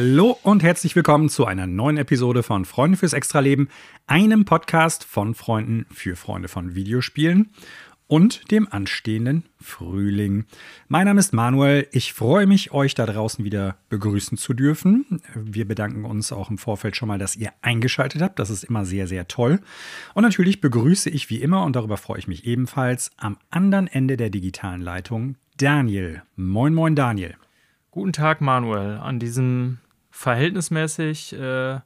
Hallo und herzlich willkommen zu einer neuen Episode von Freunde fürs Extraleben, einem Podcast von Freunden für Freunde von Videospielen und dem anstehenden Frühling. Mein Name ist Manuel. Ich freue mich, euch da draußen wieder begrüßen zu dürfen. Wir bedanken uns auch im Vorfeld schon mal, dass ihr eingeschaltet habt. Das ist immer sehr, sehr toll. Und natürlich begrüße ich wie immer, und darüber freue ich mich ebenfalls, am anderen Ende der digitalen Leitung Daniel. Moin, moin, Daniel. Guten Tag, Manuel. An diesem verhältnismäßig äh,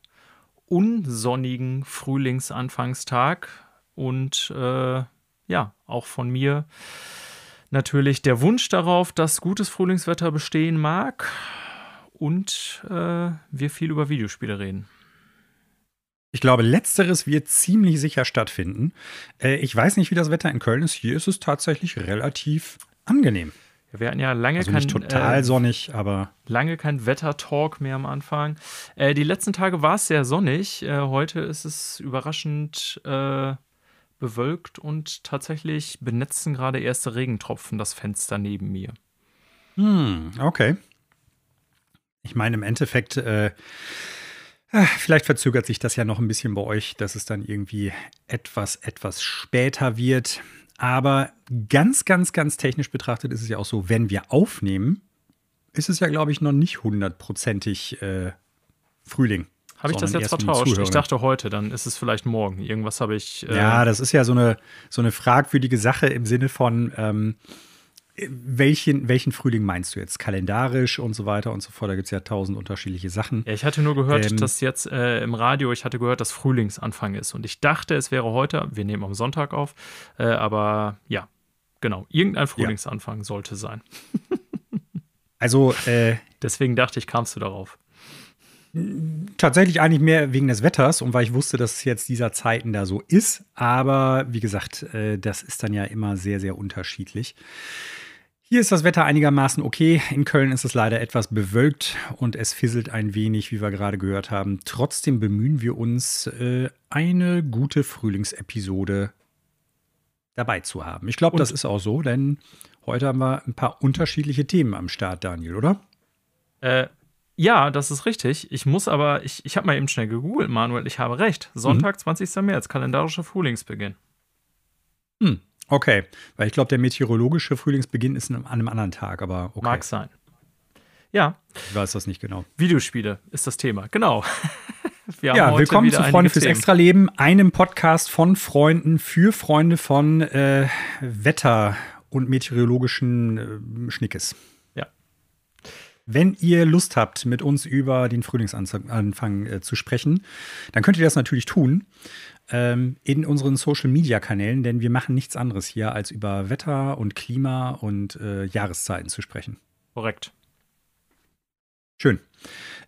unsonnigen Frühlingsanfangstag und äh, ja, auch von mir natürlich der Wunsch darauf, dass gutes Frühlingswetter bestehen mag und äh, wir viel über Videospiele reden. Ich glaube, letzteres wird ziemlich sicher stattfinden. Äh, ich weiß nicht, wie das Wetter in Köln ist. Hier ist es tatsächlich relativ angenehm. Wir hatten ja lange also kein nicht total äh, sonnig, aber lange kein Wettertalk mehr am Anfang. Äh, die letzten Tage war es sehr sonnig. Äh, heute ist es überraschend äh, bewölkt und tatsächlich benetzen gerade erste Regentropfen das Fenster neben mir. hm, okay. Ich meine, im Endeffekt, äh, vielleicht verzögert sich das ja noch ein bisschen bei euch, dass es dann irgendwie etwas, etwas später wird. Aber ganz, ganz, ganz technisch betrachtet ist es ja auch so, wenn wir aufnehmen, ist es ja, glaube ich, noch nicht hundertprozentig äh, Frühling. Habe ich das jetzt vertauscht? Ich dachte heute, dann ist es vielleicht morgen. Irgendwas habe ich. Äh, Ja, das ist ja so eine, so eine fragwürdige Sache im Sinne von, ähm, welchen, welchen Frühling meinst du jetzt? Kalendarisch und so weiter und so fort. Da gibt es ja tausend unterschiedliche Sachen. Ja, ich hatte nur gehört, Ähm, dass jetzt äh, im Radio, ich hatte gehört, dass Frühlingsanfang ist. Und ich dachte, es wäre heute, wir nehmen am Sonntag auf, äh, aber ja, genau, irgendein Frühlingsanfang sollte sein. Also äh, Deswegen dachte ich, kamst du darauf. tatsächlich eigentlich mehr wegen des Wetters und weil ich wusste, dass es jetzt dieser Zeiten da so ist. Aber wie gesagt, äh, das ist dann ja immer sehr, sehr unterschiedlich. Hier ist das Wetter einigermaßen okay. In Köln ist es leider etwas bewölkt und es fisselt ein wenig, wie wir gerade gehört haben. Trotzdem bemühen wir uns, äh, eine gute Frühlingsepisode dabei zu haben. Ich glaube, das ist auch so, denn heute haben wir ein paar unterschiedliche Themen am Start, Daniel, oder? Äh, ja, das ist richtig. Ich muss aber, ich, ich habe mal eben schnell gegoogelt, Manuel, ich habe recht. Sonntag, 20. März, kalendarischer Frühlingsbeginn. Hm, okay. Weil ich glaube, der meteorologische Frühlingsbeginn ist an einem anderen Tag, aber okay. Mag sein. Ja, Ich weiß das nicht genau. Videospiele ist das Thema. Genau. Wir haben Ja, willkommen zu Freunde fürs Themen. Extraleben, einem Podcast von Freunden für Freunde von äh, Wetter und meteorologischen äh, Schnickes. Wenn ihr Lust habt, mit uns über den Frühlingsanfang äh, zu sprechen, dann könnt ihr das natürlich tun ähm, in unseren Social-Media-Kanälen, denn wir machen nichts anderes hier, als über Wetter und Klima und äh, Jahreszeiten zu sprechen. Korrekt. Schön.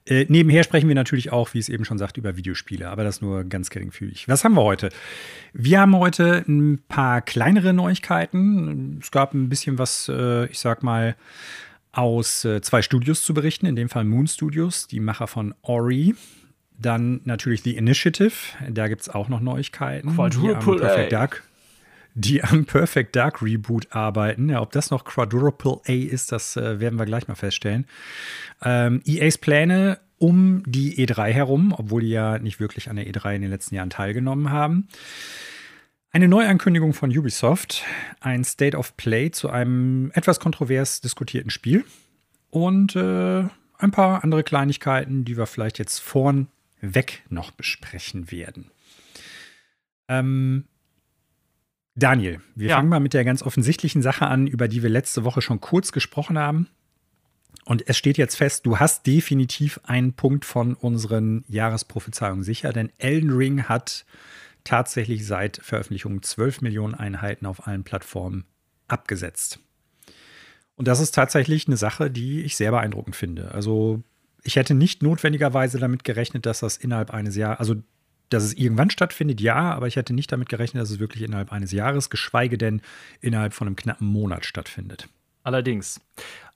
Äh, nebenher sprechen wir natürlich auch, wie es eben schon sagt, über Videospiele, aber das nur ganz geringfügig. Was haben wir heute? Wir haben heute ein paar kleinere Neuigkeiten. Es gab ein bisschen was, äh, ich sag mal, aus äh, zwei Studios zu berichten, in dem Fall Moon Studios, die Macher von Ori. Dann natürlich The Initiative, da gibt es auch noch Neuigkeiten. die am Quadruple Perfect A. Dark die am Perfect Dark Reboot arbeiten. Ja, ob das noch Quadruple A ist, das äh, werden wir gleich mal feststellen. Ähm, EAs Pläne um die E3 herum, obwohl die ja nicht wirklich an der E3 in den letzten Jahren teilgenommen haben. Eine Neuankündigung von Ubisoft, ein State of Play zu einem etwas kontrovers diskutierten Spiel und äh, ein paar andere Kleinigkeiten, die wir vielleicht jetzt vornweg noch besprechen werden. Ähm, Daniel, wir Ja. fangen mal mit der ganz offensichtlichen Sache an, über die wir letzte Woche schon kurz gesprochen haben. Und es steht jetzt fest, du hast definitiv einen Punkt von unseren Jahresprophezeiungen sicher, denn Elden Ring hat tatsächlich seit Veröffentlichung 12 Millionen Einheiten auf allen Plattformen abgesetzt. Und das ist tatsächlich eine Sache, die ich sehr beeindruckend finde. Also ich hätte nicht notwendigerweise damit gerechnet, dass das innerhalb eines Jahres, also dass es irgendwann stattfindet, ja, aber ich hätte nicht damit gerechnet, dass es wirklich innerhalb eines Jahres, geschweige denn innerhalb von einem knappen Monat stattfindet. Allerdings.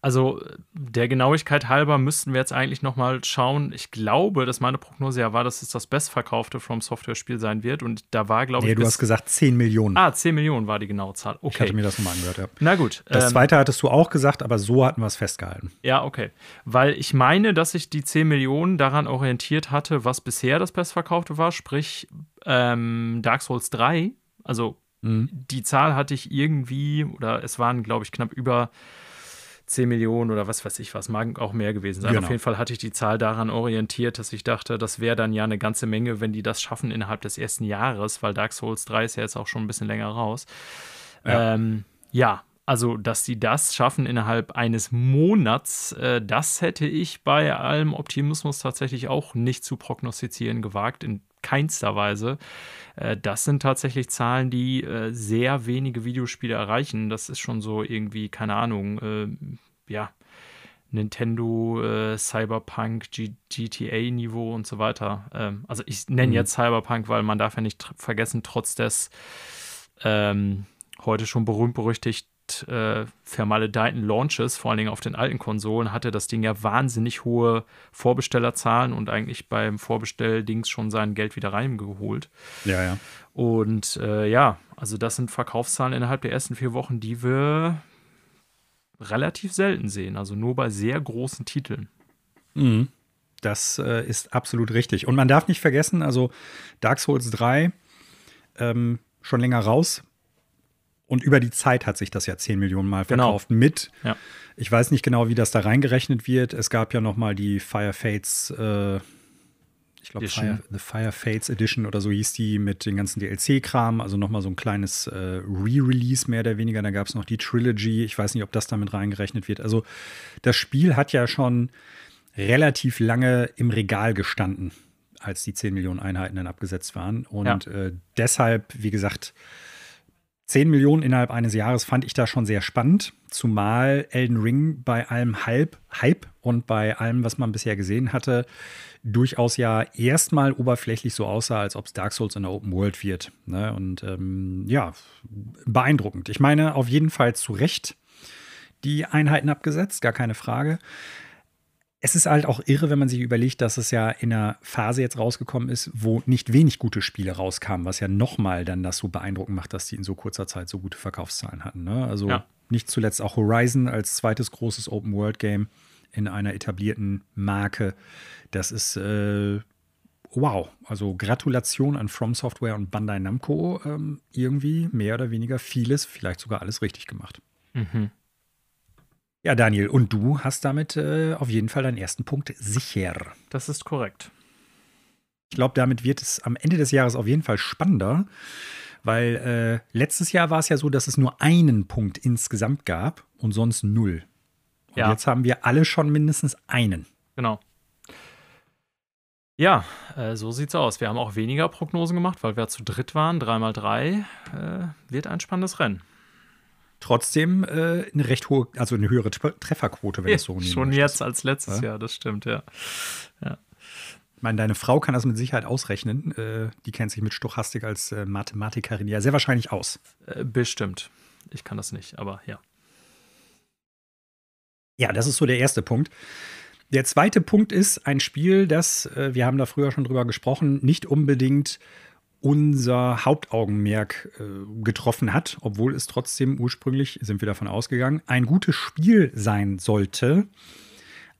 Also der Genauigkeit halber müssten wir jetzt eigentlich noch mal schauen. Ich glaube, dass meine Prognose ja war, dass es das bestverkaufte From Software Spiel sein wird. Und da war, glaube nee, ich. du hast gesagt 10 Millionen. Ah, 10 Millionen war die genaue Zahl. Okay. Ich hatte mir das nochmal angehört, ja. Na gut. Das ähm, zweite hattest du auch gesagt, aber so hatten wir es festgehalten. Ja, okay. Weil ich meine, dass sich die 10 Millionen daran orientiert hatte, was bisher das bestverkaufte war, sprich ähm, Dark Souls 3. Also mhm. die Zahl hatte ich irgendwie, oder es waren, glaube ich, knapp über 10 Millionen oder was weiß ich was, mag auch mehr gewesen sein. Genau. Auf jeden Fall hatte ich die Zahl daran orientiert, dass ich dachte, das wäre dann ja eine ganze Menge, wenn die das schaffen innerhalb des ersten Jahres, weil Dark Souls 3 ist ja jetzt auch schon ein bisschen länger raus. Ja, ähm, ja also dass die das schaffen innerhalb eines Monats, äh, das hätte ich bei allem Optimismus tatsächlich auch nicht zu prognostizieren gewagt, in keinster Weise. Äh, das sind tatsächlich Zahlen, die äh, sehr wenige Videospiele erreichen. Das ist schon so irgendwie, keine Ahnung, äh, ja, Nintendo, äh, Cyberpunk, GTA-Niveau und so weiter. Ähm, also ich nenne mhm. jetzt Cyberpunk, weil man darf ja nicht vergessen, trotz des ähm, heute schon äh, vermaledeiten Launches, vor allen Dingen auf den alten Konsolen, hatte das Ding ja wahnsinnig hohe Vorbestellerzahlen und eigentlich beim Vorbestelldings schon sein Geld wieder reingeholt. Ja, ja. Und äh, ja, also das sind Verkaufszahlen innerhalb der ersten vier Wochen, die wir relativ selten sehen, also nur bei sehr großen Titeln. Mhm. Das äh, ist absolut richtig. Und man darf nicht vergessen, also Dark Souls 3 ähm, schon länger raus, und über die Zeit hat sich das ja 10 Millionen Mal genau. verkauft genau. mit. Ja. Ich weiß nicht genau, wie das da reingerechnet wird. Es gab ja noch mal die Fire Fates, äh, ich glaube Fire, The Fire Fates Edition oder so hieß die mit den ganzen DLC-Kram. Also noch mal so ein kleines äh, Re-Release mehr oder weniger. Da gab es noch die Trilogy. Ich weiß nicht, ob das damit reingerechnet wird. Also das Spiel hat ja schon relativ lange im Regal gestanden, als die 10 Millionen Einheiten dann abgesetzt waren. Und ja. äh, deshalb, wie gesagt, 10 Millionen innerhalb eines Jahres fand ich da schon sehr spannend, zumal Elden Ring bei allem Hype, Hype und bei allem, was man bisher gesehen hatte, durchaus ja erstmal oberflächlich so aussah, als ob es Dark Souls in der Open World wird. Ne? Und ähm, ja, beeindruckend. Ich meine, auf jeden Fall zu Recht die Einheiten abgesetzt, gar keine Frage es ist halt auch irre, wenn man sich überlegt, dass es ja in einer Phase jetzt rausgekommen ist, wo nicht wenig gute Spiele rauskamen, was ja nochmal dann das so beeindruckend macht, dass die in so kurzer Zeit so gute Verkaufszahlen hatten. Ne? Also ja. nicht zuletzt auch Horizon als zweites großes Open-World-Game in einer etablierten Marke. Das ist äh, wow. Also Gratulation an From Software und Bandai Namco. Ähm, irgendwie mehr oder weniger vieles, vielleicht sogar alles richtig gemacht. Mhm. Ja, Daniel, und du hast damit äh, auf jeden Fall deinen ersten Punkt sicher. Das ist korrekt. Ich glaube, damit wird es am Ende des Jahres auf jeden Fall spannender, weil äh, letztes Jahr war es ja so, dass es nur einen Punkt insgesamt gab und sonst null. Und ja. jetzt haben wir alle schon mindestens einen. Genau. Ja, äh, so sieht's aus. Wir haben auch weniger Prognosen gemacht, weil wir zu dritt waren. Dreimal drei äh, wird ein spannendes Rennen trotzdem äh, eine recht hohe, also eine höhere Trefferquote, wenn ja, es so nehmen Schon jetzt als letztes ja? Jahr, das stimmt, ja. ja. Ich meine, deine Frau kann das mit Sicherheit ausrechnen. Äh, die kennt sich mit Stochastik als äh, Mathematikerin ja sehr wahrscheinlich aus. Äh, bestimmt. Ich kann das nicht, aber ja. Ja, das ist so der erste Punkt. Der zweite Punkt ist ein Spiel, das, äh, wir haben da früher schon drüber gesprochen, nicht unbedingt unser Hauptaugenmerk äh, getroffen hat, obwohl es trotzdem ursprünglich, sind wir davon ausgegangen, ein gutes Spiel sein sollte,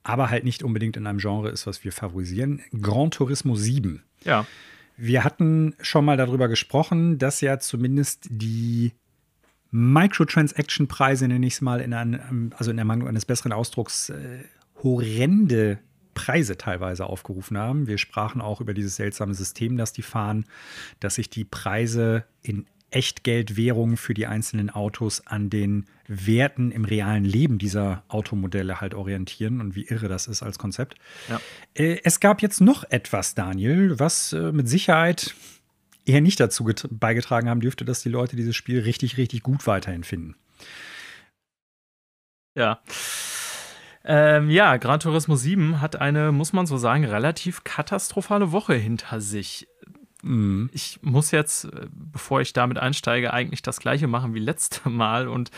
aber halt nicht unbedingt in einem Genre ist, was wir favorisieren. Gran Turismo 7. Ja. Wir hatten schon mal darüber gesprochen, dass ja zumindest die Microtransaction-Preise, nenne ich es mal, in einem, also in der Mangel eines besseren Ausdrucks, äh, horrende Preise teilweise aufgerufen haben. Wir sprachen auch über dieses seltsame System, das die fahren, dass sich die Preise in Echtgeldwährung für die einzelnen Autos an den Werten im realen Leben dieser Automodelle halt orientieren und wie irre das ist als Konzept. Ja. Äh, es gab jetzt noch etwas, Daniel, was äh, mit Sicherheit eher nicht dazu beigetragen haben dürfte, dass die Leute dieses Spiel richtig, richtig gut weiterhin finden. Ja. Ähm, ja, Gran Turismo 7 hat eine, muss man so sagen, relativ katastrophale Woche hinter sich. mhm. ich muss jetzt, äh, bevor ich damit einsteige, eigentlich das gleiche machen wie letztes Mal und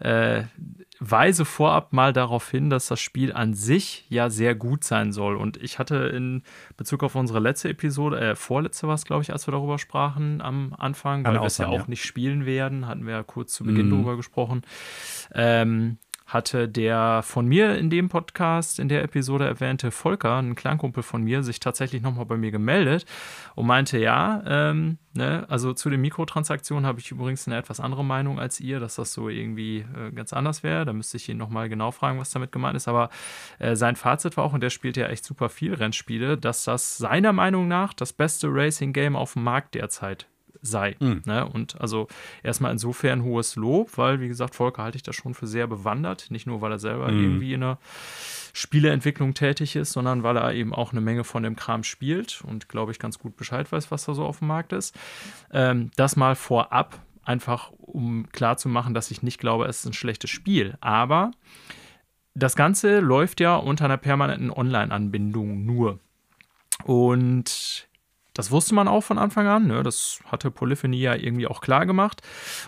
äh, weise vorab mal darauf hin, dass das Spiel an sich ja sehr gut sein soll. Und ich hatte in Bezug auf unsere letzte Episode, äh, vorletzte war es, glaube ich, als wir darüber sprachen am Anfang, weil wir es ja auch ja. nicht spielen werden, hatten wir ja kurz zu Beginn mhm. darüber gesprochen. Ähm, hatte der von mir in dem Podcast, in der Episode erwähnte Volker, ein Klangkumpel von mir, sich tatsächlich nochmal bei mir gemeldet und meinte, ja, ähm, ne, also zu den Mikrotransaktionen habe ich übrigens eine etwas andere Meinung als ihr, dass das so irgendwie äh, ganz anders wäre. Da müsste ich ihn nochmal genau fragen, was damit gemeint ist. Aber äh, sein Fazit war auch, und der spielt ja echt super viel Rennspiele, dass das seiner Meinung nach das beste Racing-Game auf dem Markt derzeit sei. Mhm. Ne? Und also erstmal insofern hohes Lob, weil, wie gesagt, Volker halte ich das schon für sehr bewandert. Nicht nur, weil er selber mhm. irgendwie in der Spieleentwicklung tätig ist, sondern weil er eben auch eine Menge von dem Kram spielt und, glaube ich, ganz gut Bescheid weiß, was da so auf dem Markt ist. Ähm, das mal vorab, einfach um klarzumachen, dass ich nicht glaube, es ist ein schlechtes Spiel. Aber das Ganze läuft ja unter einer permanenten Online-Anbindung nur. Und das wusste man auch von Anfang an. Ne? Das hatte Polyphony ja irgendwie auch klar gemacht.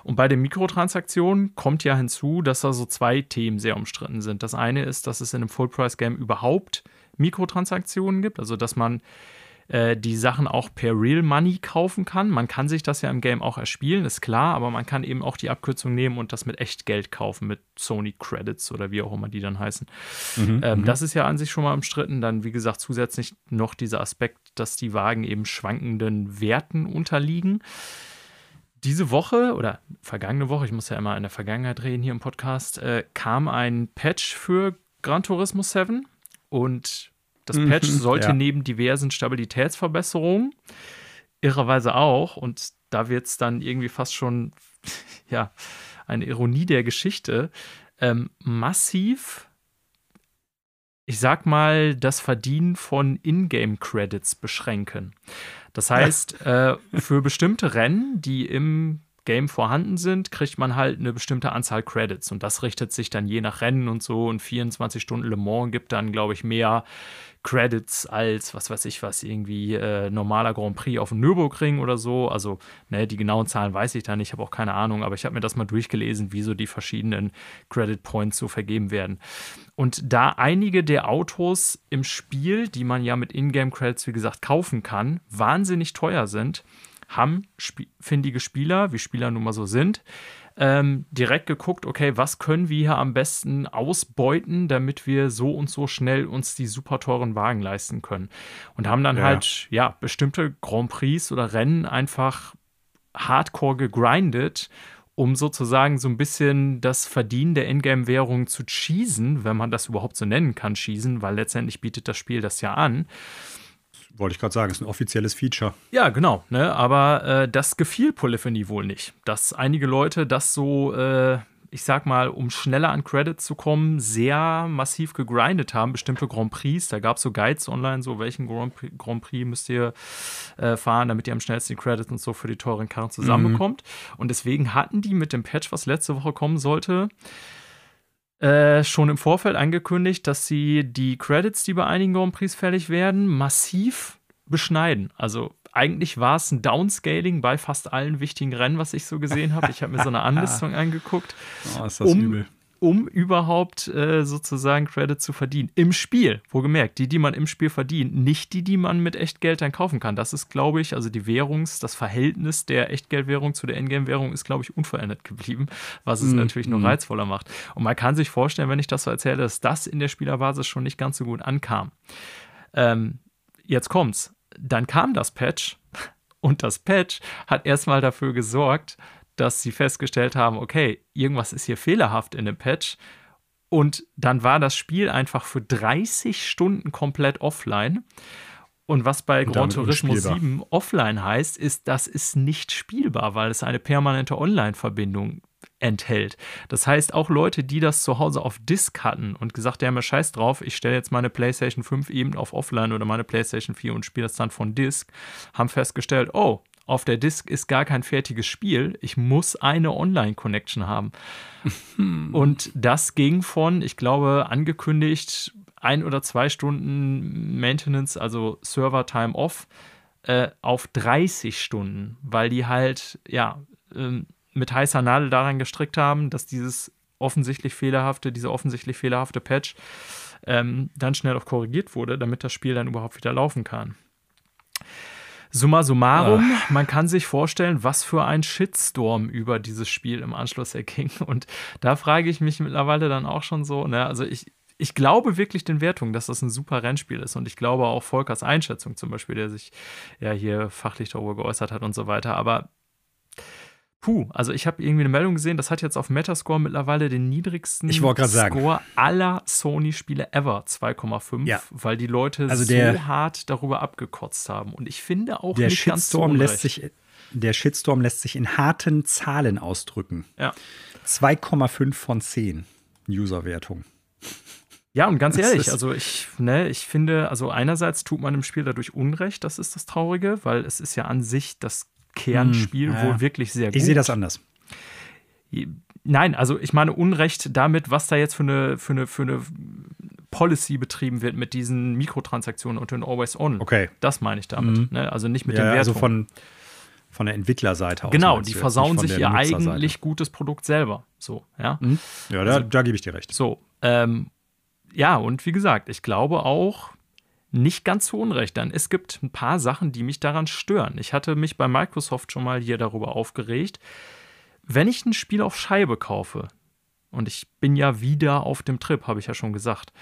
Und bei den Mikrotransaktionen kommt ja hinzu, dass da so zwei Themen sehr umstritten sind. Das eine ist, dass es in einem Full-Price-Game überhaupt Mikrotransaktionen gibt, also dass man äh, die Sachen auch per Real Money kaufen kann. Man kann sich das ja im Game auch erspielen, ist klar, aber man kann eben auch die Abkürzung nehmen und das mit Echtgeld kaufen, mit Sony Credits oder wie auch immer die dann heißen. Mhm, ähm, mhm. das ist ja an sich schon mal umstritten. Dann, wie gesagt, zusätzlich noch dieser Aspekt, dass die Wagen eben schwankenden Werten unterliegen diese Woche oder vergangene Woche, ich muss ja immer in der Vergangenheit reden hier im Podcast, äh, kam ein Patch für Gran Turismo 7 und das mhm, Patch sollte ja. neben diversen Stabilitätsverbesserungen irrerweise auch, und da wird es dann irgendwie fast schon, ja, eine Ironie der Geschichte, ähm, massiv, ich sag mal, das Verdienen von Ingame-Credits beschränken. Das heißt, äh, für bestimmte Rennen, die im Game vorhanden sind, kriegt man halt eine bestimmte Anzahl Credits. Und das richtet sich dann je nach Rennen und so. Und 24 Stunden Le Mans gibt dann, glaube ich, mehr Credits als, was weiß ich was, irgendwie äh, normaler Grand Prix auf dem Nürburgring oder so. Also, ne, die genauen Zahlen weiß ich da nicht, ich habe auch keine Ahnung, aber ich habe mir das mal durchgelesen, wie so die verschiedenen Credit Points so vergeben werden. Und da einige der Autos im Spiel, die man ja mit Ingame Credits, wie gesagt, kaufen kann, wahnsinnig teuer sind, haben sp findige Spieler, wie Spieler nun mal so sind, ähm, direkt geguckt, okay, was können wir hier am besten ausbeuten, damit wir so und so schnell uns die super teuren Wagen leisten können. Und haben dann ja. halt, ja, bestimmte Grand Prix oder Rennen einfach hardcore gegrindet, um sozusagen so ein bisschen das Verdienen der Ingame-Währung zu cheesen, wenn man das überhaupt so nennen kann, cheesen, weil letztendlich bietet das Spiel das ja an. Wollte ich gerade sagen, ist ein offizielles Feature. Ja, genau. Ne? Aber äh, das gefiel Polyphony wohl nicht. Dass einige Leute das so, äh, ich sag mal, um schneller an Credits zu kommen, sehr massiv gegrindet haben. Bestimmte Grand Prix. Da gab es so Guides online, so welchen Grand Prix, Grand Prix müsst ihr äh, fahren, damit ihr am schnellsten die Credits und so für die teuren Karren zusammenbekommt. Mhm. Und deswegen hatten die mit dem Patch, was letzte Woche kommen sollte, äh, schon im Vorfeld angekündigt, dass sie die Credits, die bei einigen Grand Prix fällig werden, massiv beschneiden. Also eigentlich war es ein Downscaling bei fast allen wichtigen Rennen, was ich so gesehen habe. Ich habe mir so eine Anlistung angeguckt. Oh, ist das um, übel um überhaupt äh, sozusagen Credit zu verdienen. Im Spiel, wohlgemerkt, die, die man im Spiel verdient, nicht die, die man mit Echtgeld dann kaufen kann. Das ist, glaube ich, also die Währungs-, das Verhältnis der Echtgeldwährung zu der Endgame-Währung ist, glaube ich, unverändert geblieben, was es mm, natürlich noch mm. reizvoller macht. Und man kann sich vorstellen, wenn ich das so erzähle, dass das in der Spielerbasis schon nicht ganz so gut ankam. Ähm, jetzt kommt's. Dann kam das Patch und das Patch hat erstmal dafür gesorgt, dass sie festgestellt haben, okay, irgendwas ist hier fehlerhaft in dem Patch. Und dann war das Spiel einfach für 30 Stunden komplett offline. Und was bei Gran Turismo 7 offline heißt, ist, das ist nicht spielbar, weil es eine permanente Online-Verbindung enthält. Das heißt, auch Leute, die das zu Hause auf Disk hatten und gesagt haben, scheiß drauf, ich stelle jetzt meine PlayStation 5 eben auf Offline oder meine PlayStation 4 und spiele das dann von Disk, haben festgestellt, oh, auf der Disk ist gar kein fertiges Spiel. Ich muss eine Online-Connection haben. Und das ging von, ich glaube, angekündigt ein oder zwei Stunden Maintenance, also Server-Time off, äh, auf 30 Stunden, weil die halt, ja, ähm, mit heißer Nadel daran gestrickt haben, dass dieses offensichtlich fehlerhafte, diese offensichtlich fehlerhafte Patch ähm, dann schnell auch korrigiert wurde, damit das Spiel dann überhaupt wieder laufen kann. Summa summarum, Ach. man kann sich vorstellen, was für ein Shitstorm über dieses Spiel im Anschluss erging. Und da frage ich mich mittlerweile dann auch schon so, ne, also ich, ich glaube wirklich den Wertungen, dass das ein super Rennspiel ist. Und ich glaube auch Volkers Einschätzung zum Beispiel, der sich ja hier fachlich darüber geäußert hat und so weiter. Aber Puh, also ich habe irgendwie eine Meldung gesehen, das hat jetzt auf Metascore mittlerweile den niedrigsten Score sagen. aller Sony-Spiele ever, 2,5, ja. weil die Leute also der, so hart darüber abgekotzt haben. Und ich finde auch der nicht Shitstorm ganz lässt sich Der Shitstorm lässt sich in harten Zahlen ausdrücken. Ja. 2,5 von 10 Userwertung. Ja, und ganz ehrlich, also ich, ne, ich finde, also einerseits tut man dem Spiel dadurch Unrecht, das ist das Traurige, weil es ist ja an sich das Kernspiel hm, ja. wohl wirklich sehr gut. Ich sehe das anders. Nein, also ich meine Unrecht damit, was da jetzt für eine, für eine, für eine Policy betrieben wird mit diesen Mikrotransaktionen und den Always On. Okay. Das meine ich damit. Mhm. Ne? Also nicht mit ja, den Wertungen. Also von, von der Entwicklerseite aus. Genau, die versauen sich ihr eigentlich gutes Produkt selber. So, ja. Mhm. Ja, da, also, da gebe ich dir recht. So, ähm, ja, und wie gesagt, ich glaube auch, nicht ganz zu Unrecht, denn es gibt ein paar Sachen, die mich daran stören. Ich hatte mich bei Microsoft schon mal hier darüber aufgeregt. Wenn ich ein Spiel auf Scheibe kaufe, und ich bin ja wieder auf dem Trip, habe ich ja schon gesagt,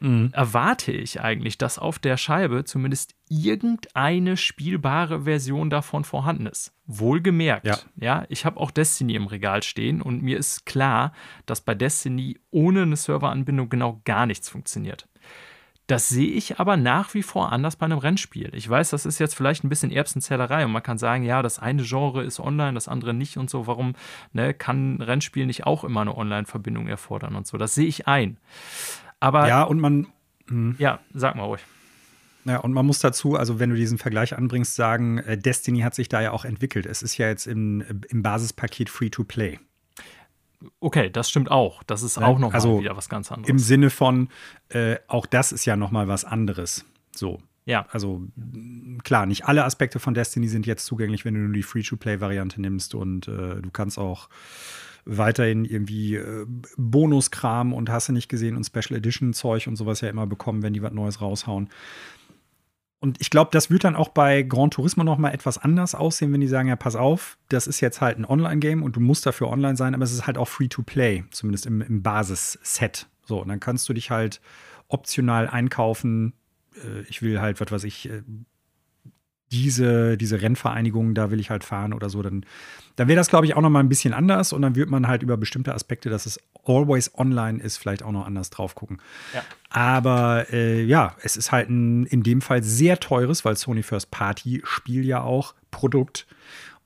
mhm. erwarte ich eigentlich, dass auf der Scheibe zumindest irgendeine spielbare Version davon vorhanden ist. Wohlgemerkt, ja, ja ich habe auch Destiny im Regal stehen und mir ist klar, dass bei Destiny ohne eine Serveranbindung genau gar nichts funktioniert. Das sehe ich aber nach wie vor anders bei einem Rennspiel. Ich weiß, das ist jetzt vielleicht ein bisschen Erbsenzählerei und man kann sagen, ja, das eine Genre ist online, das andere nicht und so. Warum ne, kann ein Rennspiel nicht auch immer eine Online-Verbindung erfordern und so? Das sehe ich ein. Aber ja, und man. Hm. Ja, sag mal ruhig. Ja, und man muss dazu, also wenn du diesen Vergleich anbringst, sagen, äh, Destiny hat sich da ja auch entwickelt. Es ist ja jetzt im, im Basispaket Free-to-Play. Okay, das stimmt auch. Das ist auch noch also wieder was ganz anderes. Im Sinne von, äh, auch das ist ja noch mal was anderes. So. Ja. Also klar, nicht alle Aspekte von Destiny sind jetzt zugänglich, wenn du nur die Free-to-Play-Variante nimmst und äh, du kannst auch weiterhin irgendwie äh, Bonuskram und hast du nicht gesehen und Special Edition Zeug und sowas ja immer bekommen, wenn die was Neues raushauen. Und ich glaube, das wird dann auch bei Gran Turismo noch mal etwas anders aussehen, wenn die sagen, ja, pass auf, das ist jetzt halt ein Online-Game und du musst dafür online sein, aber es ist halt auch Free-to-Play, zumindest im, im Basis-Set. So, und dann kannst du dich halt optional einkaufen. Äh, ich will halt, was weiß ich, äh, diese, diese Rennvereinigung, da will ich halt fahren oder so, dann, dann wäre das, glaube ich, auch noch mal ein bisschen anders und dann wird man halt über bestimmte Aspekte, dass es always online ist, vielleicht auch noch anders drauf gucken. Ja. Aber äh, ja, es ist halt ein in dem Fall sehr teures, weil Sony First Party Spiel ja auch Produkt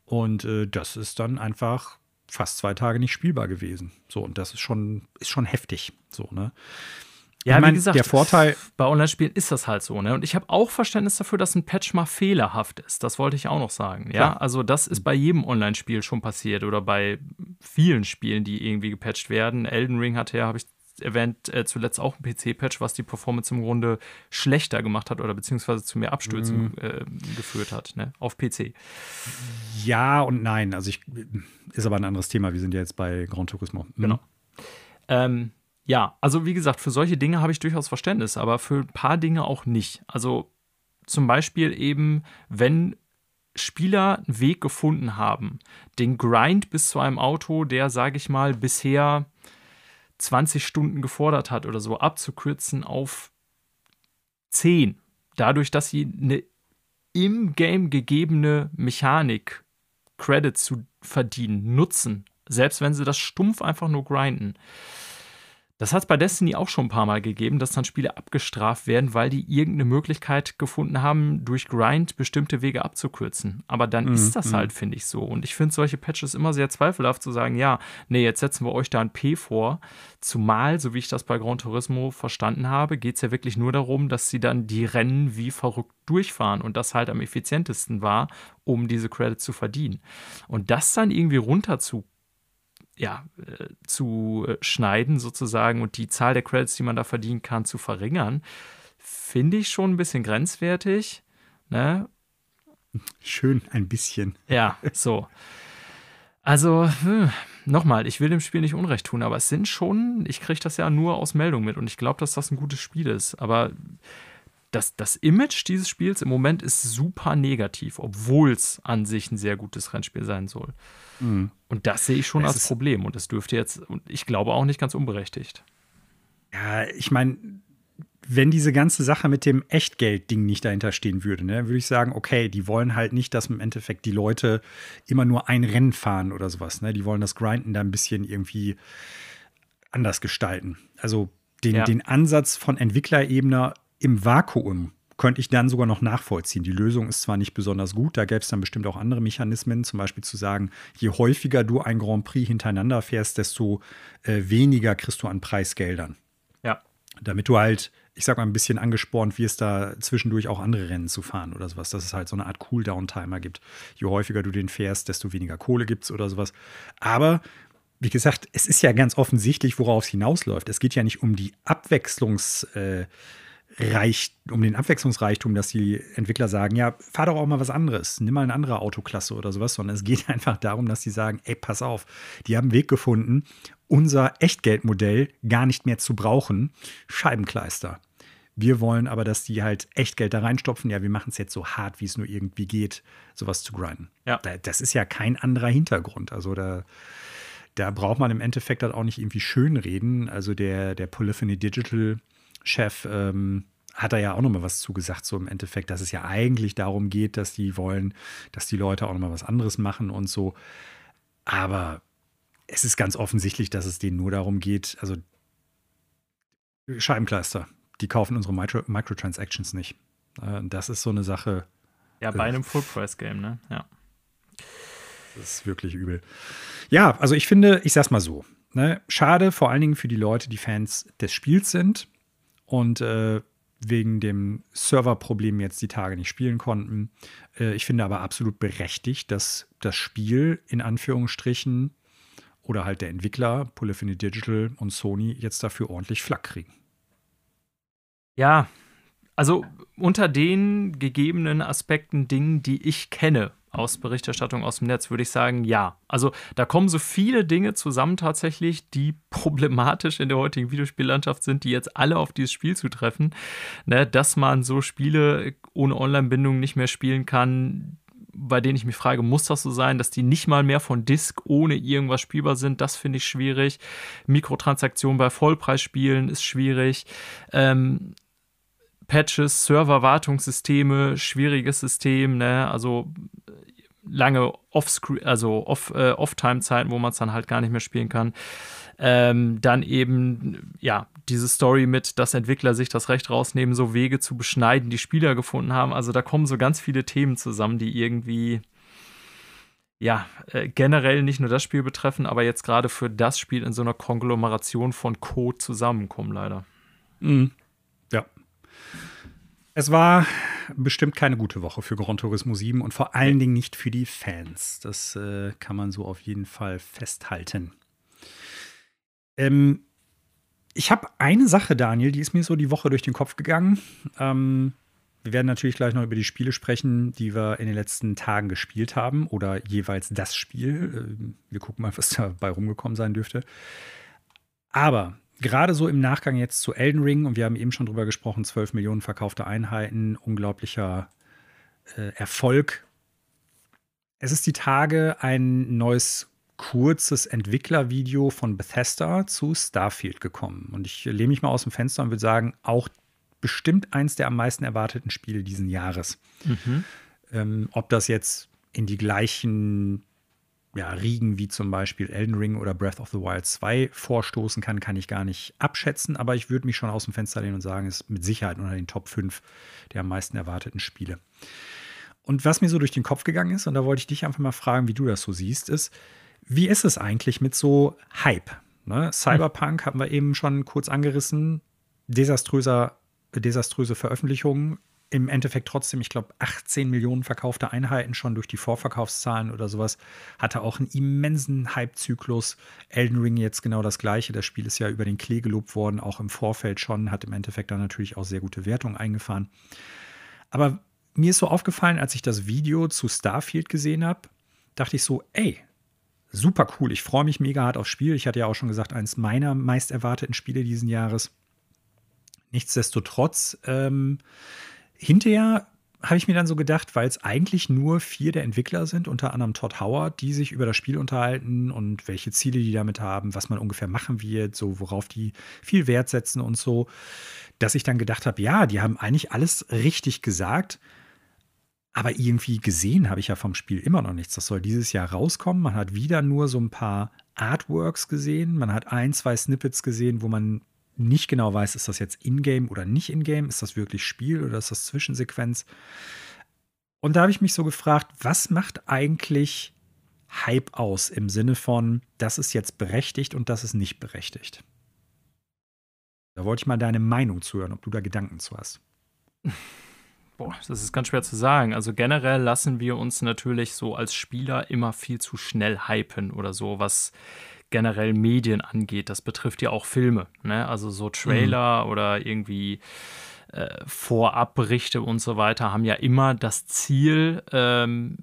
und äh, das ist dann einfach fast zwei Tage nicht spielbar gewesen. So und das ist schon ist schon heftig. So ne. Ja, ich mein, wie gesagt, der Vorteil bei Online-Spielen ist das halt so, ne? Und ich habe auch Verständnis dafür, dass ein Patch mal fehlerhaft ist. Das wollte ich auch noch sagen. Ja, Klar. also das ist bei jedem Online-Spiel schon passiert oder bei vielen Spielen, die irgendwie gepatcht werden. Elden Ring hatte ja, habe ich erwähnt, äh, zuletzt auch ein PC-Patch, was die Performance im Grunde schlechter gemacht hat oder beziehungsweise zu mehr Abstürzen mhm. äh, geführt hat, ne? Auf PC. Ja und nein. Also ich ist aber ein anderes Thema. Wir sind ja jetzt bei Gran Turismo. Mhm. Genau. Ähm, ja, also wie gesagt, für solche Dinge habe ich durchaus Verständnis, aber für ein paar Dinge auch nicht. Also zum Beispiel eben, wenn Spieler einen Weg gefunden haben, den Grind bis zu einem Auto, der, sage ich mal, bisher 20 Stunden gefordert hat oder so, abzukürzen auf 10. Dadurch, dass sie eine im Game gegebene Mechanik, Credit zu verdienen, nutzen, selbst wenn sie das stumpf einfach nur grinden das hat es bei Destiny auch schon ein paar Mal gegeben, dass dann Spiele abgestraft werden, weil die irgendeine Möglichkeit gefunden haben, durch Grind bestimmte Wege abzukürzen. Aber dann mm, ist das mm. halt, finde ich, so. Und ich finde solche Patches immer sehr zweifelhaft zu sagen, ja, nee, jetzt setzen wir euch da ein P vor. Zumal, so wie ich das bei Gran Turismo verstanden habe, geht es ja wirklich nur darum, dass sie dann die Rennen wie verrückt durchfahren und das halt am effizientesten war, um diese Credits zu verdienen. Und das dann irgendwie runter zu ja, äh, zu schneiden sozusagen und die Zahl der Credits, die man da verdienen kann, zu verringern, finde ich schon ein bisschen grenzwertig. Ne? Schön, ein bisschen. Ja, so. Also, hm, nochmal, ich will dem Spiel nicht Unrecht tun, aber es sind schon, ich kriege das ja nur aus Meldung mit und ich glaube, dass das ein gutes Spiel ist. Aber das, das Image dieses Spiels im Moment ist super negativ, obwohl es an sich ein sehr gutes Rennspiel sein soll. Mhm. Und das sehe ich schon es als Problem. Und das dürfte jetzt, und ich glaube auch nicht ganz unberechtigt. Ja, ich meine, wenn diese ganze Sache mit dem Echtgeld-Ding nicht dahinter stehen würde, ne, würde ich sagen, okay, die wollen halt nicht, dass im Endeffekt die Leute immer nur ein Rennen fahren oder sowas. Ne? Die wollen das Grinden da ein bisschen irgendwie anders gestalten. Also den, ja. den Ansatz von Entwicklerebene im Vakuum könnte ich dann sogar noch nachvollziehen. Die Lösung ist zwar nicht besonders gut, da gäbe es dann bestimmt auch andere Mechanismen, zum Beispiel zu sagen, je häufiger du ein Grand Prix hintereinander fährst, desto äh, weniger kriegst du an Preisgeldern. Ja. Damit du halt ich sag mal, ein bisschen angespornt wirst, da zwischendurch auch andere Rennen zu fahren oder sowas, dass es halt so eine Art Cooldown-Timer gibt. Je häufiger du den fährst, desto weniger Kohle gibt es oder sowas. Aber wie gesagt, es ist ja ganz offensichtlich, worauf es hinausläuft. Es geht ja nicht um die Abwechslungs- äh, Reich, um den Abwechslungsreichtum, dass die Entwickler sagen, ja, fahr doch auch mal was anderes, nimm mal eine andere Autoklasse oder sowas, sondern es geht einfach darum, dass sie sagen, ey, pass auf, die haben einen Weg gefunden, unser Echtgeldmodell gar nicht mehr zu brauchen, Scheibenkleister. Wir wollen aber, dass die halt Echtgeld da reinstopfen. Ja, wir machen es jetzt so hart, wie es nur irgendwie geht, sowas zu grinden. Ja. Das ist ja kein anderer Hintergrund. Also da, da braucht man im Endeffekt halt auch nicht irgendwie schönreden. Also der, der Polyphony Digital Chef ähm, hat da ja auch nochmal was zugesagt, so im Endeffekt, dass es ja eigentlich darum geht, dass die wollen, dass die Leute auch nochmal was anderes machen und so. Aber es ist ganz offensichtlich, dass es denen nur darum geht, also Scheibenkleister, die kaufen unsere Micro Microtransactions nicht. Äh, das ist so eine Sache. Ja, bei äh, einem Full-Price-Game, ne? Ja. Das ist wirklich übel. Ja, also ich finde, ich sag's mal so. Ne? Schade, vor allen Dingen für die Leute, die Fans des Spiels sind und äh, wegen dem Serverproblem jetzt die Tage nicht spielen konnten. Äh, ich finde aber absolut berechtigt, dass das Spiel in Anführungsstrichen oder halt der Entwickler, Polyphony Digital und Sony jetzt dafür ordentlich Flack kriegen. Ja, also unter den gegebenen Aspekten, Dingen, die ich kenne aus Berichterstattung aus dem Netz, würde ich sagen, ja. Also da kommen so viele Dinge zusammen tatsächlich, die problematisch in der heutigen Videospiellandschaft sind, die jetzt alle auf dieses Spiel zutreffen, ne, dass man so Spiele ohne Online-Bindung nicht mehr spielen kann, bei denen ich mich frage, muss das so sein, dass die nicht mal mehr von Disk ohne irgendwas spielbar sind? Das finde ich schwierig. Mikrotransaktionen bei Vollpreisspielen ist schwierig. Ähm, Patches, Server-Wartungssysteme, schwieriges System, ne? Also lange Off-Screen, also äh, Off-Time-Zeiten, wo man es dann halt gar nicht mehr spielen kann. Ähm, dann eben, ja, diese Story mit, dass Entwickler sich das Recht rausnehmen, so Wege zu beschneiden, die Spieler gefunden haben. Also da kommen so ganz viele Themen zusammen, die irgendwie, ja, äh, generell nicht nur das Spiel betreffen, aber jetzt gerade für das Spiel in so einer Konglomeration von Code zusammenkommen, leider. Mhm. Es war bestimmt keine gute Woche für Gran Turismo 7 und vor allen Dingen nicht für die Fans. Das äh, kann man so auf jeden Fall festhalten. Ähm, ich habe eine Sache, Daniel, die ist mir so die Woche durch den Kopf gegangen. Ähm, wir werden natürlich gleich noch über die Spiele sprechen, die wir in den letzten Tagen gespielt haben oder jeweils das Spiel. Ähm, wir gucken mal, was dabei rumgekommen sein dürfte. Aber gerade so im Nachgang jetzt zu Elden Ring, und wir haben eben schon drüber gesprochen, 12 Millionen verkaufte Einheiten, unglaublicher äh, Erfolg. Es ist die Tage ein neues kurzes Entwicklervideo von Bethesda zu Starfield gekommen. Und ich lehne mich mal aus dem Fenster und würde sagen, auch bestimmt eins der am meisten erwarteten Spiele diesen Jahres. Mhm. Ähm, ob das jetzt in die gleichen ja, Riegen wie zum Beispiel Elden Ring oder Breath of the Wild 2 vorstoßen kann, kann ich gar nicht abschätzen, aber ich würde mich schon aus dem Fenster lehnen und sagen, es ist mit Sicherheit unter den Top 5 der am meisten erwarteten Spiele. Und was mir so durch den Kopf gegangen ist, und da wollte ich dich einfach mal fragen, wie du das so siehst, ist, wie ist es eigentlich mit so Hype? Ne? Cyberpunk haben wir eben schon kurz angerissen. Desaströser, desaströse Veröffentlichungen. Im Endeffekt trotzdem, ich glaube, 18 Millionen verkaufte Einheiten schon durch die Vorverkaufszahlen oder sowas. Hatte auch einen immensen Hype-Zyklus. Elden Ring jetzt genau das gleiche. Das Spiel ist ja über den Klee gelobt worden, auch im Vorfeld schon. Hat im Endeffekt dann natürlich auch sehr gute Wertungen eingefahren. Aber mir ist so aufgefallen, als ich das Video zu Starfield gesehen habe, dachte ich so, ey, super cool. Ich freue mich mega hart aufs Spiel. Ich hatte ja auch schon gesagt, eines meiner meist erwarteten Spiele diesen Jahres. Nichtsdestotrotz, ähm, hinterher habe ich mir dann so gedacht, weil es eigentlich nur vier der Entwickler sind, unter anderem Todd Howard, die sich über das Spiel unterhalten und welche Ziele die damit haben, was man ungefähr machen wird, so worauf die viel Wert setzen und so, dass ich dann gedacht habe, ja, die haben eigentlich alles richtig gesagt. Aber irgendwie gesehen habe ich ja vom Spiel immer noch nichts. Das soll dieses Jahr rauskommen. Man hat wieder nur so ein paar Artworks gesehen. Man hat ein, zwei Snippets gesehen, wo man nicht genau weiß, ist das jetzt Ingame oder nicht Ingame? Ist das wirklich Spiel oder ist das Zwischensequenz? Und da habe ich mich so gefragt, was macht eigentlich Hype aus im Sinne von, das ist jetzt berechtigt und das ist nicht berechtigt? Da wollte ich mal deine Meinung zuhören, ob du da Gedanken zu hast. Boah, das ist ganz schwer zu sagen. Also generell lassen wir uns natürlich so als Spieler immer viel zu schnell hypen oder so, was generell Medien angeht. Das betrifft ja auch Filme. Ne? Also so Trailer mhm. oder irgendwie äh, Vorabberichte und so weiter haben ja immer das Ziel, ähm,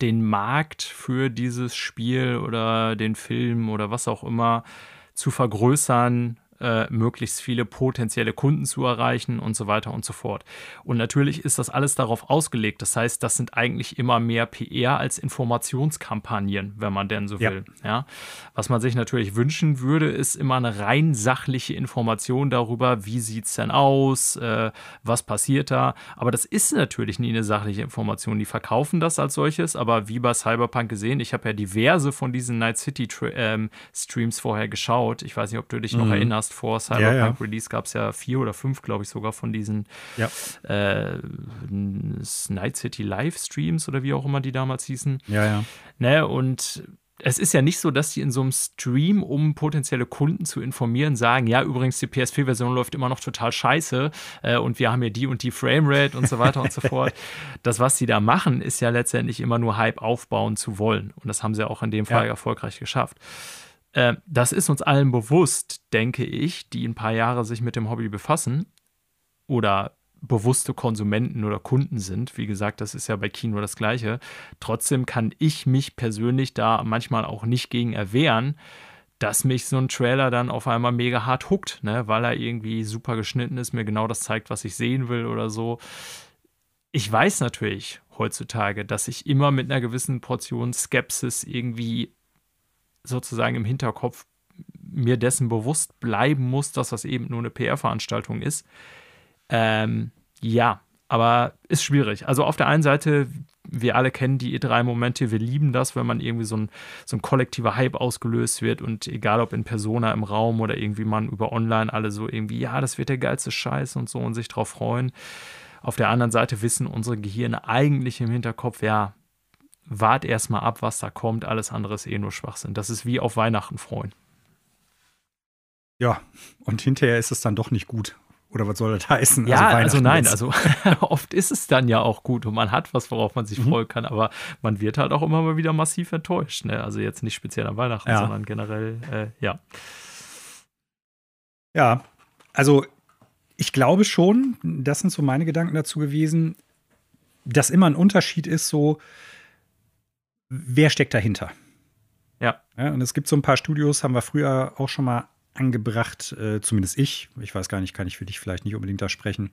den Markt für dieses Spiel oder den Film oder was auch immer zu vergrößern, äh, möglichst viele potenzielle Kunden zu erreichen und so weiter und so fort. Und natürlich ist das alles darauf ausgelegt. Das heißt, das sind eigentlich immer mehr PR als Informationskampagnen, wenn man denn so will. Ja. ja. Was man sich natürlich wünschen würde, ist immer eine rein sachliche Information darüber, wie sieht es denn aus, äh, was passiert da. Aber das ist natürlich nie eine sachliche Information. Die verkaufen das als solches, aber wie bei Cyberpunk gesehen, ich habe ja diverse von diesen Night City ähm, Streams vorher geschaut. Ich weiß nicht, ob du dich mhm. noch erinnerst vor Cyberpunk ja, ja. Release gab es ja vier oder fünf, glaube ich, sogar von diesen ja. äh, Night City Livestreams oder wie auch immer die damals hießen. Ja, ja. Ne, und es ist ja nicht so, dass die in so einem Stream, um potenzielle Kunden zu informieren, sagen, ja, übrigens, die PS4-Version läuft immer noch total scheiße äh, und wir haben ja die und die Framerate und so weiter und so fort. Das, was sie da machen, ist ja letztendlich immer nur Hype aufbauen zu wollen. Und das haben sie auch in dem Fall ja. erfolgreich geschafft. Äh, das ist uns allen bewusst, denke ich, die ein paar Jahre sich mit dem Hobby befassen oder bewusste Konsumenten oder Kunden sind. Wie gesagt, das ist ja bei Kino das Gleiche. Trotzdem kann ich mich persönlich da manchmal auch nicht gegen erwehren, dass mich so ein Trailer dann auf einmal mega hart huckt, ne? weil er irgendwie super geschnitten ist, mir genau das zeigt, was ich sehen will oder so. Ich weiß natürlich heutzutage, dass ich immer mit einer gewissen Portion Skepsis irgendwie sozusagen im Hinterkopf mir dessen bewusst bleiben muss, dass das eben nur eine PR-Veranstaltung ist. Ähm, ja, aber ist schwierig. Also auf der einen Seite, wir alle kennen die E3-Momente, wir lieben das, wenn man irgendwie so ein, so ein kollektiver Hype ausgelöst wird und egal ob in Persona im Raum oder irgendwie man über online alle so irgendwie, ja, das wird der geilste Scheiß und so und sich drauf freuen. Auf der anderen Seite wissen unsere Gehirne eigentlich im Hinterkopf, ja, wart erstmal ab, was da kommt. Alles andere ist eh nur Schwachsinn. Das ist wie auf Weihnachten freuen. Ja, und hinterher ist es dann doch nicht gut. Oder was soll das heißen? Ja, also, also nein, also oft ist es dann ja auch gut und man hat was, worauf man sich mhm. freuen kann, aber man wird halt auch immer mal wieder massiv enttäuscht. Ne? Also jetzt nicht speziell an Weihnachten, ja. sondern generell, äh, ja. Ja, also ich glaube schon, das sind so meine Gedanken dazu gewesen, dass immer ein Unterschied ist, so, wer steckt dahinter? Ja. ja. Und es gibt so ein paar Studios, haben wir früher auch schon mal angebracht, äh, zumindest ich. Ich weiß gar nicht, kann ich für dich vielleicht nicht unbedingt da sprechen.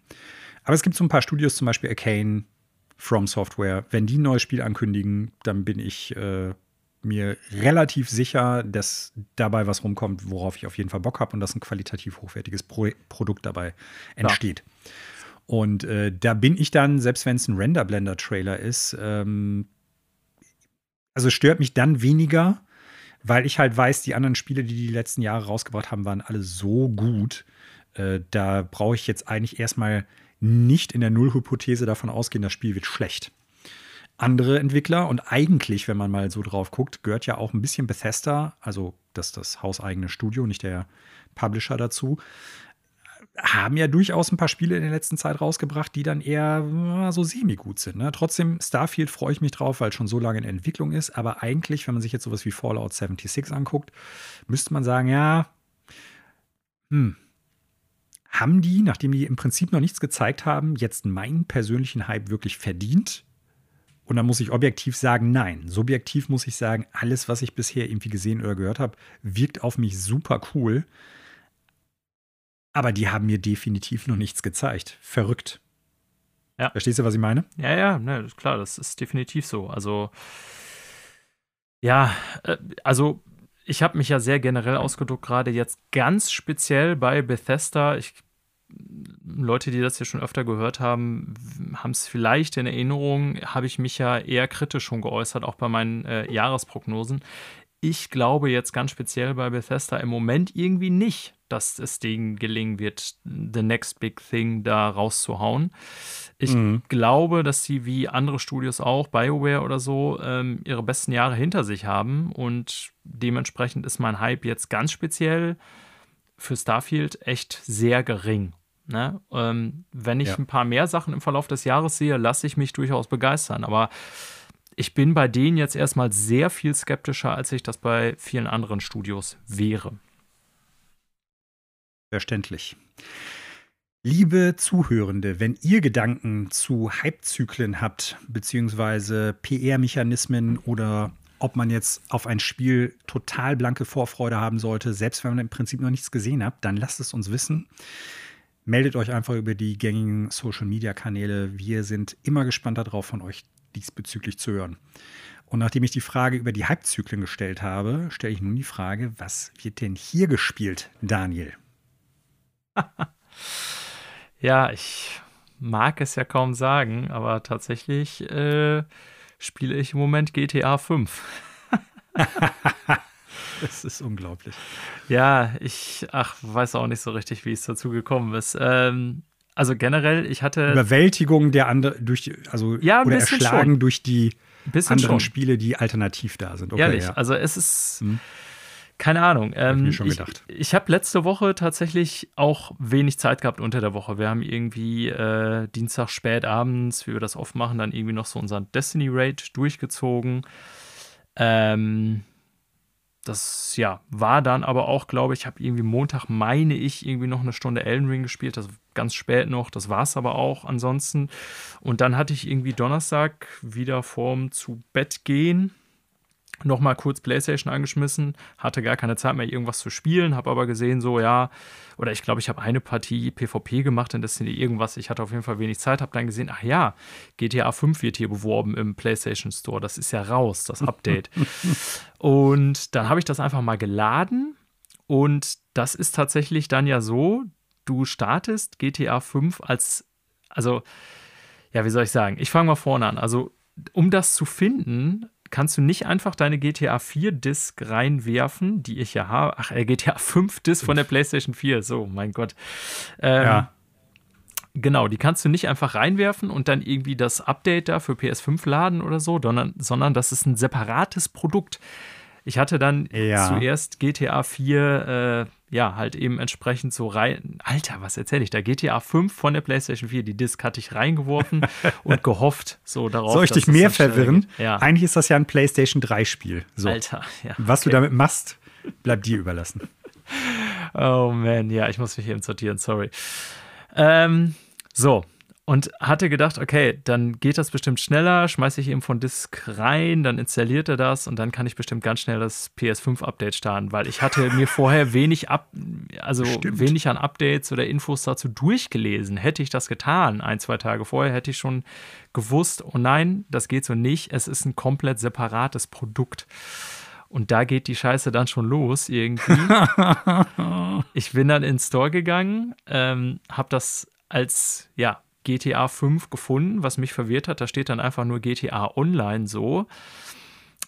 Aber es gibt so ein paar Studios, zum Beispiel Arcane, From Software. Wenn die ein neues Spiel ankündigen, dann bin ich äh, mir relativ sicher, dass dabei was rumkommt, worauf ich auf jeden Fall Bock habe und dass ein qualitativ hochwertiges Pro Produkt dabei entsteht. Ja. Und äh, da bin ich dann, selbst wenn es ein Render-Blender-Trailer ist, ähm, also stört mich dann weniger, weil ich halt weiß, die anderen Spiele, die die letzten Jahre rausgebracht haben, waren alle so gut. Äh, da brauche ich jetzt eigentlich erstmal nicht in der Nullhypothese davon ausgehen, das Spiel wird schlecht. Andere Entwickler und eigentlich, wenn man mal so drauf guckt, gehört ja auch ein bisschen Bethesda, also das, das hauseigene Studio, nicht der Publisher dazu haben ja durchaus ein paar Spiele in der letzten Zeit rausgebracht, die dann eher so semi-gut sind. Ne? Trotzdem, Starfield freue ich mich drauf, weil es schon so lange in Entwicklung ist. Aber eigentlich, wenn man sich jetzt sowas wie Fallout 76 anguckt, müsste man sagen, ja, hm, haben die, nachdem die im Prinzip noch nichts gezeigt haben, jetzt meinen persönlichen Hype wirklich verdient? Und dann muss ich objektiv sagen, nein. Subjektiv muss ich sagen, alles, was ich bisher irgendwie gesehen oder gehört habe, wirkt auf mich super cool. Aber die haben mir definitiv noch nichts gezeigt. Verrückt. Ja. Verstehst du, was ich meine? Ja, ja, ne, klar, das ist definitiv so. Also, ja, äh, also ich habe mich ja sehr generell ausgedruckt, gerade jetzt ganz speziell bei Bethesda. Ich, Leute, die das hier schon öfter gehört haben, haben es vielleicht in Erinnerung, habe ich mich ja eher kritisch schon geäußert, auch bei meinen äh, Jahresprognosen. Ich glaube jetzt ganz speziell bei Bethesda im Moment irgendwie nicht, dass es denen gelingen wird, the next big thing da rauszuhauen. Ich mhm. glaube, dass sie wie andere Studios auch, BioWare oder so, ähm, ihre besten Jahre hinter sich haben und dementsprechend ist mein Hype jetzt ganz speziell für Starfield echt sehr gering. Ne? Ähm, wenn ich ja. ein paar mehr Sachen im Verlauf des Jahres sehe, lasse ich mich durchaus begeistern. Aber ich bin bei denen jetzt erstmal sehr viel skeptischer, als ich das bei vielen anderen Studios wäre. Verständlich. Liebe Zuhörende, wenn ihr Gedanken zu Hypezyklen habt, beziehungsweise PR-Mechanismen oder ob man jetzt auf ein Spiel total blanke Vorfreude haben sollte, selbst wenn man im Prinzip noch nichts gesehen hat, dann lasst es uns wissen. Meldet euch einfach über die gängigen Social-Media-Kanäle. Wir sind immer gespannt darauf, von euch diesbezüglich zu hören. Und nachdem ich die Frage über die Hypezyklen gestellt habe, stelle ich nun die Frage, was wird denn hier gespielt, Daniel? Ja, ich mag es ja kaum sagen, aber tatsächlich äh, spiele ich im Moment GTA 5. das ist unglaublich. Ja, ich ach, weiß auch nicht so richtig, wie es dazu gekommen ist. Ähm, also generell, ich hatte. Überwältigung der anderen durch also ja, oder erschlagen schon. durch die anderen schon. Spiele, die alternativ da sind. Okay, Ehrlich, ja. also es ist. Hm. Keine Ahnung. Ähm, hab ich schon gedacht. Ich, ich habe letzte Woche tatsächlich auch wenig Zeit gehabt unter der Woche. Wir haben irgendwie äh, Dienstag spät abends, wie wir das oft machen, dann irgendwie noch so unseren Destiny Raid durchgezogen. Ähm, das ja war dann aber auch, glaube ich, habe irgendwie Montag meine ich irgendwie noch eine Stunde Elden Ring gespielt, das ganz spät noch. Das war es aber auch ansonsten. Und dann hatte ich irgendwie Donnerstag wieder vorm zu Bett gehen nochmal kurz PlayStation angeschmissen, hatte gar keine Zeit mehr, irgendwas zu spielen, habe aber gesehen, so ja, oder ich glaube, ich habe eine Partie PvP gemacht in Destiny irgendwas. Ich hatte auf jeden Fall wenig Zeit, habe dann gesehen, ach ja, GTA 5 wird hier beworben im PlayStation Store. Das ist ja raus, das Update. und dann habe ich das einfach mal geladen und das ist tatsächlich dann ja so, du startest GTA 5 als, also, ja, wie soll ich sagen? Ich fange mal vorne an. Also, um das zu finden, kannst du nicht einfach deine GTA 4 Disc reinwerfen, die ich ja habe. Ach, äh, GTA 5 Disc von der PlayStation 4. So, mein Gott. Ähm, ja. Genau, die kannst du nicht einfach reinwerfen und dann irgendwie das Update da für PS5 laden oder so, sondern, sondern das ist ein separates Produkt. Ich hatte dann ja. zuerst GTA 4, äh, ja, halt eben entsprechend so rein. Alter, was erzähle ich da? GTA 5 von der PlayStation 4, die Disc hatte ich reingeworfen und gehofft so darauf. Soll ich dich mehr verwirren? Ja. Eigentlich ist das ja ein PlayStation 3-Spiel. So. Alter, ja. Was okay. du damit machst, bleibt dir überlassen. Oh man, ja, ich muss mich eben sortieren, sorry. Ähm, so, und hatte gedacht, okay, dann geht das bestimmt schneller, schmeiße ich eben von Disk rein, dann installiert er das und dann kann ich bestimmt ganz schnell das PS5-Update starten, weil ich hatte mir vorher wenig ab, also Stimmt. wenig an Updates oder Infos dazu durchgelesen. Hätte ich das getan, ein, zwei Tage vorher, hätte ich schon gewusst, oh nein, das geht so nicht, es ist ein komplett separates Produkt. Und da geht die Scheiße dann schon los irgendwie. ich bin dann ins Store gegangen, ähm, habe das als, ja, GTA 5 gefunden, was mich verwirrt hat. Da steht dann einfach nur GTA Online so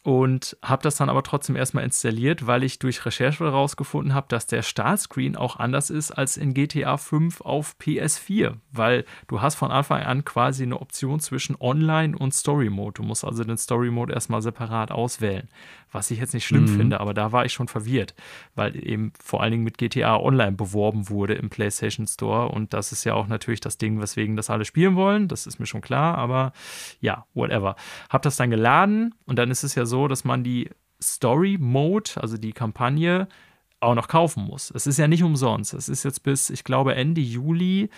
und habe das dann aber trotzdem erstmal installiert, weil ich durch Recherche herausgefunden habe, dass der Startscreen auch anders ist als in GTA 5 auf PS4, weil du hast von Anfang an quasi eine Option zwischen Online und Story Mode. Du musst also den Story Mode erstmal separat auswählen, was ich jetzt nicht schlimm mhm. finde, aber da war ich schon verwirrt, weil eben vor allen Dingen mit GTA Online beworben wurde im PlayStation Store und das ist ja auch natürlich das Ding, weswegen das alle spielen wollen, das ist mir schon klar, aber ja, whatever. Hab das dann geladen und dann ist es ja so, dass man die Story Mode, also die Kampagne, auch noch kaufen muss. Es ist ja nicht umsonst. Es ist jetzt bis, ich glaube, Ende Juli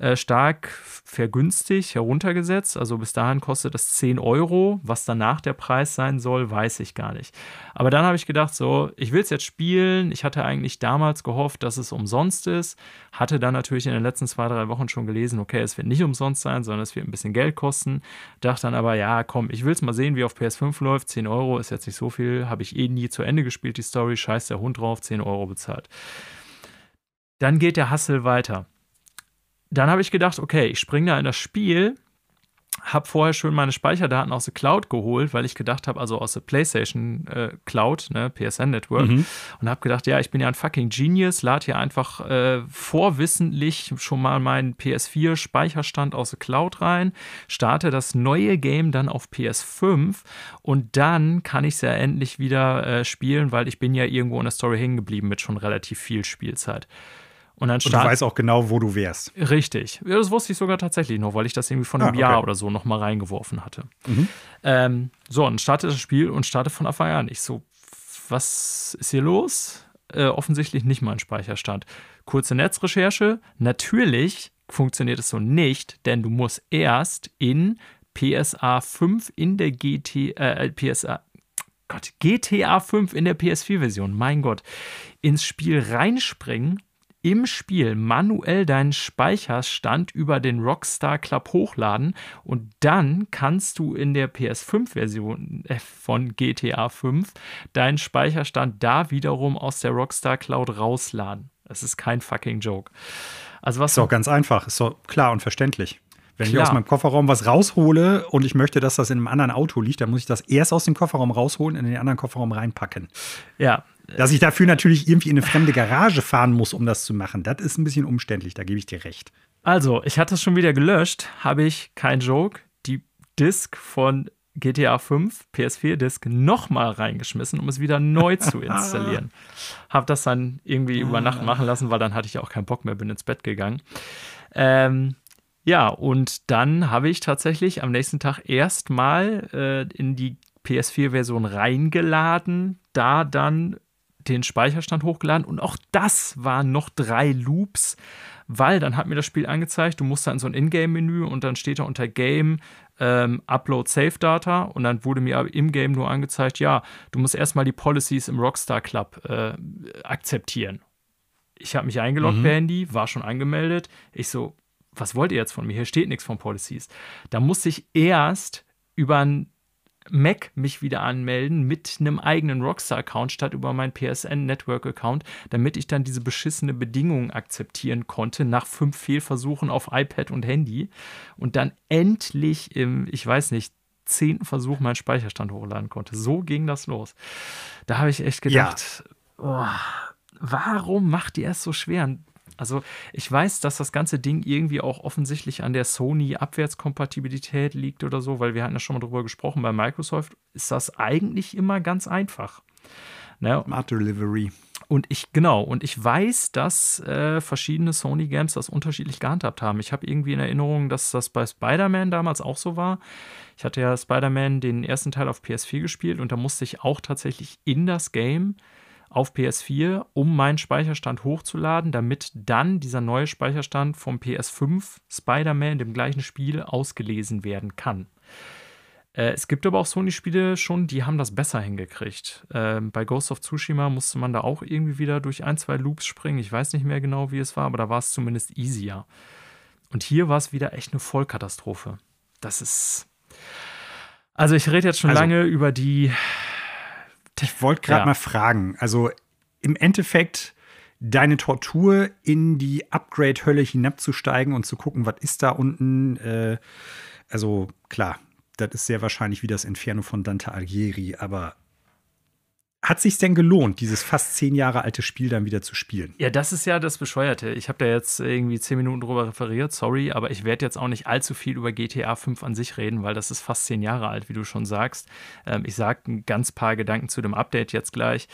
äh, stark vergünstigt heruntergesetzt. Also bis dahin kostet das 10 Euro. Was danach der Preis sein soll, weiß ich gar nicht. Aber dann habe ich gedacht, so, ich will es jetzt spielen. Ich hatte eigentlich damals gehofft, dass es umsonst ist. Hatte dann natürlich in den letzten zwei, drei Wochen schon gelesen, okay, es wird nicht umsonst sein, sondern es wird ein bisschen Geld kosten. Dachte dann aber, ja, komm, ich will es mal sehen, wie auf PS5 läuft. 10 Euro ist jetzt nicht so viel. Habe ich eh nie zu Ende gespielt, die Story. Scheiß der Hund drauf, 10 Euro bezahlt. Dann geht der Hassel weiter dann habe ich gedacht, okay, ich springe da in das Spiel, habe vorher schön meine Speicherdaten aus der Cloud geholt, weil ich gedacht habe, also aus der PlayStation äh, Cloud, ne, PSN Network, mhm. und habe gedacht, ja, ich bin ja ein fucking Genius, lade hier einfach äh, vorwissentlich schon mal meinen PS4 Speicherstand aus der Cloud rein, starte das neue Game dann auf PS5 und dann kann ich es ja endlich wieder äh, spielen, weil ich bin ja irgendwo in der Story hängen geblieben mit schon relativ viel Spielzeit. Und, dann und du weißt auch genau, wo du wärst. Richtig. Ja, das wusste ich sogar tatsächlich noch, weil ich das irgendwie von einem ah, okay. Jahr oder so noch mal reingeworfen hatte. Mhm. Ähm, so, und starte das Spiel und starte von Anfang an. Ich so, was ist hier los? Äh, offensichtlich nicht mein Speicherstand. Kurze Netzrecherche. Natürlich funktioniert es so nicht, denn du musst erst in PSA 5 in der GT, äh, PSA, Gott, GTA 5 in der PS4-Version, mein Gott, ins Spiel reinspringen im Spiel manuell deinen Speicherstand über den Rockstar Club hochladen und dann kannst du in der PS5-Version äh, von GTA 5 deinen Speicherstand da wiederum aus der Rockstar Cloud rausladen. Das ist kein fucking Joke. Also was ist doch ganz einfach, ist doch klar und verständlich. Wenn Klar. ich aus meinem Kofferraum was raushole und ich möchte, dass das in einem anderen Auto liegt, dann muss ich das erst aus dem Kofferraum rausholen und in den anderen Kofferraum reinpacken. Ja, dass ich dafür natürlich irgendwie in eine fremde Garage fahren muss, um das zu machen, das ist ein bisschen umständlich, da gebe ich dir recht. Also, ich hatte es schon wieder gelöscht, habe ich, kein Joke, die Disk von GTA 5 PS4-Disk nochmal reingeschmissen, um es wieder neu zu installieren. habe das dann irgendwie über Nacht machen lassen, weil dann hatte ich auch keinen Bock mehr, bin ins Bett gegangen. Ähm, ja, und dann habe ich tatsächlich am nächsten Tag erstmal äh, in die PS4-Version reingeladen, da dann den Speicherstand hochgeladen und auch das waren noch drei Loops, weil dann hat mir das Spiel angezeigt, du musst da in so ein Ingame-Menü und dann steht da unter Game ähm, Upload Save Data und dann wurde mir im Game nur angezeigt, ja, du musst erstmal die Policies im Rockstar Club äh, akzeptieren. Ich habe mich eingeloggt mhm. per Handy, war schon angemeldet. Ich so, was wollt ihr jetzt von mir? Hier steht nichts von Policies. Da musste ich erst über ein Mac mich wieder anmelden mit einem eigenen Rockstar-Account statt über meinen PSN-Network-Account, damit ich dann diese beschissene Bedingungen akzeptieren konnte nach fünf Fehlversuchen auf iPad und Handy und dann endlich im, ich weiß nicht, zehnten Versuch meinen Speicherstand hochladen konnte. So ging das los. Da habe ich echt gedacht, ja. oh, warum macht ihr es so schwer? Also ich weiß, dass das ganze Ding irgendwie auch offensichtlich an der Sony-Abwärtskompatibilität liegt oder so, weil wir hatten ja schon mal drüber gesprochen, bei Microsoft ist das eigentlich immer ganz einfach. Ne? Smart Delivery. Und ich, genau, und ich weiß, dass äh, verschiedene Sony-Games das unterschiedlich gehandhabt haben. Ich habe irgendwie in Erinnerung, dass das bei Spider-Man damals auch so war. Ich hatte ja Spider-Man den ersten Teil auf PS4 gespielt und da musste ich auch tatsächlich in das Game auf PS4, um meinen Speicherstand hochzuladen, damit dann dieser neue Speicherstand vom PS5 Spider-Man, dem gleichen Spiel, ausgelesen werden kann. Äh, es gibt aber auch Sony-Spiele schon, die haben das besser hingekriegt. Äh, bei Ghost of Tsushima musste man da auch irgendwie wieder durch ein, zwei Loops springen. Ich weiß nicht mehr genau, wie es war, aber da war es zumindest easier. Und hier war es wieder echt eine Vollkatastrophe. Das ist. Also, ich rede jetzt schon also, lange über die ich wollte gerade ja. mal fragen, also im Endeffekt deine Tortur in die Upgrade-Hölle hinabzusteigen und zu gucken, was ist da unten. Äh, also klar, das ist sehr wahrscheinlich wie das Inferno von Dante Alighieri, aber hat sich denn gelohnt, dieses fast zehn Jahre alte Spiel dann wieder zu spielen? Ja, das ist ja das Bescheuerte. Ich habe da jetzt irgendwie zehn Minuten drüber referiert, sorry, aber ich werde jetzt auch nicht allzu viel über GTA 5 an sich reden, weil das ist fast zehn Jahre alt, wie du schon sagst. Ähm, ich sage ein ganz paar Gedanken zu dem Update jetzt gleich.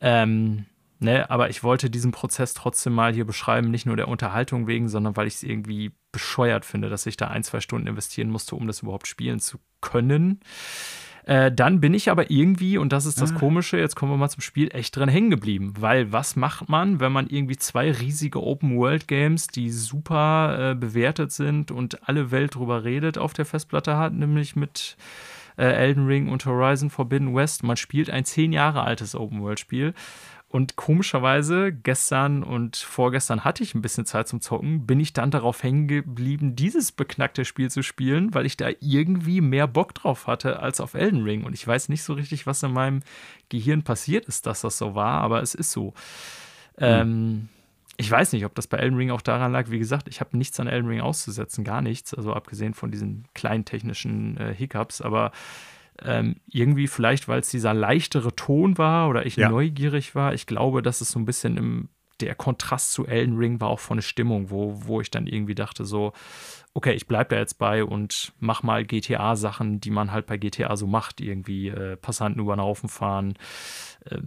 Ähm, ne, aber ich wollte diesen Prozess trotzdem mal hier beschreiben, nicht nur der Unterhaltung wegen, sondern weil ich es irgendwie bescheuert finde, dass ich da ein, zwei Stunden investieren musste, um das überhaupt spielen zu können. Äh, dann bin ich aber irgendwie, und das ist das ah. Komische, jetzt kommen wir mal zum Spiel, echt drin hängen geblieben. Weil was macht man, wenn man irgendwie zwei riesige Open-World-Games, die super äh, bewertet sind und alle Welt drüber redet, auf der Festplatte hat, nämlich mit äh, Elden Ring und Horizon Forbidden West. Man spielt ein zehn Jahre altes Open-World-Spiel und komischerweise, gestern und vorgestern hatte ich ein bisschen Zeit zum Zocken, bin ich dann darauf hängen geblieben, dieses beknackte Spiel zu spielen, weil ich da irgendwie mehr Bock drauf hatte als auf Elden Ring. Und ich weiß nicht so richtig, was in meinem Gehirn passiert ist, dass das so war, aber es ist so. Mhm. Ähm, ich weiß nicht, ob das bei Elden Ring auch daran lag. Wie gesagt, ich habe nichts an Elden Ring auszusetzen, gar nichts. Also abgesehen von diesen kleinen technischen äh, Hiccups, aber ähm, irgendwie vielleicht, weil es dieser leichtere Ton war oder ich ja. neugierig war. Ich glaube, dass es so ein bisschen im, der Kontrast zu Elden Ring war auch von der Stimmung, wo, wo ich dann irgendwie dachte so, okay, ich bleibe da jetzt bei und mach mal GTA-Sachen, die man halt bei GTA so macht, irgendwie äh, Passanten über den Haufen fahren, äh,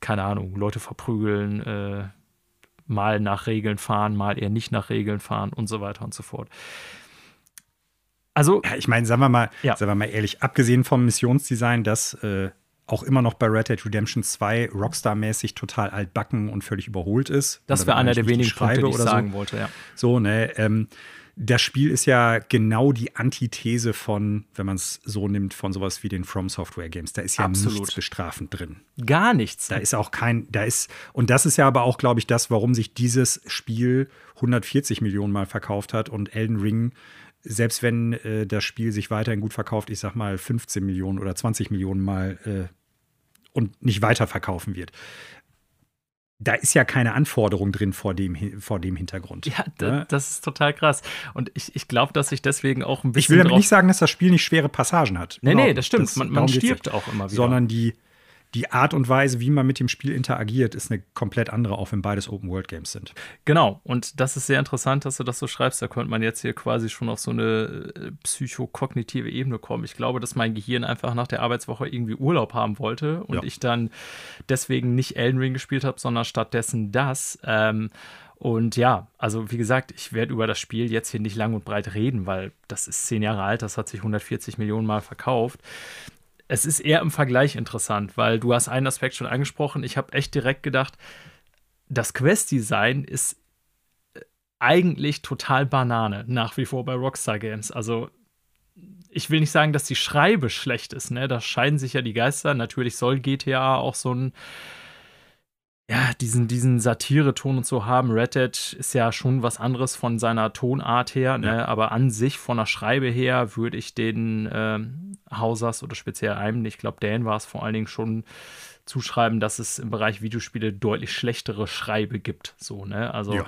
keine Ahnung, Leute verprügeln, äh, mal nach Regeln fahren, mal eher nicht nach Regeln fahren und so weiter und so fort. Also, ja, ich meine, sagen wir mal, ja. sagen wir mal ehrlich, abgesehen vom Missionsdesign, das äh, auch immer noch bei Red Dead Redemption 2 Rockstar-mäßig total altbacken und völlig überholt ist. Das wäre einer der wenigen Punkte, die ich sagen wollte, ja. So, ne, ähm, das Spiel ist ja genau die Antithese von, wenn man es so nimmt, von sowas wie den From Software Games. Da ist ja Absolut. nichts bestrafend drin. Gar nichts. Da ist auch kein, da ist, und das ist ja aber auch, glaube ich, das, warum sich dieses Spiel 140 Millionen Mal verkauft hat und Elden Ring selbst wenn äh, das Spiel sich weiterhin gut verkauft, ich sag mal 15 Millionen oder 20 Millionen Mal äh, und nicht weiterverkaufen wird. Da ist ja keine Anforderung drin vor dem, vor dem Hintergrund. Ja, ne? das ist total krass. Und ich, ich glaube, dass ich deswegen auch ein bisschen. Ich will damit nicht sagen, dass das Spiel nicht schwere Passagen hat. Nee, nee, das stimmt. Das, man, man stirbt auch immer wieder. Sondern die, die Art und Weise, wie man mit dem Spiel interagiert, ist eine komplett andere, auch wenn beides Open-World-Games sind. Genau, und das ist sehr interessant, dass du das so schreibst. Da könnte man jetzt hier quasi schon auf so eine äh, psychokognitive Ebene kommen. Ich glaube, dass mein Gehirn einfach nach der Arbeitswoche irgendwie Urlaub haben wollte und ja. ich dann deswegen nicht Elden Ring gespielt habe, sondern stattdessen das. Ähm, und ja, also wie gesagt, ich werde über das Spiel jetzt hier nicht lang und breit reden, weil das ist zehn Jahre alt, das hat sich 140 Millionen Mal verkauft es ist eher im Vergleich interessant, weil du hast einen Aspekt schon angesprochen. Ich habe echt direkt gedacht, das Quest-Design ist äh, eigentlich total Banane, nach wie vor bei Rockstar Games. Also, ich will nicht sagen, dass die Schreibe schlecht ist, ne? Da scheiden sich ja die Geister. Natürlich soll GTA auch so ein ja, diesen, diesen Satire-Ton und so haben. Red Dead ist ja schon was anderes von seiner Tonart her, ne? ja. aber an sich von der Schreibe her würde ich den ähm, Hausers oder speziell einem, ich glaube, Dan war es vor allen Dingen schon zuschreiben, dass es im Bereich Videospiele deutlich schlechtere Schreibe gibt. So, ne? Also ja.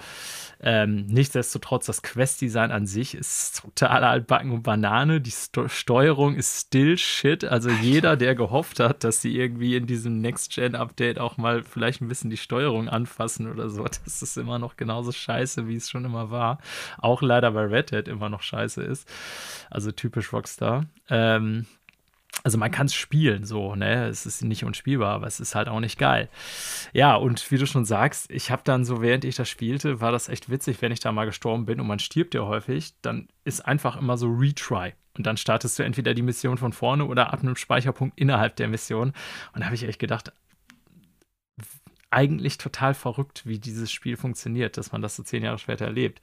ähm, nichtsdestotrotz, das Quest-Design an sich ist total altbacken und Banane. Die Sto Steuerung ist still shit. Also jeder, der gehofft hat, dass sie irgendwie in diesem Next-Gen-Update auch mal vielleicht ein bisschen die Steuerung anfassen oder so, das ist immer noch genauso scheiße, wie es schon immer war. Auch leider bei Red Dead immer noch scheiße ist. Also typisch Rockstar. Ähm, also man kann es spielen, so, ne? Es ist nicht unspielbar, aber es ist halt auch nicht geil. Ja, und wie du schon sagst, ich habe dann so, während ich das spielte, war das echt witzig, wenn ich da mal gestorben bin und man stirbt ja häufig, dann ist einfach immer so Retry. Und dann startest du entweder die Mission von vorne oder ab einem Speicherpunkt innerhalb der Mission. Und da habe ich echt gedacht, eigentlich total verrückt, wie dieses Spiel funktioniert, dass man das so zehn Jahre später erlebt.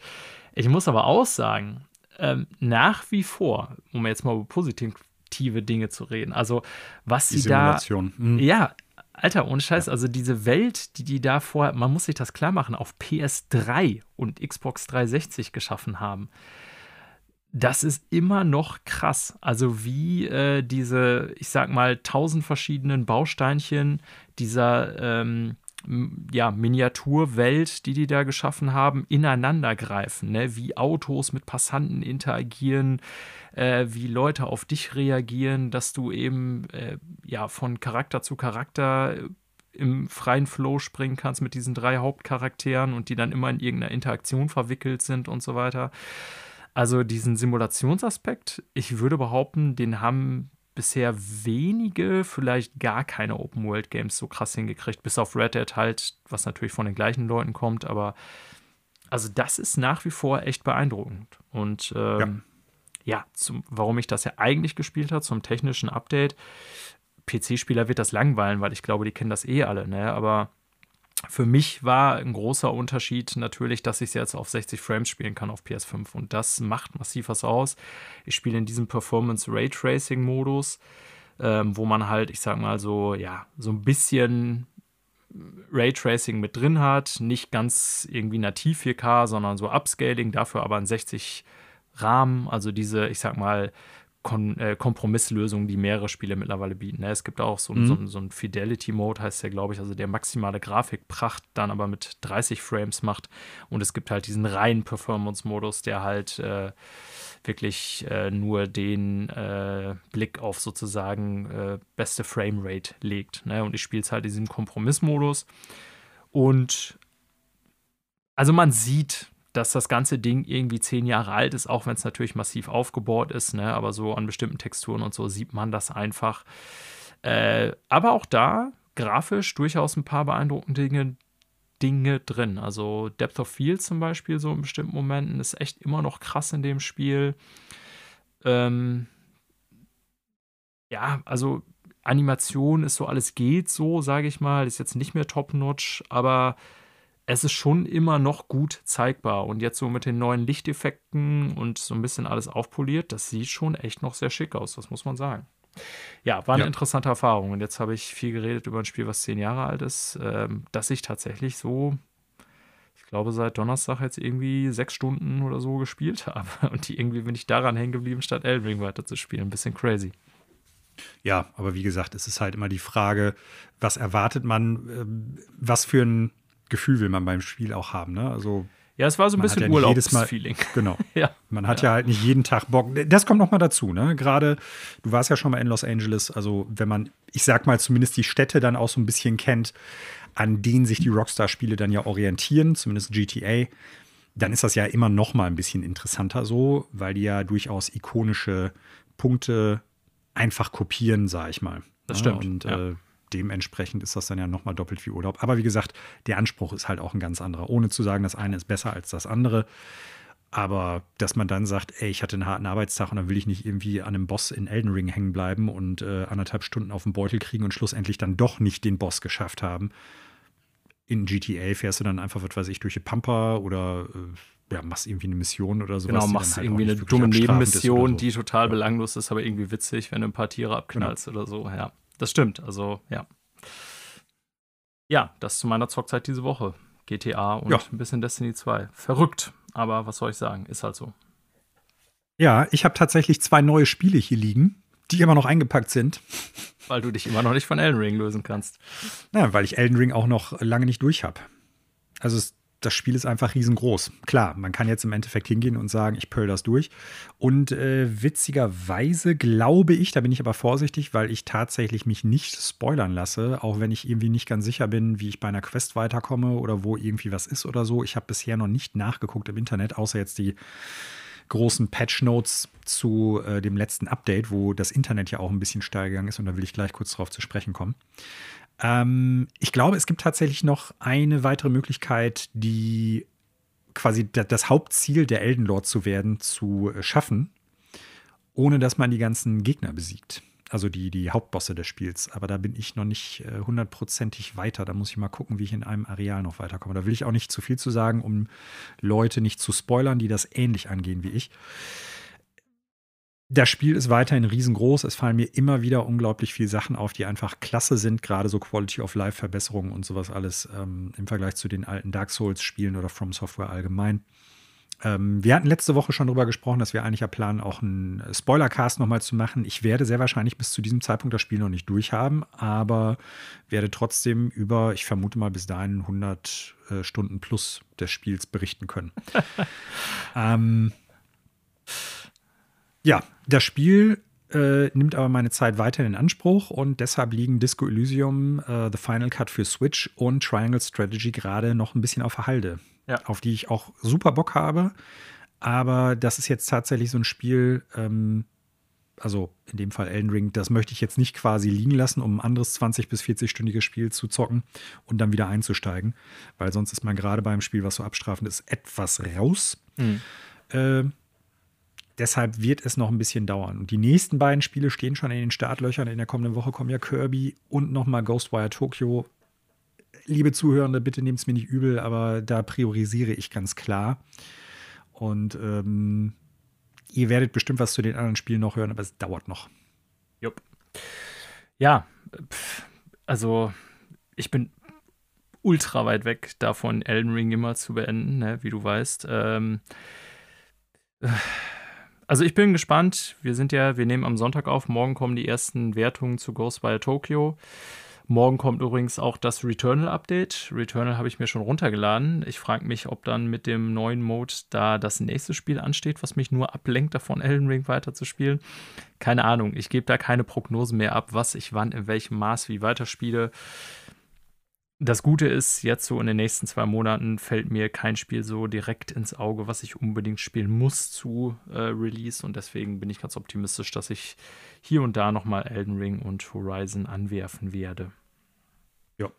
Ich muss aber auch sagen, ähm, nach wie vor, um jetzt mal positiv fiktive Dinge zu reden. Also, was die sie da. Mhm. Ja, Alter, ohne Scheiß, ja. also diese Welt, die die da vorher, man muss sich das klar machen, auf PS3 und Xbox 360 geschaffen haben. Das ist immer noch krass. Also wie äh, diese, ich sag mal, tausend verschiedenen Bausteinchen dieser ähm, ja, Miniaturwelt, die die da geschaffen haben, ineinander greifen. Ne? Wie Autos mit Passanten interagieren, äh, wie Leute auf dich reagieren, dass du eben äh, ja von Charakter zu Charakter äh, im freien Flow springen kannst mit diesen drei Hauptcharakteren und die dann immer in irgendeiner Interaktion verwickelt sind und so weiter. Also diesen Simulationsaspekt, ich würde behaupten, den haben bisher wenige, vielleicht gar keine Open-World-Games so krass hingekriegt, bis auf Red Dead halt, was natürlich von den gleichen Leuten kommt, aber also das ist nach wie vor echt beeindruckend. Und ähm, ja. ja, zum, warum ich das ja eigentlich gespielt habe, zum technischen Update. PC-Spieler wird das langweilen, weil ich glaube, die kennen das eh alle, ne? Aber für mich war ein großer Unterschied natürlich, dass ich es jetzt auf 60 Frames spielen kann auf PS5 und das macht massiv was aus. Ich spiele in diesem Performance Raytracing Modus, ähm, wo man halt, ich sag mal so, ja, so ein bisschen Raytracing mit drin hat, nicht ganz irgendwie nativ 4K, sondern so Upscaling, dafür aber ein 60 Rahmen, also diese, ich sag mal, Kon äh, Kompromisslösungen, die mehrere Spiele mittlerweile bieten. Ne? Es gibt auch so, mhm. so, so einen Fidelity-Mode, heißt der, glaube ich, also der maximale Grafikpracht dann aber mit 30 Frames macht. Und es gibt halt diesen reinen Performance-Modus, der halt äh, wirklich äh, nur den äh, Blick auf sozusagen äh, beste Framerate legt. Ne? Und ich spiele es halt in diesem Kompromissmodus. Und also man sieht, dass das ganze Ding irgendwie zehn Jahre alt ist, auch wenn es natürlich massiv aufgebohrt ist, ne? aber so an bestimmten Texturen und so sieht man das einfach. Äh, aber auch da grafisch durchaus ein paar beeindruckende Dinge, Dinge drin. Also Depth of Field zum Beispiel, so in bestimmten Momenten, ist echt immer noch krass in dem Spiel. Ähm, ja, also Animation ist so alles geht so, sage ich mal. Ist jetzt nicht mehr top-notch, aber es ist schon immer noch gut zeigbar. Und jetzt so mit den neuen Lichteffekten und so ein bisschen alles aufpoliert, das sieht schon echt noch sehr schick aus, das muss man sagen. Ja, war eine ja. interessante Erfahrung. Und jetzt habe ich viel geredet über ein Spiel, was zehn Jahre alt ist, ähm, dass ich tatsächlich so, ich glaube, seit Donnerstag jetzt irgendwie sechs Stunden oder so gespielt habe. Und irgendwie bin ich daran hängen geblieben, statt Elden Ring weiterzuspielen. Ein bisschen crazy. Ja, aber wie gesagt, es ist halt immer die Frage, was erwartet man, ähm, was für ein Gefühl will man beim Spiel auch haben. Ne? Also ja, es war so ein bisschen ja Urlaubsfeeling. Genau. ja. Man hat ja. ja. halt nicht jeden Tag Bock. Das kommt noch mal dazu, ne? Gerade, du warst ja schon mal in Los Angeles. Also, wenn man, ich sag mal, zumindest die Städte dann auch so ein bisschen kennt, an denen sich die Rockstar-Spiele dann ja orientieren, zumindest GTA, dann ist das ja immer noch mal ein bisschen interessanter so, weil die ja durchaus ikonische Punkte einfach kopieren, sag ich mal. Das stimmt. Und ja. äh, dementsprechend ist das dann ja nochmal doppelt wie Urlaub. Aber wie gesagt, der Anspruch ist halt auch ein ganz anderer. Ohne zu sagen, das eine ist besser als das andere. Aber dass man dann sagt, ey, ich hatte einen harten Arbeitstag und dann will ich nicht irgendwie an einem Boss in Elden Ring hängen bleiben und äh, anderthalb Stunden auf den Beutel kriegen und schlussendlich dann doch nicht den Boss geschafft haben. In GTA fährst du dann einfach, was weiß ich, durch die Pampa oder äh, ja, machst irgendwie eine Mission oder sowas. Genau, machst halt irgendwie eine dumme Nebenmission, so. die total ja. belanglos ist, aber irgendwie witzig, wenn du ein paar Tiere abknallst genau. oder so, ja das stimmt. Also, ja. Ja, das zu meiner Zockzeit diese Woche. GTA und ja. ein bisschen Destiny 2. Verrückt, aber was soll ich sagen? Ist halt so. Ja, ich habe tatsächlich zwei neue Spiele hier liegen, die immer noch eingepackt sind. Weil du dich immer noch nicht von Elden Ring lösen kannst. Ja, weil ich Elden Ring auch noch lange nicht durch habe. Also es das Spiel ist einfach riesengroß. Klar, man kann jetzt im Endeffekt hingehen und sagen, ich pearl das durch. Und äh, witzigerweise glaube ich, da bin ich aber vorsichtig, weil ich tatsächlich mich nicht spoilern lasse, auch wenn ich irgendwie nicht ganz sicher bin, wie ich bei einer Quest weiterkomme oder wo irgendwie was ist oder so. Ich habe bisher noch nicht nachgeguckt im Internet, außer jetzt die großen Patch Notes zu äh, dem letzten Update, wo das Internet ja auch ein bisschen steil gegangen ist und da will ich gleich kurz drauf zu sprechen kommen. Ähm, ich glaube, es gibt tatsächlich noch eine weitere Möglichkeit, die quasi das Hauptziel der Elden Lord zu werden, zu äh, schaffen, ohne dass man die ganzen Gegner besiegt. Also die, die Hauptbosse des Spiels. Aber da bin ich noch nicht äh, hundertprozentig weiter. Da muss ich mal gucken, wie ich in einem Areal noch weiterkomme. Da will ich auch nicht zu viel zu sagen, um Leute nicht zu spoilern, die das ähnlich angehen wie ich. Das Spiel ist weiterhin riesengroß. Es fallen mir immer wieder unglaublich viele Sachen auf, die einfach klasse sind, gerade so Quality of Life Verbesserungen und sowas alles ähm, im Vergleich zu den alten Dark Souls Spielen oder From Software allgemein. Ähm, wir hatten letzte Woche schon darüber gesprochen, dass wir eigentlich ja planen, auch einen Spoilercast nochmal zu machen. Ich werde sehr wahrscheinlich bis zu diesem Zeitpunkt das Spiel noch nicht durchhaben, aber werde trotzdem über, ich vermute mal bis dahin 100 äh, Stunden plus des Spiels berichten können. ähm, ja, das Spiel äh, nimmt aber meine Zeit weiter in Anspruch und deshalb liegen Disco Elysium, äh, The Final Cut für Switch und Triangle Strategy gerade noch ein bisschen auf der Halde, ja. auf die ich auch super Bock habe. Aber das ist jetzt tatsächlich so ein Spiel, ähm, also in dem Fall Elden Ring, das möchte ich jetzt nicht quasi liegen lassen, um ein anderes 20- bis 40-stündiges Spiel zu zocken und dann wieder einzusteigen, weil sonst ist man gerade beim Spiel, was so abstrafend ist, etwas raus. Mhm. Äh, deshalb wird es noch ein bisschen dauern. Und die nächsten beiden Spiele stehen schon in den Startlöchern. In der kommenden Woche kommen ja Kirby und nochmal Ghostwire Tokyo. Liebe Zuhörende, bitte nehmt es mir nicht übel, aber da priorisiere ich ganz klar. Und ähm, ihr werdet bestimmt was zu den anderen Spielen noch hören, aber es dauert noch. Jupp. Ja, also ich bin ultra weit weg davon, Elden Ring immer zu beenden, ne, wie du weißt. Ähm, also ich bin gespannt. Wir sind ja, wir nehmen am Sonntag auf. Morgen kommen die ersten Wertungen zu Ghostwire Tokyo. Morgen kommt übrigens auch das Returnal-Update. Returnal habe ich mir schon runtergeladen. Ich frage mich, ob dann mit dem neuen Mode da das nächste Spiel ansteht, was mich nur ablenkt, davon Elden Ring weiterzuspielen. Keine Ahnung. Ich gebe da keine Prognosen mehr ab, was ich wann, in welchem Maß, wie weiterspiele. Das Gute ist, jetzt so in den nächsten zwei Monaten fällt mir kein Spiel so direkt ins Auge, was ich unbedingt spielen muss zu äh, Release. Und deswegen bin ich ganz optimistisch, dass ich hier und da nochmal Elden Ring und Horizon anwerfen werde. Ja.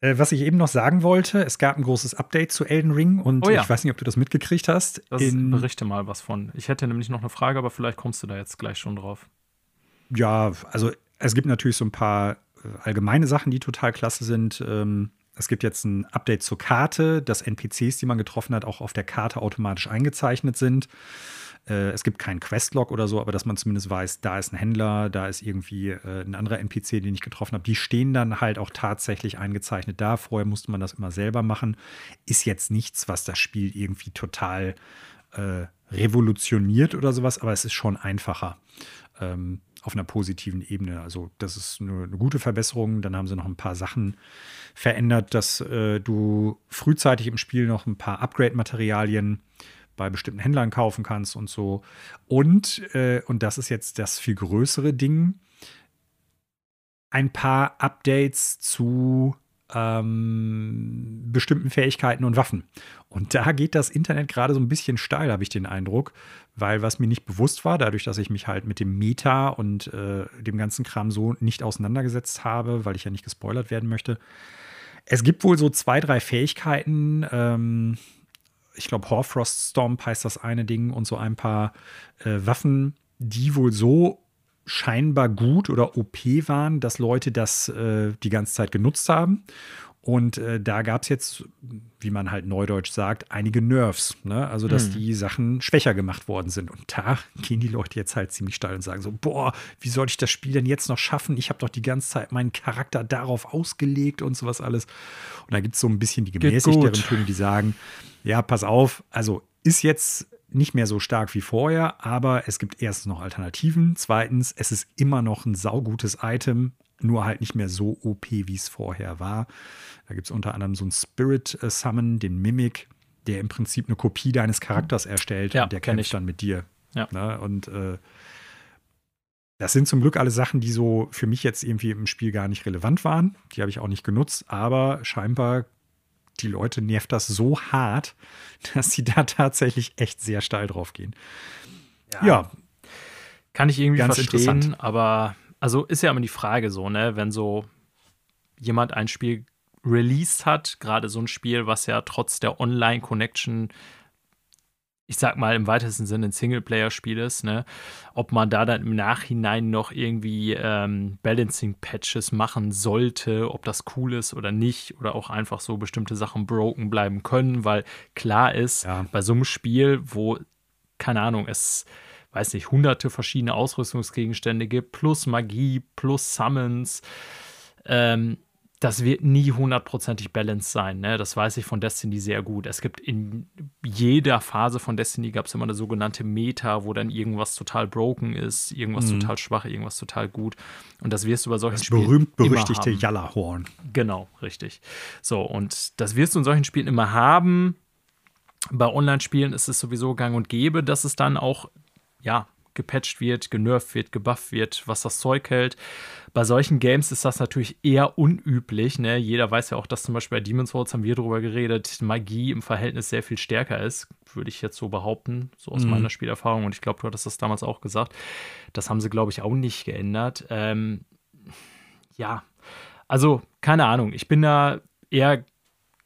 Äh, was ich eben noch sagen wollte, es gab ein großes Update zu Elden Ring und oh ja. ich weiß nicht, ob du das mitgekriegt hast. Das berichte mal was von. Ich hätte nämlich noch eine Frage, aber vielleicht kommst du da jetzt gleich schon drauf. Ja, also es gibt natürlich so ein paar allgemeine Sachen, die total klasse sind. Ähm, es gibt jetzt ein Update zur Karte, dass NPCs, die man getroffen hat, auch auf der Karte automatisch eingezeichnet sind. Äh, es gibt keinen Questlog oder so, aber dass man zumindest weiß, da ist ein Händler, da ist irgendwie äh, ein anderer NPC, den ich getroffen habe. Die stehen dann halt auch tatsächlich eingezeichnet da. Vorher musste man das immer selber machen. Ist jetzt nichts, was das Spiel irgendwie total äh, revolutioniert oder sowas, aber es ist schon einfacher. Ähm, auf einer positiven Ebene. Also das ist eine, eine, gute Verbesserung. Dann haben sie noch ein paar Sachen verändert, dass äh, du frühzeitig im Spiel noch ein paar Upgrade-Materialien bei bestimmten Händlern kaufen kannst und so. Und, äh, und das ist jetzt das viel größere Ding, ein paar Updates zu ähm, bestimmten Fähigkeiten und Waffen. Und da geht das Internet gerade so ein bisschen steil, habe ich den Eindruck, weil was mir nicht bewusst war, dadurch, dass ich mich halt mit dem Meta und äh, dem ganzen Kram so nicht auseinandergesetzt habe, weil ich ja nicht gespoilert werden möchte. Es gibt wohl so zwei, drei Fähigkeiten. Ähm, ich glaube, Horfrost Stomp heißt das eine Ding und so ein paar äh, Waffen, die wohl so scheinbar gut oder OP waren, dass Leute das äh, die ganze Zeit genutzt haben. Und äh, da gab es jetzt, wie man halt neudeutsch sagt, einige Nerves. Ne? Also, dass hm. die Sachen schwächer gemacht worden sind. Und da gehen die Leute jetzt halt ziemlich steil und sagen so, boah, wie soll ich das Spiel denn jetzt noch schaffen? Ich habe doch die ganze Zeit meinen Charakter darauf ausgelegt und sowas alles. Und da gibt es so ein bisschen die gemäßigteren Töne, die sagen, ja, pass auf, also ist jetzt nicht mehr so stark wie vorher, aber es gibt erstens noch Alternativen. Zweitens, es ist immer noch ein saugutes Item, nur halt nicht mehr so OP, wie es vorher war. Da gibt es unter anderem so einen Spirit äh, Summon, den Mimic, der im Prinzip eine Kopie deines Charakters erstellt ja, und der kämpft ich. dann mit dir. Ja. Ne? Und äh, das sind zum Glück alle Sachen, die so für mich jetzt irgendwie im Spiel gar nicht relevant waren. Die habe ich auch nicht genutzt, aber scheinbar die Leute nervt das so hart, dass sie da tatsächlich echt sehr steil drauf gehen. Ja. ja. Kann ich irgendwie Ganz verstehen, aber also ist ja immer die Frage so, ne, wenn so jemand ein Spiel released hat, gerade so ein Spiel, was ja trotz der Online-Connection ich sag mal, im weitesten Sinne ein Singleplayer-Spiel ist, ne? ob man da dann im Nachhinein noch irgendwie ähm, Balancing-Patches machen sollte, ob das cool ist oder nicht, oder auch einfach so bestimmte Sachen broken bleiben können, weil klar ist, ja. bei so einem Spiel, wo, keine Ahnung, es weiß nicht, hunderte verschiedene Ausrüstungsgegenstände gibt, plus Magie, plus Summons, ähm, das wird nie hundertprozentig balanced sein. Ne? Das weiß ich von Destiny sehr gut. Es gibt in jeder Phase von Destiny gab es immer eine sogenannte Meta, wo dann irgendwas total broken ist, irgendwas mhm. total schwach, irgendwas total gut. Und das wirst du bei solchen das Spielen berühmt berüchtigte Yalla-Horn. Genau, richtig. So und das wirst du in solchen Spielen immer haben. Bei Online-Spielen ist es sowieso gang und gäbe, dass es dann auch ja gepatcht wird, genervt wird, gebufft wird, was das Zeug hält. Bei solchen Games ist das natürlich eher unüblich. Ne? Jeder weiß ja auch, dass zum Beispiel bei Demon's Souls haben wir darüber geredet, Magie im Verhältnis sehr viel stärker ist, würde ich jetzt so behaupten, so aus mhm. meiner Spielerfahrung. Und ich glaube, du hattest das damals auch gesagt. Das haben sie, glaube ich, auch nicht geändert. Ähm, ja, also keine Ahnung. Ich bin da eher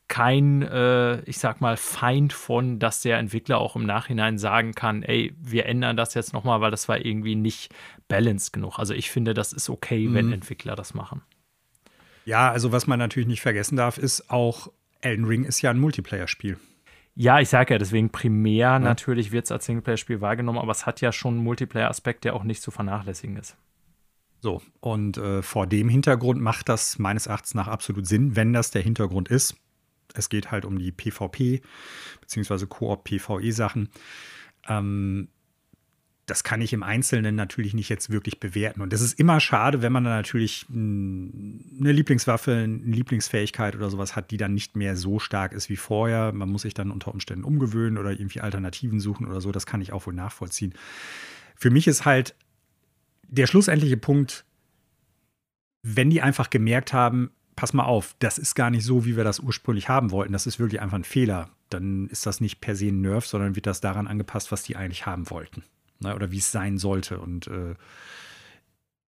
kein, äh, ich sag mal, Feind von, dass der Entwickler auch im Nachhinein sagen kann, ey, wir ändern das jetzt nochmal, weil das war irgendwie nicht balanced genug. Also ich finde, das ist okay, mhm. wenn Entwickler das machen. Ja, also was man natürlich nicht vergessen darf, ist auch, Elden Ring ist ja ein Multiplayer-Spiel. Ja, ich sage ja, deswegen primär ja. natürlich wird es als Singleplayer-Spiel wahrgenommen, aber es hat ja schon einen Multiplayer-Aspekt, der auch nicht zu vernachlässigen ist. So, und äh, vor dem Hintergrund macht das meines Erachtens nach absolut Sinn, wenn das der Hintergrund ist. Es geht halt um die PvP bzw. Koop-PvE-Sachen. Ähm, das kann ich im Einzelnen natürlich nicht jetzt wirklich bewerten. Und das ist immer schade, wenn man dann natürlich eine Lieblingswaffe, eine Lieblingsfähigkeit oder sowas hat, die dann nicht mehr so stark ist wie vorher. Man muss sich dann unter Umständen umgewöhnen oder irgendwie Alternativen suchen oder so. Das kann ich auch wohl nachvollziehen. Für mich ist halt der schlussendliche Punkt, wenn die einfach gemerkt haben, pass mal auf, das ist gar nicht so, wie wir das ursprünglich haben wollten. Das ist wirklich einfach ein Fehler. Dann ist das nicht per se ein Nerf, sondern wird das daran angepasst, was die eigentlich haben wollten ne, oder wie es sein sollte. Und äh,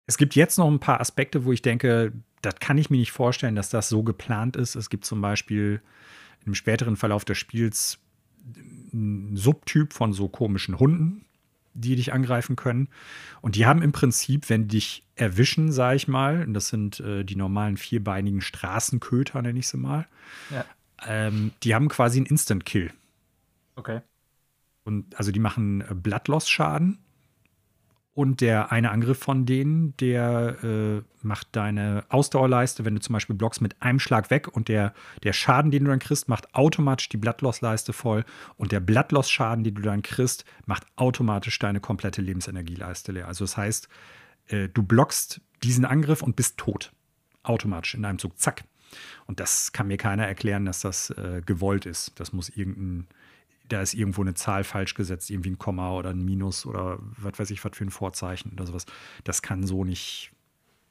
es gibt jetzt noch ein paar Aspekte, wo ich denke, das kann ich mir nicht vorstellen, dass das so geplant ist. Es gibt zum Beispiel im späteren Verlauf des Spiels einen Subtyp von so komischen Hunden, die dich angreifen können. Und die haben im Prinzip, wenn die dich erwischen, sage ich mal, und das sind äh, die normalen vierbeinigen Straßenköter, nenne ich sie mal, ja. ähm, die haben quasi einen Instant-Kill. Okay. Und also die machen äh, Bloodloss-Schaden. Und der eine Angriff von denen, der äh, macht deine Ausdauerleiste, wenn du zum Beispiel blockst, mit einem Schlag weg und der, der Schaden, den du dann kriegst, macht automatisch die Bloodloss-Leiste voll und der Bloodloss-Schaden, den du dann kriegst, macht automatisch deine komplette Lebensenergieleiste leer. Also das heißt, äh, du blockst diesen Angriff und bist tot. Automatisch in einem Zug. Zack. Und das kann mir keiner erklären, dass das äh, gewollt ist. Das muss irgendein da ist irgendwo eine Zahl falsch gesetzt, irgendwie ein Komma oder ein Minus oder was weiß ich, was für ein Vorzeichen oder sowas. Das kann so nicht,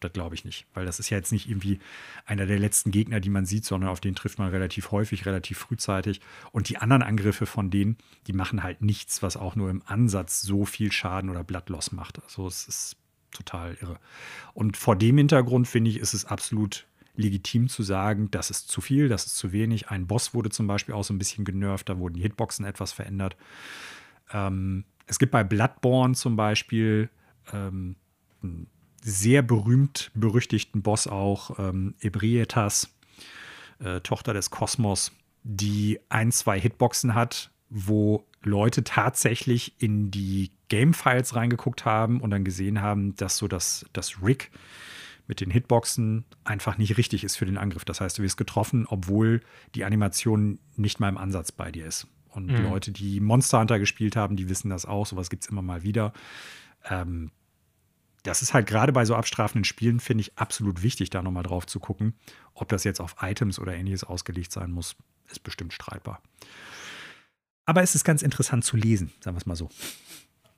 das glaube ich nicht, weil das ist ja jetzt nicht irgendwie einer der letzten Gegner, die man sieht, sondern auf den trifft man relativ häufig, relativ frühzeitig. Und die anderen Angriffe von denen, die machen halt nichts, was auch nur im Ansatz so viel Schaden oder Blattloss macht. Also es ist total irre. Und vor dem Hintergrund finde ich, ist es absolut legitim zu sagen, das ist zu viel, das ist zu wenig. Ein Boss wurde zum Beispiel auch so ein bisschen genervt, da wurden die Hitboxen etwas verändert. Ähm, es gibt bei Bloodborne zum Beispiel ähm, einen sehr berühmt berüchtigten Boss auch, ähm, Ebrietas, äh, Tochter des Kosmos, die ein, zwei Hitboxen hat, wo Leute tatsächlich in die Game-Files reingeguckt haben und dann gesehen haben, dass so das, das Rig, mit den Hitboxen einfach nicht richtig ist für den Angriff. Das heißt, du wirst getroffen, obwohl die Animation nicht mal im Ansatz bei dir ist. Und mhm. Leute, die Monster Hunter gespielt haben, die wissen das auch. Sowas gibt es immer mal wieder. Ähm, das ist halt gerade bei so abstrafenden Spielen, finde ich, absolut wichtig, da nochmal drauf zu gucken. Ob das jetzt auf Items oder ähnliches ausgelegt sein muss, ist bestimmt streitbar. Aber es ist ganz interessant zu lesen, sagen wir es mal so.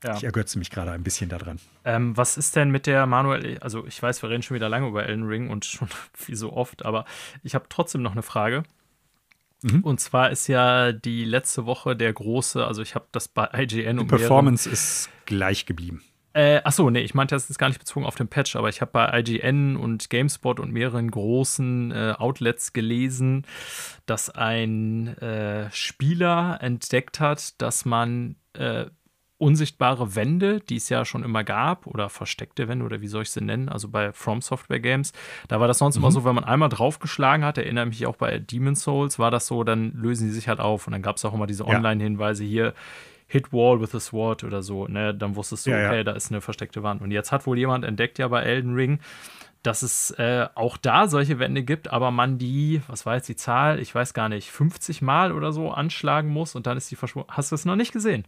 Ja. Ich ergötze mich gerade ein bisschen daran. Ähm, was ist denn mit der Manuel? Also, ich weiß, wir reden schon wieder lange über Elden Ring und schon wie so oft, aber ich habe trotzdem noch eine Frage. Mhm. Und zwar ist ja die letzte Woche der große, also ich habe das bei IGN Die Performance ist gleich geblieben. Äh, achso, nee, ich meinte das ist gar nicht bezogen auf den Patch, aber ich habe bei IGN und GameSpot und mehreren großen äh, Outlets gelesen, dass ein äh, Spieler entdeckt hat, dass man äh, unsichtbare Wände, die es ja schon immer gab, oder versteckte Wände, oder wie soll ich sie nennen, also bei From Software Games. Da war das sonst mhm. immer so, wenn man einmal draufgeschlagen hat, erinnere mich auch bei Demon's Souls, war das so, dann lösen die sich halt auf. Und dann gab es auch immer diese Online-Hinweise hier, Hit Wall with a Sword oder so, ne? Dann wusstest du, ja, okay, ja. da ist eine versteckte Wand. Und jetzt hat wohl jemand entdeckt, ja, bei Elden Ring, dass es äh, auch da solche Wände gibt, aber man die, was war jetzt die Zahl, ich weiß gar nicht, 50 Mal oder so anschlagen muss und dann ist die verschwunden. Hast du es noch nicht gesehen?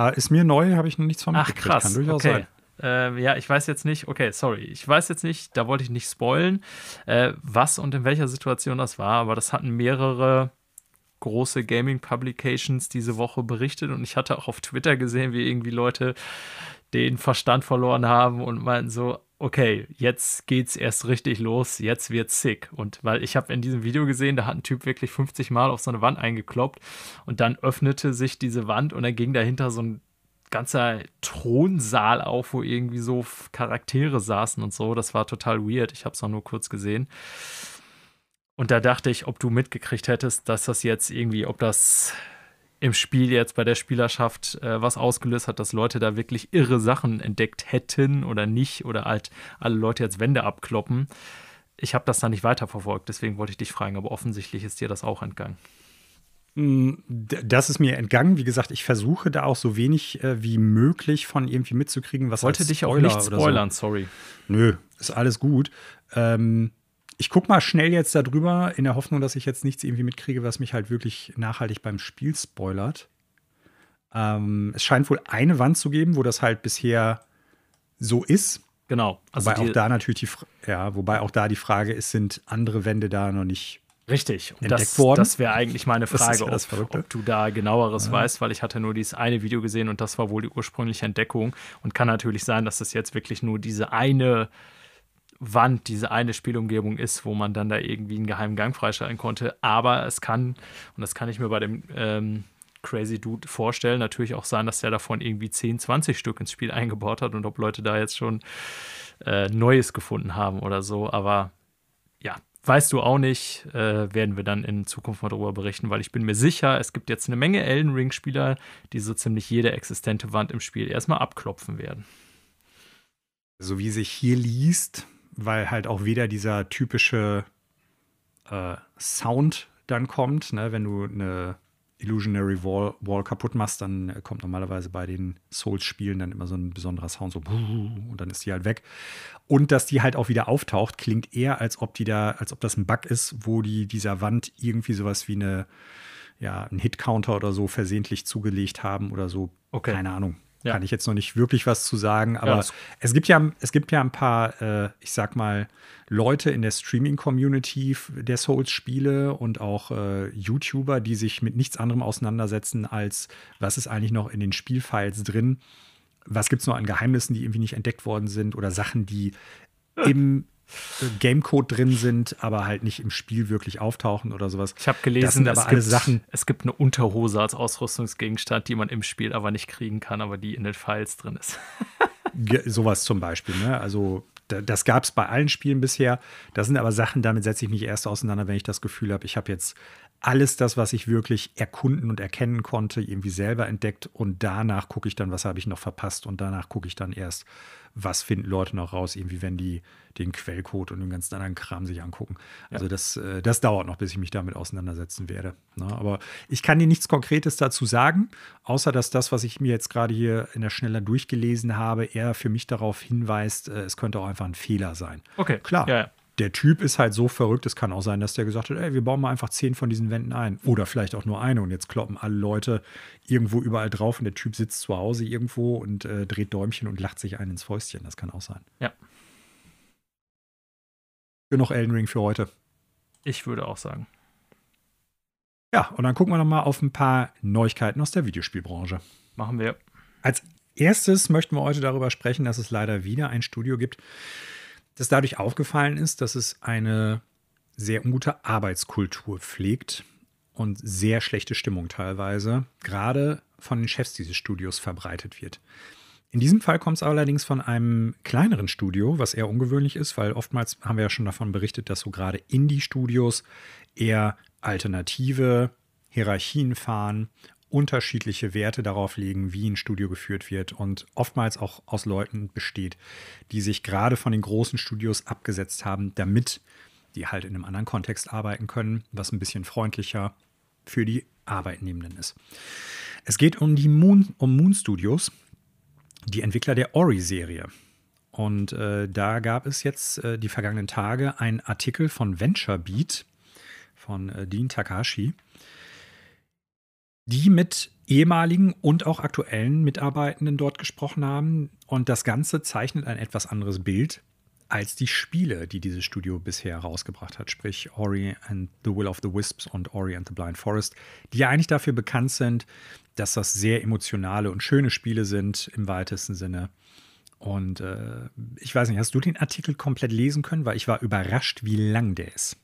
Ah, ist mir neu, habe ich noch nichts von Ach, krass. Kann durchaus okay. sein. Äh, ja, ich weiß jetzt nicht, okay, sorry, ich weiß jetzt nicht, da wollte ich nicht spoilen, äh, was und in welcher Situation das war, aber das hatten mehrere große Gaming-Publications diese Woche berichtet und ich hatte auch auf Twitter gesehen, wie irgendwie Leute den Verstand verloren haben und meinten so, okay, jetzt geht's erst richtig los, jetzt wird's sick. Und weil ich habe in diesem Video gesehen, da hat ein Typ wirklich 50 Mal auf so eine Wand eingekloppt und dann öffnete sich diese Wand und dann ging dahinter so ein ganzer Thronsaal auf, wo irgendwie so Charaktere saßen und so. Das war total weird. Ich habe es auch nur kurz gesehen. Und da dachte ich, ob du mitgekriegt hättest, dass das jetzt irgendwie, ob das im Spiel jetzt bei der Spielerschaft äh, was ausgelöst hat, dass Leute da wirklich irre Sachen entdeckt hätten oder nicht oder halt alle Leute jetzt Wände abkloppen. Ich habe das da nicht weiterverfolgt, deswegen wollte ich dich fragen, aber offensichtlich ist dir das auch entgangen. Mm, das ist mir entgangen. Wie gesagt, ich versuche da auch so wenig äh, wie möglich von irgendwie mitzukriegen, was Wollte dich auch nicht spoilern, so. sorry. Nö, ist alles gut. Ähm, ich gucke mal schnell jetzt darüber, in der Hoffnung, dass ich jetzt nichts irgendwie mitkriege, was mich halt wirklich nachhaltig beim Spiel spoilert. Ähm, es scheint wohl eine Wand zu geben, wo das halt bisher so ist. Genau. Also wobei auch da natürlich die, ja, wobei auch da die Frage ist, sind andere Wände da noch nicht Richtig. Und entdeckt das? Das wäre eigentlich meine Frage, ja ob, ob, du da genaueres ja. weißt, weil ich hatte nur dieses eine Video gesehen und das war wohl die ursprüngliche Entdeckung. Und kann natürlich sein, dass das jetzt wirklich nur diese eine Wand, diese eine Spielumgebung ist, wo man dann da irgendwie einen geheimen Gang freischalten konnte. Aber es kann, und das kann ich mir bei dem ähm, Crazy Dude vorstellen, natürlich auch sein, dass der davon irgendwie 10, 20 Stück ins Spiel eingebaut hat und ob Leute da jetzt schon äh, Neues gefunden haben oder so. Aber ja, weißt du auch nicht, äh, werden wir dann in Zukunft mal darüber berichten, weil ich bin mir sicher, es gibt jetzt eine Menge Elden Ring-Spieler, die so ziemlich jede existente Wand im Spiel erstmal abklopfen werden. So wie sich hier liest, weil halt auch wieder dieser typische äh, Sound dann kommt, ne, wenn du eine Illusionary Wall, Wall kaputt machst, dann kommt normalerweise bei den Souls-Spielen dann immer so ein besonderer Sound, so und dann ist die halt weg. Und dass die halt auch wieder auftaucht, klingt eher, als ob die da, als ob das ein Bug ist, wo die dieser Wand irgendwie sowas wie eine, ja, einen Hit-Counter oder so versehentlich zugelegt haben oder so. Okay. Keine Ahnung. Ja. Kann ich jetzt noch nicht wirklich was zu sagen, aber ja, es gibt ja, es gibt ja ein paar, äh, ich sag mal, Leute in der Streaming-Community der Souls-Spiele und auch äh, YouTuber, die sich mit nichts anderem auseinandersetzen, als was ist eigentlich noch in den Spielfiles drin, was gibt es noch an Geheimnissen, die irgendwie nicht entdeckt worden sind oder Sachen, die im Gamecode drin sind, aber halt nicht im Spiel wirklich auftauchen oder sowas. Ich habe gelesen, aber es, alle gibt, Sachen es gibt eine Unterhose als Ausrüstungsgegenstand, die man im Spiel aber nicht kriegen kann, aber die in den Files drin ist. sowas zum Beispiel. Ne? Also das gab es bei allen Spielen bisher. Das sind aber Sachen, damit setze ich mich erst auseinander, wenn ich das Gefühl habe, ich habe jetzt alles das, was ich wirklich erkunden und erkennen konnte, irgendwie selber entdeckt und danach gucke ich dann, was habe ich noch verpasst und danach gucke ich dann erst, was finden Leute noch raus, irgendwie, wenn die den Quellcode und den ganzen anderen Kram sich angucken. Also das, äh, das dauert noch, bis ich mich damit auseinandersetzen werde. Ne? Aber ich kann dir nichts Konkretes dazu sagen, außer dass das, was ich mir jetzt gerade hier in der Schneller durchgelesen habe, eher für mich darauf hinweist, äh, es könnte auch einfach ein Fehler sein. Okay. Klar. Ja, ja der Typ ist halt so verrückt, es kann auch sein, dass der gesagt hat, ey, wir bauen mal einfach zehn von diesen Wänden ein. Oder vielleicht auch nur eine und jetzt kloppen alle Leute irgendwo überall drauf und der Typ sitzt zu Hause irgendwo und äh, dreht Däumchen und lacht sich ein ins Fäustchen. Das kann auch sein. Ja. Genug Elden Ring für heute. Ich würde auch sagen. Ja, und dann gucken wir noch mal auf ein paar Neuigkeiten aus der Videospielbranche. Machen wir. Als erstes möchten wir heute darüber sprechen, dass es leider wieder ein Studio gibt, das dadurch aufgefallen ist, dass es eine sehr ungute Arbeitskultur pflegt und sehr schlechte Stimmung teilweise, gerade von den Chefs dieses Studios verbreitet wird. In diesem Fall kommt es allerdings von einem kleineren Studio, was eher ungewöhnlich ist, weil oftmals haben wir ja schon davon berichtet, dass so gerade Indie-Studios eher alternative Hierarchien fahren unterschiedliche Werte darauf legen, wie ein Studio geführt wird und oftmals auch aus Leuten besteht, die sich gerade von den großen Studios abgesetzt haben, damit die halt in einem anderen Kontext arbeiten können, was ein bisschen freundlicher für die Arbeitnehmenden ist. Es geht um die Moon, um Moon Studios, die Entwickler der Ori-Serie. Und äh, da gab es jetzt äh, die vergangenen Tage einen Artikel von VentureBeat von äh, Dean Takashi, die mit ehemaligen und auch aktuellen Mitarbeitenden dort gesprochen haben. Und das Ganze zeichnet ein etwas anderes Bild als die Spiele, die dieses Studio bisher herausgebracht hat, sprich Ori and the Will of the Wisps und Ori and the Blind Forest, die ja eigentlich dafür bekannt sind, dass das sehr emotionale und schöne Spiele sind im weitesten Sinne. Und äh, ich weiß nicht, hast du den Artikel komplett lesen können? Weil ich war überrascht, wie lang der ist.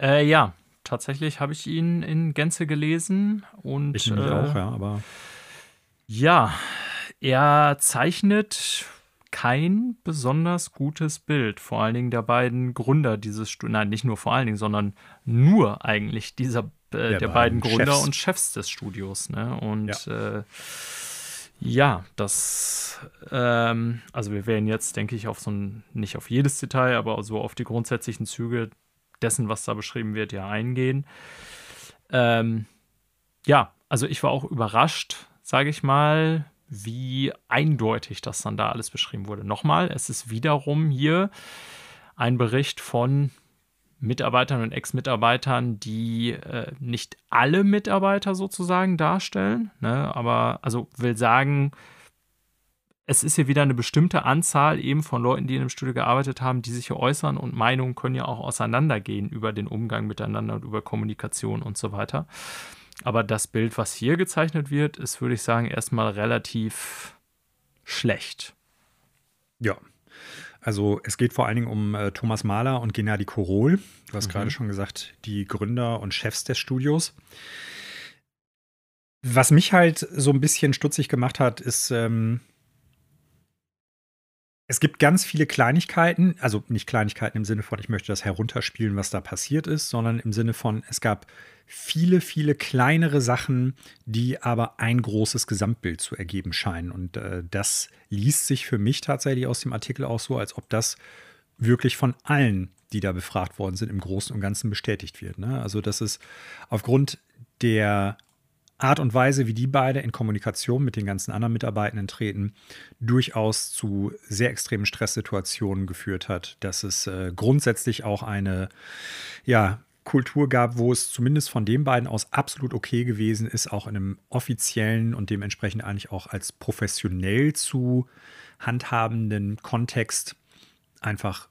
Äh, ja, tatsächlich habe ich ihn in Gänze gelesen und ich äh, auch, ja, aber ja, er zeichnet kein besonders gutes Bild, vor allen Dingen der beiden Gründer dieses Studios, nein, nicht nur vor allen Dingen, sondern nur eigentlich dieser äh, der, der, beiden, Gründer Chefs. und Chefs des Studios. Ne? Und ja. Äh, ja, das, ähm, also wir werden jetzt, denke ich, auf so ein, nicht auf jedes Detail, aber so auf die grundsätzlichen Züge dessen, was da beschrieben wird, ja eingehen. Ähm, ja, also ich war auch überrascht, sage ich mal, wie eindeutig das dann da alles beschrieben wurde. Nochmal, es ist wiederum hier ein Bericht von Mitarbeitern und Ex-Mitarbeitern, die äh, nicht alle Mitarbeiter sozusagen darstellen, ne? aber also will sagen, es ist hier wieder eine bestimmte Anzahl eben von Leuten, die in dem Studio gearbeitet haben, die sich hier äußern und Meinungen können ja auch auseinandergehen über den Umgang miteinander und über Kommunikation und so weiter. Aber das Bild, was hier gezeichnet wird, ist, würde ich sagen, erstmal relativ schlecht. Ja, also es geht vor allen Dingen um äh, Thomas Mahler und Gennady Korol. Du hast mhm. gerade schon gesagt, die Gründer und Chefs des Studios. Was mich halt so ein bisschen stutzig gemacht hat, ist, ähm, es gibt ganz viele Kleinigkeiten, also nicht Kleinigkeiten im Sinne von, ich möchte das herunterspielen, was da passiert ist, sondern im Sinne von, es gab viele, viele kleinere Sachen, die aber ein großes Gesamtbild zu ergeben scheinen. Und äh, das liest sich für mich tatsächlich aus dem Artikel auch so, als ob das wirklich von allen, die da befragt worden sind, im Großen und Ganzen bestätigt wird. Ne? Also, dass es aufgrund der Art und Weise, wie die beide in Kommunikation mit den ganzen anderen Mitarbeitenden treten, durchaus zu sehr extremen Stresssituationen geführt hat, dass es äh, grundsätzlich auch eine ja, Kultur gab, wo es zumindest von den beiden aus absolut okay gewesen ist, auch in einem offiziellen und dementsprechend eigentlich auch als professionell zu handhabenden Kontext einfach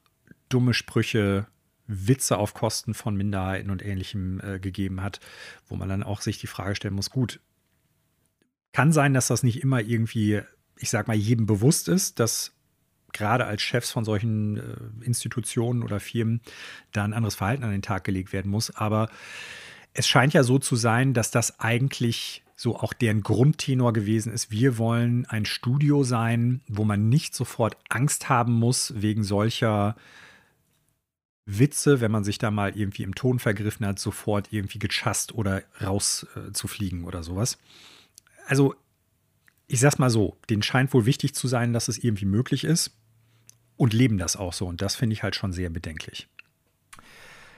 dumme Sprüche Witze auf Kosten von Minderheiten und Ähnlichem äh, gegeben hat, wo man dann auch sich die Frage stellen muss, gut, kann sein, dass das nicht immer irgendwie, ich sag mal, jedem bewusst ist, dass gerade als Chefs von solchen äh, Institutionen oder Firmen da ein anderes Verhalten an den Tag gelegt werden muss. Aber es scheint ja so zu sein, dass das eigentlich so auch deren Grundtenor gewesen ist. Wir wollen ein Studio sein, wo man nicht sofort Angst haben muss wegen solcher Witze, wenn man sich da mal irgendwie im Ton vergriffen hat, sofort irgendwie gechast oder rauszufliegen äh, oder sowas. Also, ich sag's mal so, denen scheint wohl wichtig zu sein, dass es irgendwie möglich ist und leben das auch so. Und das finde ich halt schon sehr bedenklich.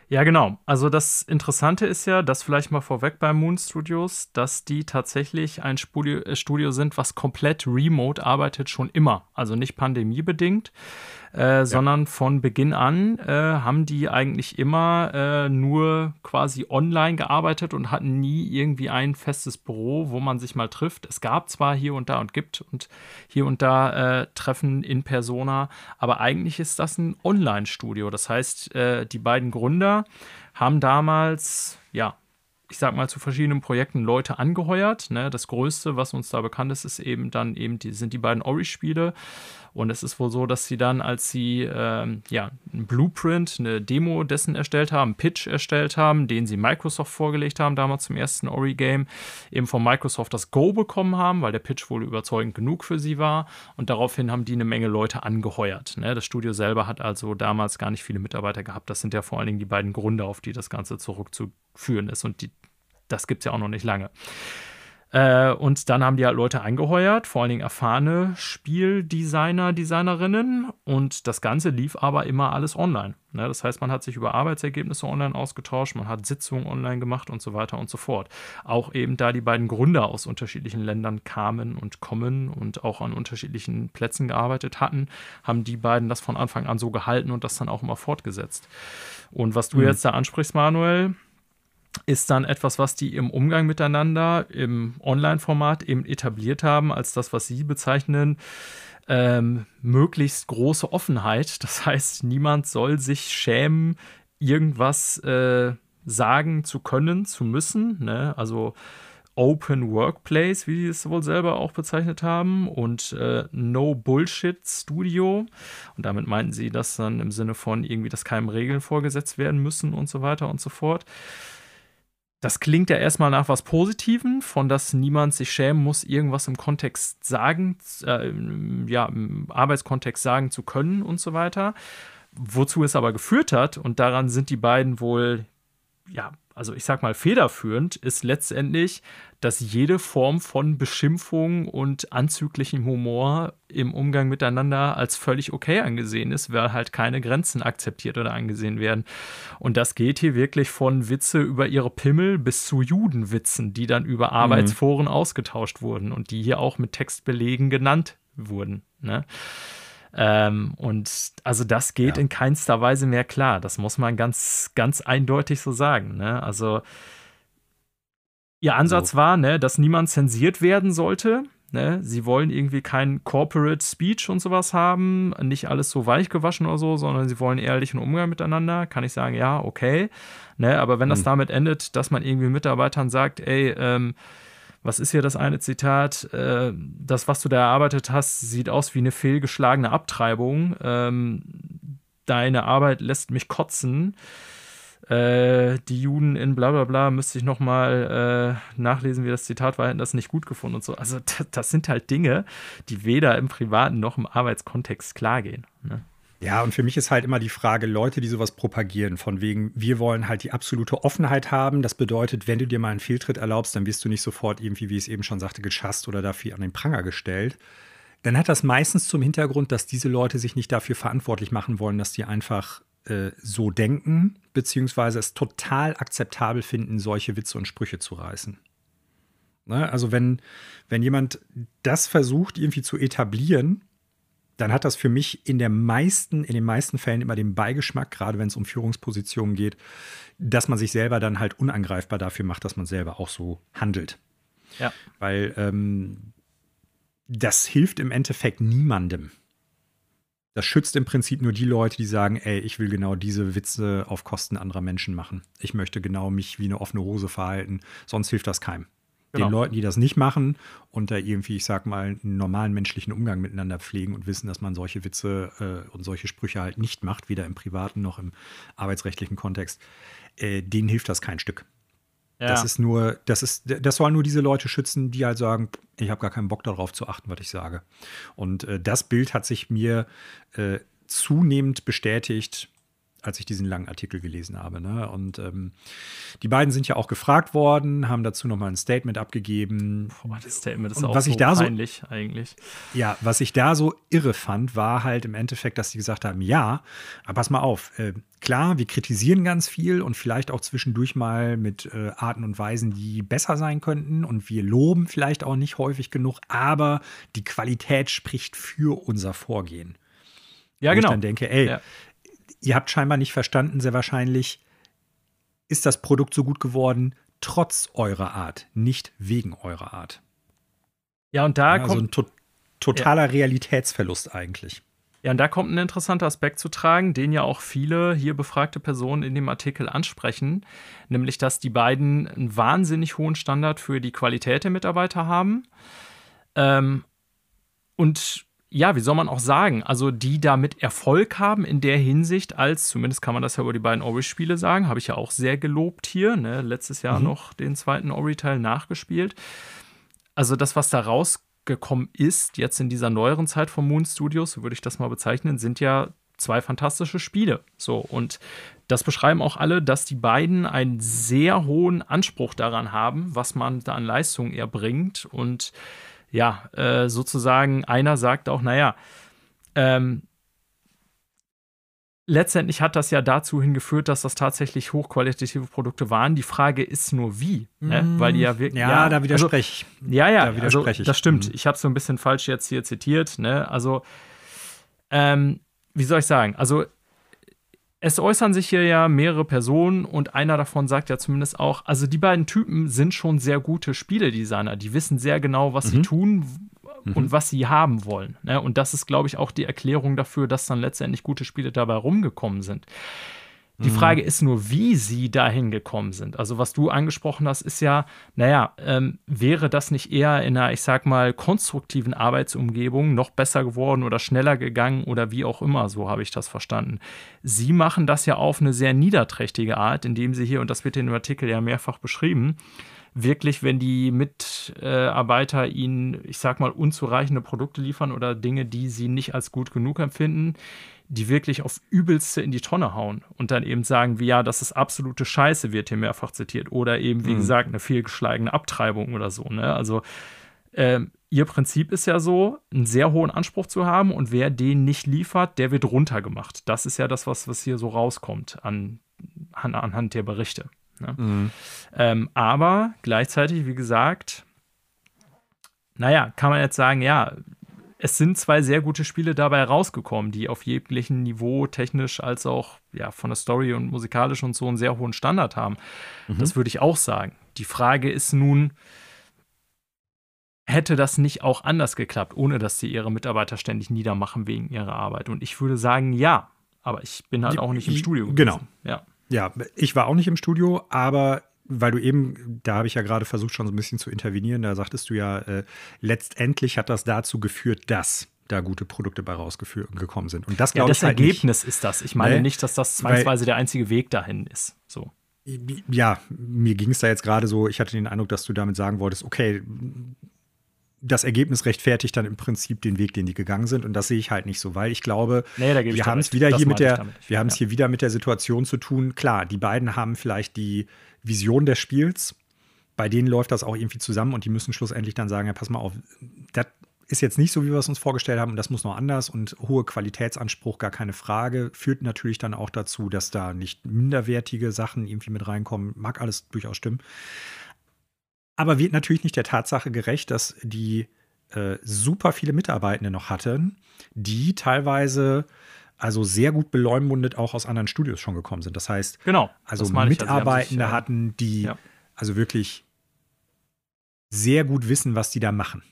Ja, genau. Also das Interessante ist ja, das vielleicht mal vorweg bei Moon Studios, dass die tatsächlich ein äh, Studio sind, was komplett remote arbeitet, schon immer. Also nicht pandemiebedingt. Äh, sondern von Beginn an äh, haben die eigentlich immer äh, nur quasi online gearbeitet und hatten nie irgendwie ein festes Büro, wo man sich mal trifft. Es gab zwar hier und da und gibt und hier und da äh, Treffen in Persona, aber eigentlich ist das ein Online-Studio. Das heißt, äh, die beiden Gründer haben damals, ja, ich sag mal, zu verschiedenen Projekten Leute angeheuert. Ne? Das größte, was uns da bekannt ist, ist eben dann eben die, sind die beiden Ori-Spiele. Und es ist wohl so, dass sie dann, als sie ähm, ja, ein Blueprint, eine Demo dessen erstellt haben, einen Pitch erstellt haben, den sie Microsoft vorgelegt haben, damals zum ersten Ori-Game, eben von Microsoft das Go bekommen haben, weil der Pitch wohl überzeugend genug für sie war. Und daraufhin haben die eine Menge Leute angeheuert. Ne? Das Studio selber hat also damals gar nicht viele Mitarbeiter gehabt. Das sind ja vor allen Dingen die beiden Gründe, auf die das Ganze zurückzuführen ist. Und die, das gibt es ja auch noch nicht lange. Äh, und dann haben die halt Leute eingeheuert, vor allen Dingen erfahrene Spieldesigner, Designerinnen. Und das Ganze lief aber immer alles online. Ne? Das heißt, man hat sich über Arbeitsergebnisse online ausgetauscht, man hat Sitzungen online gemacht und so weiter und so fort. Auch eben da die beiden Gründer aus unterschiedlichen Ländern kamen und kommen und auch an unterschiedlichen Plätzen gearbeitet hatten, haben die beiden das von Anfang an so gehalten und das dann auch immer fortgesetzt. Und was du mhm. jetzt da ansprichst, Manuel, ist dann etwas, was die im Umgang miteinander im Online-Format eben etabliert haben, als das, was sie bezeichnen, ähm, möglichst große Offenheit. Das heißt, niemand soll sich schämen, irgendwas äh, sagen zu können, zu müssen. Ne? Also Open Workplace, wie sie es wohl selber auch bezeichnet haben, und äh, No Bullshit Studio. Und damit meinten sie das dann im Sinne von irgendwie, dass keinem Regeln vorgesetzt werden müssen und so weiter und so fort das klingt ja erstmal nach was Positivem, von dass niemand sich schämen muss, irgendwas im Kontext sagen, äh, ja, im Arbeitskontext sagen zu können und so weiter. Wozu es aber geführt hat, und daran sind die beiden wohl, ja, also ich sag mal, federführend, ist letztendlich, dass jede Form von Beschimpfung und anzüglichem Humor im Umgang miteinander als völlig okay angesehen ist, weil halt keine Grenzen akzeptiert oder angesehen werden. Und das geht hier wirklich von Witze über ihre Pimmel bis zu Judenwitzen, die dann über mhm. Arbeitsforen ausgetauscht wurden und die hier auch mit Textbelegen genannt wurden. Ne? Ähm, und also das geht ja. in keinster Weise mehr klar. Das muss man ganz, ganz eindeutig so sagen. Ne? Also Ihr Ansatz so. war, ne, dass niemand zensiert werden sollte. Ne? Sie wollen irgendwie kein Corporate Speech und sowas haben, nicht alles so weich gewaschen oder so, sondern sie wollen ehrlichen Umgang miteinander. Kann ich sagen, ja, okay. Ne? Aber wenn das hm. damit endet, dass man irgendwie Mitarbeitern sagt, ey, ähm, was ist hier das eine Zitat? Äh, das, was du da erarbeitet hast, sieht aus wie eine fehlgeschlagene Abtreibung. Ähm, deine Arbeit lässt mich kotzen äh, die Juden in bla bla bla, müsste ich nochmal äh, nachlesen, wie das Zitat war, hätten das nicht gut gefunden und so. Also das, sind halt Dinge, die weder im privaten noch im Arbeitskontext klar gehen. Ne? Ja, und für mich ist halt immer die Frage, Leute, die sowas propagieren, von wegen, wir wollen halt die absolute Offenheit haben. Das bedeutet, wenn du dir mal einen Fehltritt erlaubst, dann wirst du nicht sofort irgendwie, wie ich es eben schon sagte, geschasst oder dafür an den Pranger gestellt. Dann hat das meistens zum Hintergrund, dass diese Leute sich nicht dafür verantwortlich machen wollen, dass die einfach äh, so denken, beziehungsweise es total akzeptabel finden, solche Witze und Sprüche zu reißen. Ne? Also wenn, wenn jemand das versucht, irgendwie zu etablieren, dann hat das für mich in der meisten, in den meisten Fällen immer den Beigeschmack, gerade wenn es um Führungspositionen geht, dass man sich selber dann halt unangreifbar dafür macht, dass man selber auch so handelt. Ja. Weil ähm, das hilft im Endeffekt niemandem. Das schützt im Prinzip nur die Leute, die sagen, ey, ich will genau diese Witze auf Kosten anderer Menschen machen. Ich möchte genau mich wie eine offene Hose verhalten. Sonst hilft das keinem. Genau. Den Leuten, die das nicht machen und da irgendwie, ich sag mal, einen normalen menschlichen Umgang miteinander pflegen und wissen, dass man solche Witze äh, und solche Sprüche halt nicht macht, weder im privaten noch im arbeitsrechtlichen Kontext, äh, denen hilft das kein Stück. Ja. Das ist nur, das ist, das soll nur diese Leute schützen, die halt sagen, ich habe gar keinen Bock darauf zu achten, was ich sage. Und äh, das Bild hat sich mir äh, zunehmend bestätigt, als ich diesen langen Artikel gelesen habe. Ne? Und ähm, die beiden sind ja auch gefragt worden, haben dazu nochmal ein Statement abgegeben. Boah, das Statement ist und auch was so ich da peinlich so, eigentlich. Ja, was ich da so irre fand, war halt im Endeffekt, dass sie gesagt haben, ja, aber pass mal auf, äh, klar, wir kritisieren ganz viel und vielleicht auch zwischendurch mal mit äh, Arten und Weisen, die besser sein könnten und wir loben vielleicht auch nicht häufig genug, aber die Qualität spricht für unser Vorgehen. Ja, Wo genau. Ich dann denke, ey, ja ihr habt scheinbar nicht verstanden, sehr wahrscheinlich ist das Produkt so gut geworden, trotz eurer Art, nicht wegen eurer Art. Ja, und da ja, also kommt. ein to totaler ja. Realitätsverlust eigentlich. Ja, und da kommt ein interessanter Aspekt zu tragen, den ja auch viele hier befragte Personen in dem Artikel ansprechen, nämlich dass die beiden einen wahnsinnig hohen Standard für die Qualität der Mitarbeiter haben. Ähm, und ja, wie soll man auch sagen, also die damit Erfolg haben in der Hinsicht, als zumindest kann man das ja über die beiden Ori-Spiele sagen, habe ich ja auch sehr gelobt hier, ne? letztes Jahr mhm. noch den zweiten Ori-Teil nachgespielt. Also das, was da rausgekommen ist, jetzt in dieser neueren Zeit von Moon Studios, so würde ich das mal bezeichnen, sind ja zwei fantastische Spiele. So, und das beschreiben auch alle, dass die beiden einen sehr hohen Anspruch daran haben, was man da an Leistung erbringt und ja, äh, sozusagen einer sagt auch, naja, ähm, letztendlich hat das ja dazu hingeführt, dass das tatsächlich hochqualitative Produkte waren. Die Frage ist nur wie, ne? mm, weil die ja wirklich. Ja, ja, da widerspreche also, ich. Ja, ja, da widerspreche also, ich. das stimmt. Mm. Ich habe es so ein bisschen falsch jetzt hier zitiert. Ne? Also, ähm, wie soll ich sagen? Also, es äußern sich hier ja mehrere Personen und einer davon sagt ja zumindest auch, also die beiden Typen sind schon sehr gute Spieledesigner. Die wissen sehr genau, was mhm. sie tun und mhm. was sie haben wollen. Ne? Und das ist, glaube ich, auch die Erklärung dafür, dass dann letztendlich gute Spiele dabei rumgekommen sind. Die mhm. Frage ist nur, wie sie dahin gekommen sind. Also, was du angesprochen hast, ist ja, naja, ähm, wäre das nicht eher in einer, ich sag mal, konstruktiven Arbeitsumgebung noch besser geworden oder schneller gegangen oder wie auch immer, so habe ich das verstanden. Sie machen das ja auf eine sehr niederträchtige Art, indem sie hier, und das wird in dem Artikel ja mehrfach beschrieben, wirklich, wenn die Mitarbeiter ihnen, ich sag mal, unzureichende Produkte liefern oder Dinge, die sie nicht als gut genug empfinden, die wirklich auf übelste in die Tonne hauen und dann eben sagen, wie ja, das ist absolute Scheiße, wird hier mehrfach zitiert. Oder eben, wie mhm. gesagt, eine fehlgeschlagene Abtreibung oder so. Ne? Also ähm, ihr Prinzip ist ja so, einen sehr hohen Anspruch zu haben und wer den nicht liefert, der wird runtergemacht. Das ist ja das, was, was hier so rauskommt an, an anhand der Berichte. Ne? Mhm. Ähm, aber gleichzeitig, wie gesagt, naja, kann man jetzt sagen, ja, es sind zwei sehr gute Spiele dabei rausgekommen, die auf jeglichem Niveau technisch als auch ja, von der Story und musikalisch und so einen sehr hohen Standard haben. Mhm. Das würde ich auch sagen. Die Frage ist nun, hätte das nicht auch anders geklappt, ohne dass sie ihre Mitarbeiter ständig niedermachen wegen ihrer Arbeit? Und ich würde sagen, ja. Aber ich bin halt auch nicht im Studio. Gewesen. Genau. Ja. Ja, ich war auch nicht im Studio, aber weil du eben, da habe ich ja gerade versucht, schon so ein bisschen zu intervenieren, da sagtest du ja, äh, letztendlich hat das dazu geführt, dass da gute Produkte bei rausgekommen sind. Und das glaube ja, das ich halt Ergebnis nicht. ist das. Ich meine ne? nicht, dass das zwangsweise Weil, der einzige Weg dahin ist. So. Ja, mir ging es da jetzt gerade so, ich hatte den Eindruck, dass du damit sagen wolltest, okay, das Ergebnis rechtfertigt dann im Prinzip den Weg, den die gegangen sind. Und das sehe ich halt nicht so, weil ich glaube, nee, wir haben es wieder das hier mit der, wir haben es ja. hier wieder mit der Situation zu tun. Klar, die beiden haben vielleicht die Vision des Spiels. Bei denen läuft das auch irgendwie zusammen und die müssen schlussendlich dann sagen: Ja, pass mal auf, das ist jetzt nicht so, wie wir es uns vorgestellt haben und das muss noch anders und hohe Qualitätsanspruch, gar keine Frage, führt natürlich dann auch dazu, dass da nicht minderwertige Sachen irgendwie mit reinkommen. Mag alles durchaus stimmen aber wird natürlich nicht der Tatsache gerecht, dass die äh, super viele Mitarbeitende noch hatten, die teilweise also sehr gut beleumundet auch aus anderen Studios schon gekommen sind. Das heißt, genau, also Mitarbeitende sich, hatten, die ja. also wirklich sehr gut wissen, was die da machen.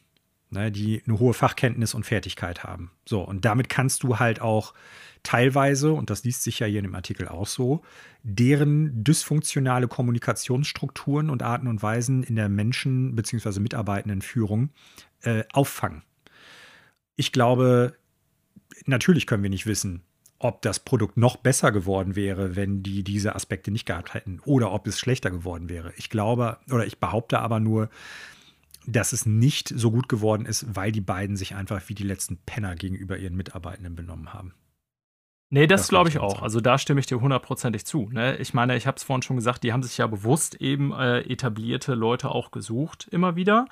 Ne, die eine hohe Fachkenntnis und Fertigkeit haben. So, und damit kannst du halt auch teilweise, und das liest sich ja hier in dem Artikel auch so, deren dysfunktionale Kommunikationsstrukturen und Arten und Weisen in der Menschen- bzw. Mitarbeitendenführung äh, auffangen. Ich glaube, natürlich können wir nicht wissen, ob das Produkt noch besser geworden wäre, wenn die diese Aspekte nicht gehabt hätten oder ob es schlechter geworden wäre. Ich glaube oder ich behaupte aber nur, dass es nicht so gut geworden ist, weil die beiden sich einfach wie die letzten Penner gegenüber ihren Mitarbeitenden benommen haben. Nee, das, das glaube ich auch. Also da stimme ich dir hundertprozentig zu. Ne? Ich meine, ich habe es vorhin schon gesagt, die haben sich ja bewusst eben äh, etablierte Leute auch gesucht, immer wieder.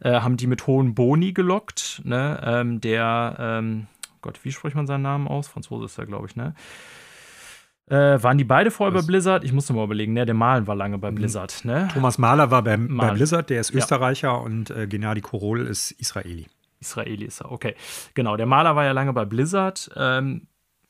Äh, haben die mit hohen Boni gelockt. Ne? Ähm, der, ähm, Gott, wie spricht man seinen Namen aus? Franzose ist er, glaube ich, ne? Äh, waren die beide vorher bei Blizzard? Ich musste mal überlegen, ne? Der Malen war lange bei mhm. Blizzard, ne? Thomas Mahler war bei, bei Blizzard, der ist Österreicher ja. und äh, Gennady Korol ist Israeli. Israeli ist er, okay. Genau, der Maler war ja lange bei Blizzard. Ähm,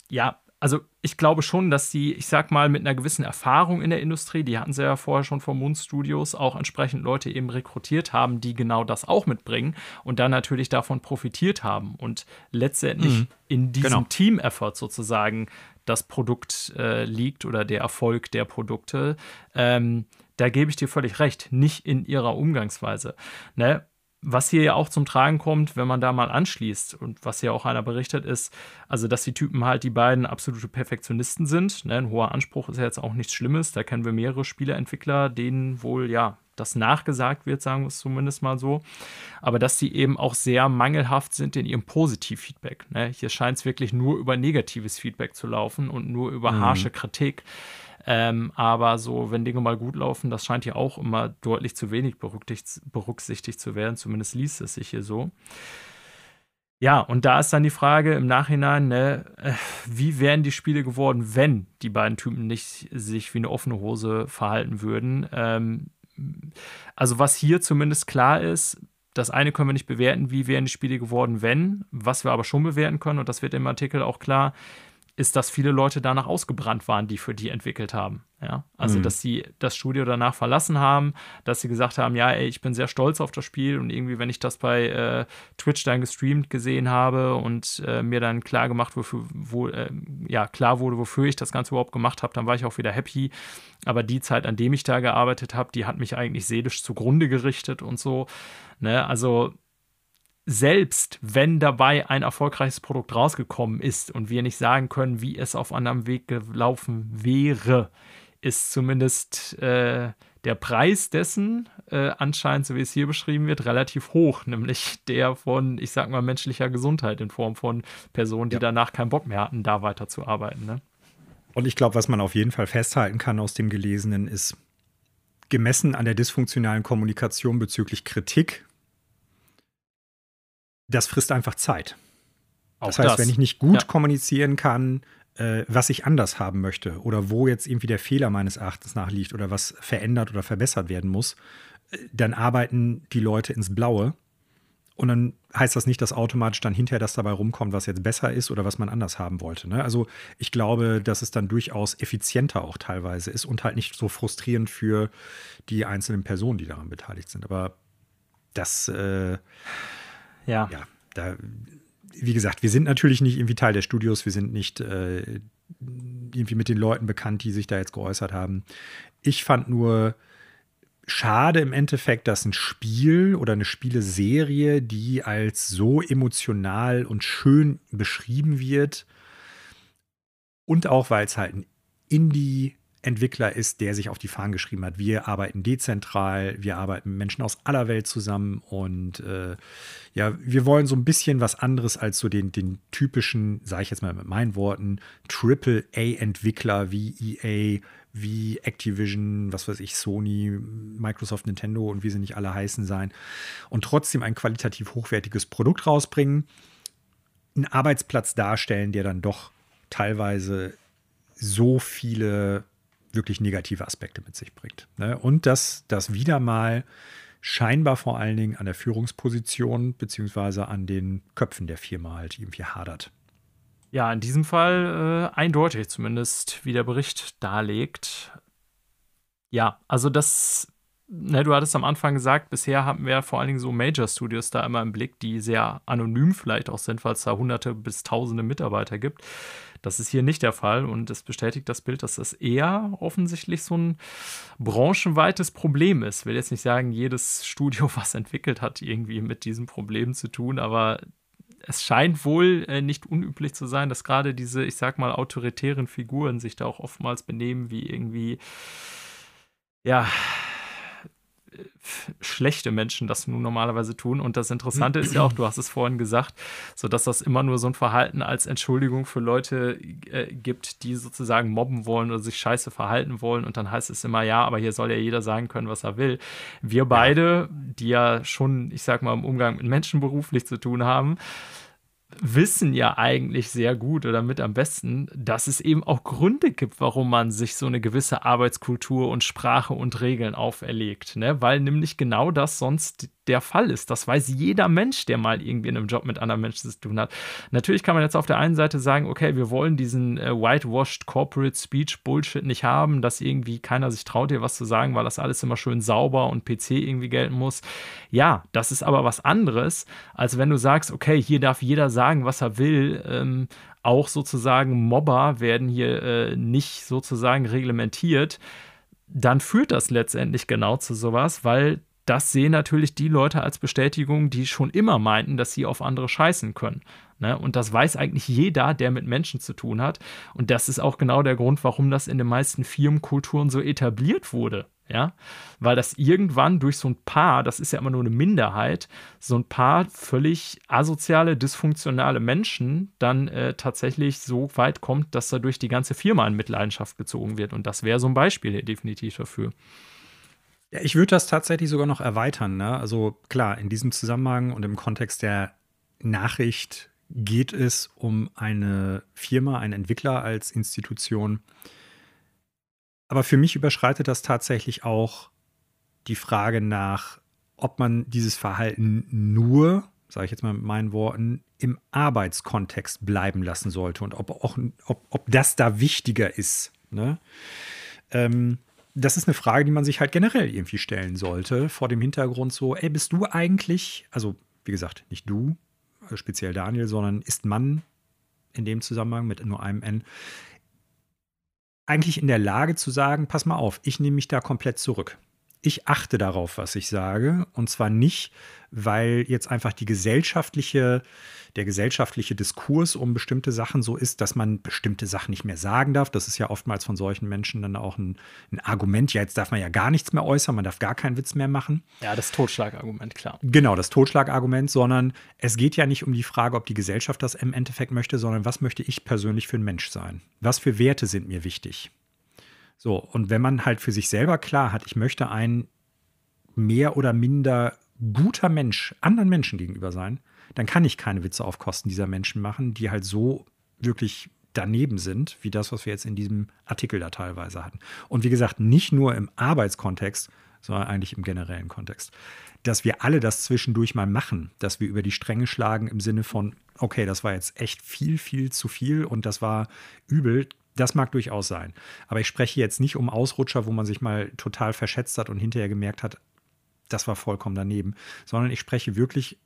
ja, also ich glaube schon, dass sie, ich sag mal, mit einer gewissen Erfahrung in der Industrie, die hatten sie ja vorher schon von Moon Studios, auch entsprechend Leute eben rekrutiert haben, die genau das auch mitbringen und dann natürlich davon profitiert haben und letztendlich mhm. in diesem genau. Team-Effort sozusagen das Produkt äh, liegt oder der Erfolg der Produkte. Ähm, da gebe ich dir völlig recht, nicht in ihrer Umgangsweise. Ne? was hier ja auch zum Tragen kommt, wenn man da mal anschließt und was hier auch einer berichtet, ist, also dass die Typen halt die beiden absolute Perfektionisten sind. Ne? Ein hoher Anspruch ist ja jetzt auch nichts Schlimmes. Da kennen wir mehrere Spieleentwickler, denen wohl ja das nachgesagt wird, sagen wir es zumindest mal so. Aber dass sie eben auch sehr mangelhaft sind in ihrem Positivfeedback. Ne? Hier scheint es wirklich nur über negatives Feedback zu laufen und nur über mhm. harsche Kritik. Ähm, aber so, wenn Dinge mal gut laufen, das scheint ja auch immer deutlich zu wenig berücksichtigt zu werden. Zumindest liest es sich hier so. Ja, und da ist dann die Frage im Nachhinein, ne, äh, wie wären die Spiele geworden, wenn die beiden Typen nicht sich wie eine offene Hose verhalten würden? Ähm, also, was hier zumindest klar ist, das eine können wir nicht bewerten, wie wären die Spiele geworden, wenn. Was wir aber schon bewerten können, und das wird im Artikel auch klar, ist, dass viele Leute danach ausgebrannt waren, die für die entwickelt haben. Ja, also, mhm. dass sie das Studio danach verlassen haben, dass sie gesagt haben, ja, ey, ich bin sehr stolz auf das Spiel und irgendwie, wenn ich das bei äh, Twitch dann gestreamt gesehen habe und äh, mir dann klar gemacht, wofür, wo, äh, ja, klar wurde, wofür ich das Ganze überhaupt gemacht habe, dann war ich auch wieder happy. Aber die Zeit, an dem ich da gearbeitet habe, die hat mich eigentlich seelisch zugrunde gerichtet und so. Ne? Also, selbst wenn dabei ein erfolgreiches Produkt rausgekommen ist und wir nicht sagen können, wie es auf anderem Weg gelaufen wäre, ist zumindest äh, der Preis dessen äh, anscheinend, so wie es hier beschrieben wird, relativ hoch, nämlich der von, ich sag mal, menschlicher Gesundheit in Form von Personen, die ja. danach keinen Bock mehr hatten, da weiterzuarbeiten. Ne? Und ich glaube, was man auf jeden Fall festhalten kann aus dem Gelesenen, ist gemessen an der dysfunktionalen Kommunikation bezüglich Kritik das frisst einfach Zeit. Auch das heißt, das. wenn ich nicht gut ja. kommunizieren kann, äh, was ich anders haben möchte oder wo jetzt irgendwie der Fehler meines Erachtens nach liegt oder was verändert oder verbessert werden muss, äh, dann arbeiten die Leute ins Blaue. Und dann heißt das nicht, dass automatisch dann hinterher das dabei rumkommt, was jetzt besser ist oder was man anders haben wollte. Ne? Also ich glaube, dass es dann durchaus effizienter auch teilweise ist und halt nicht so frustrierend für die einzelnen Personen, die daran beteiligt sind. Aber das äh, ja. Ja, da, wie gesagt, wir sind natürlich nicht irgendwie Teil der Studios, wir sind nicht äh, irgendwie mit den Leuten bekannt, die sich da jetzt geäußert haben. Ich fand nur schade im Endeffekt, dass ein Spiel oder eine Spieleserie, die als so emotional und schön beschrieben wird und auch weil es halt ein Indie Entwickler ist, der sich auf die Fahnen geschrieben hat. Wir arbeiten dezentral, wir arbeiten mit Menschen aus aller Welt zusammen und äh, ja, wir wollen so ein bisschen was anderes als so den, den typischen, sage ich jetzt mal mit meinen Worten, Triple-A-Entwickler wie EA, wie Activision, was weiß ich, Sony, Microsoft, Nintendo und wie sie nicht alle heißen sein und trotzdem ein qualitativ hochwertiges Produkt rausbringen, einen Arbeitsplatz darstellen, der dann doch teilweise so viele wirklich negative Aspekte mit sich bringt. Ne? Und dass das wieder mal scheinbar vor allen Dingen an der Führungsposition beziehungsweise an den Köpfen der Firma halt irgendwie hadert. Ja, in diesem Fall äh, eindeutig zumindest, wie der Bericht darlegt. Ja, also das, ne, du hattest am Anfang gesagt, bisher haben wir vor allen Dingen so Major Studios da immer im Blick, die sehr anonym vielleicht auch sind, weil es da hunderte bis tausende Mitarbeiter gibt. Das ist hier nicht der Fall und es bestätigt das Bild, dass das eher offensichtlich so ein branchenweites Problem ist. Ich will jetzt nicht sagen, jedes Studio, was entwickelt hat, irgendwie mit diesem Problem zu tun, aber es scheint wohl äh, nicht unüblich zu sein, dass gerade diese, ich sag mal, autoritären Figuren sich da auch oftmals benehmen wie irgendwie, ja, schlechte Menschen das nun normalerweise tun. Und das Interessante ist ja auch, du hast es vorhin gesagt, so dass das immer nur so ein Verhalten als Entschuldigung für Leute äh, gibt, die sozusagen mobben wollen oder sich scheiße verhalten wollen. Und dann heißt es immer, ja, aber hier soll ja jeder sagen können, was er will. Wir beide, die ja schon, ich sag mal, im Umgang mit Menschen beruflich zu tun haben, wissen ja eigentlich sehr gut oder mit am besten, dass es eben auch Gründe gibt, warum man sich so eine gewisse Arbeitskultur und Sprache und Regeln auferlegt. Ne? Weil nämlich genau das sonst der Fall ist. Das weiß jeder Mensch, der mal irgendwie in einem Job mit anderen Menschen zu tun hat. Natürlich kann man jetzt auf der einen Seite sagen, okay, wir wollen diesen äh, whitewashed Corporate Speech Bullshit nicht haben, dass irgendwie keiner sich traut, dir was zu sagen, weil das alles immer schön sauber und PC irgendwie gelten muss. Ja, das ist aber was anderes, als wenn du sagst, okay, hier darf jeder sagen, was er will. Ähm, auch sozusagen Mobber werden hier äh, nicht sozusagen reglementiert dann führt das letztendlich genau zu sowas, weil das sehen natürlich die Leute als Bestätigung, die schon immer meinten, dass sie auf andere scheißen können. Ne? Und das weiß eigentlich jeder, der mit Menschen zu tun hat. Und das ist auch genau der Grund, warum das in den meisten Firmenkulturen so etabliert wurde. Ja, weil das irgendwann durch so ein paar, das ist ja immer nur eine Minderheit, so ein paar völlig asoziale, dysfunktionale Menschen dann äh, tatsächlich so weit kommt, dass dadurch die ganze Firma in Mitleidenschaft gezogen wird. Und das wäre so ein Beispiel hier definitiv dafür. Ja, ich würde das tatsächlich sogar noch erweitern. Ne? Also klar, in diesem Zusammenhang und im Kontext der Nachricht geht es um eine Firma, einen Entwickler als Institution. Aber für mich überschreitet das tatsächlich auch die Frage nach, ob man dieses Verhalten nur sage ich jetzt mal mit meinen Worten, im Arbeitskontext bleiben lassen sollte und ob, auch, ob, ob das da wichtiger ist. Ne? Ähm, das ist eine Frage, die man sich halt generell irgendwie stellen sollte, vor dem Hintergrund so, ey, bist du eigentlich, also wie gesagt, nicht du, äh, speziell Daniel, sondern ist man in dem Zusammenhang mit nur einem N, eigentlich in der Lage zu sagen, pass mal auf, ich nehme mich da komplett zurück ich achte darauf, was ich sage. Und zwar nicht, weil jetzt einfach die gesellschaftliche, der gesellschaftliche Diskurs um bestimmte Sachen so ist, dass man bestimmte Sachen nicht mehr sagen darf. Das ist ja oftmals von solchen Menschen dann auch ein, ein Argument. Ja, jetzt darf man ja gar nichts mehr äußern, man darf gar keinen Witz mehr machen. Ja, das Totschlagargument, klar. Genau, das Totschlagargument, sondern es geht ja nicht um die Frage, ob die Gesellschaft das im Endeffekt möchte, sondern was möchte ich persönlich für ein Mensch sein? Was für Werte sind mir wichtig? So, und wenn man halt für sich selber klar hat, ich möchte ein mehr oder minder guter Mensch anderen Menschen gegenüber sein, dann kann ich keine Witze auf Kosten dieser Menschen machen, die halt so wirklich daneben sind, wie das, was wir jetzt in diesem Artikel da teilweise hatten. Und wie gesagt, nicht nur im Arbeitskontext, sondern eigentlich im generellen Kontext. Dass wir alle das zwischendurch mal machen, dass wir über die Stränge schlagen im Sinne von, okay, das war jetzt echt viel, viel zu viel und das war übel, das mag durchaus sein. Aber ich spreche jetzt nicht um Ausrutscher, wo man sich mal total verschätzt hat und hinterher gemerkt hat, das war vollkommen daneben, sondern ich spreche wirklich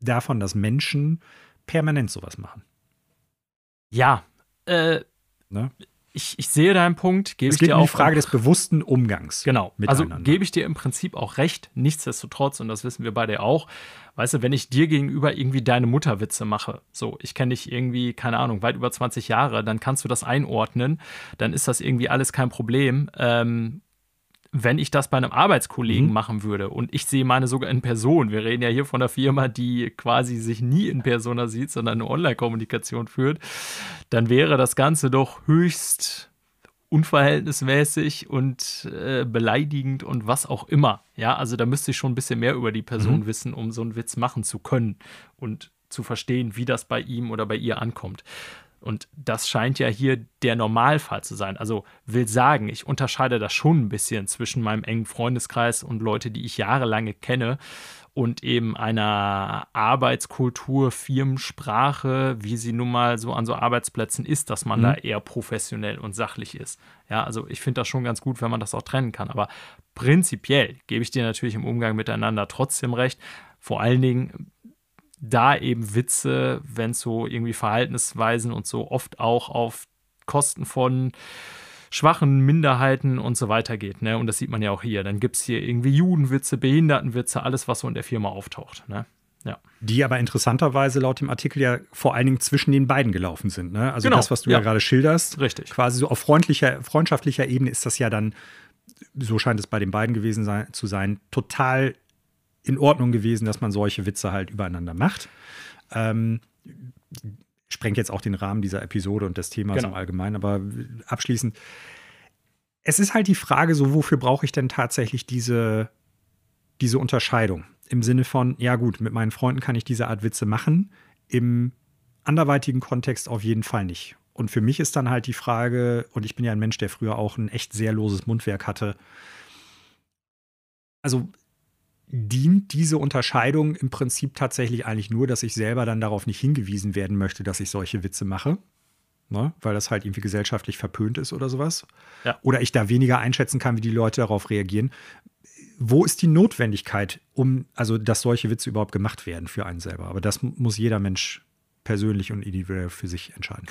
davon, dass Menschen permanent sowas machen. Ja, äh, ne? Ich, ich sehe deinen Punkt. Gebe es geht um die Frage des bewussten Umgangs. Genau. Also gebe ich dir im Prinzip auch recht. Nichtsdestotrotz, und das wissen wir beide auch, weißt du, wenn ich dir gegenüber irgendwie deine Mutterwitze mache, so, ich kenne dich irgendwie, keine Ahnung, weit über 20 Jahre, dann kannst du das einordnen, dann ist das irgendwie alles kein Problem. Ähm, wenn ich das bei einem Arbeitskollegen mhm. machen würde und ich sehe meine sogar in Person, wir reden ja hier von einer Firma, die quasi sich nie in Persona sieht, sondern eine Online-Kommunikation führt, dann wäre das Ganze doch höchst unverhältnismäßig und äh, beleidigend und was auch immer. Ja, also da müsste ich schon ein bisschen mehr über die Person mhm. wissen, um so einen Witz machen zu können und zu verstehen, wie das bei ihm oder bei ihr ankommt. Und das scheint ja hier der Normalfall zu sein. Also will sagen, ich unterscheide das schon ein bisschen zwischen meinem engen Freundeskreis und Leute, die ich jahrelang kenne und eben einer Arbeitskultur, Firmensprache, wie sie nun mal so an so Arbeitsplätzen ist, dass man mhm. da eher professionell und sachlich ist. Ja, also ich finde das schon ganz gut, wenn man das auch trennen kann. Aber prinzipiell gebe ich dir natürlich im Umgang miteinander trotzdem recht. Vor allen Dingen da eben Witze, wenn es so irgendwie Verhaltensweisen und so oft auch auf Kosten von schwachen Minderheiten und so weiter geht. Ne? Und das sieht man ja auch hier. Dann gibt es hier irgendwie Judenwitze, Behindertenwitze, alles, was so in der Firma auftaucht. Ne? Ja. Die aber interessanterweise laut dem Artikel ja vor allen Dingen zwischen den beiden gelaufen sind. Ne? Also genau. das, was du ja, ja gerade schilderst. Richtig. Quasi so auf freundlicher, freundschaftlicher Ebene ist das ja dann, so scheint es bei den beiden gewesen sein, zu sein, total in Ordnung gewesen, dass man solche Witze halt übereinander macht. Ähm, sprengt jetzt auch den Rahmen dieser Episode und des Themas genau. im Allgemeinen, aber abschließend, es ist halt die Frage, so wofür brauche ich denn tatsächlich diese, diese Unterscheidung? Im Sinne von, ja gut, mit meinen Freunden kann ich diese Art Witze machen, im anderweitigen Kontext auf jeden Fall nicht. Und für mich ist dann halt die Frage, und ich bin ja ein Mensch, der früher auch ein echt sehr loses Mundwerk hatte. Also dient diese Unterscheidung im Prinzip tatsächlich eigentlich nur, dass ich selber dann darauf nicht hingewiesen werden möchte, dass ich solche Witze mache. Ne? Weil das halt irgendwie gesellschaftlich verpönt ist oder sowas. Ja. Oder ich da weniger einschätzen kann, wie die Leute darauf reagieren. Wo ist die Notwendigkeit, um, also dass solche Witze überhaupt gemacht werden für einen selber? Aber das muss jeder Mensch persönlich und individuell für sich entscheiden.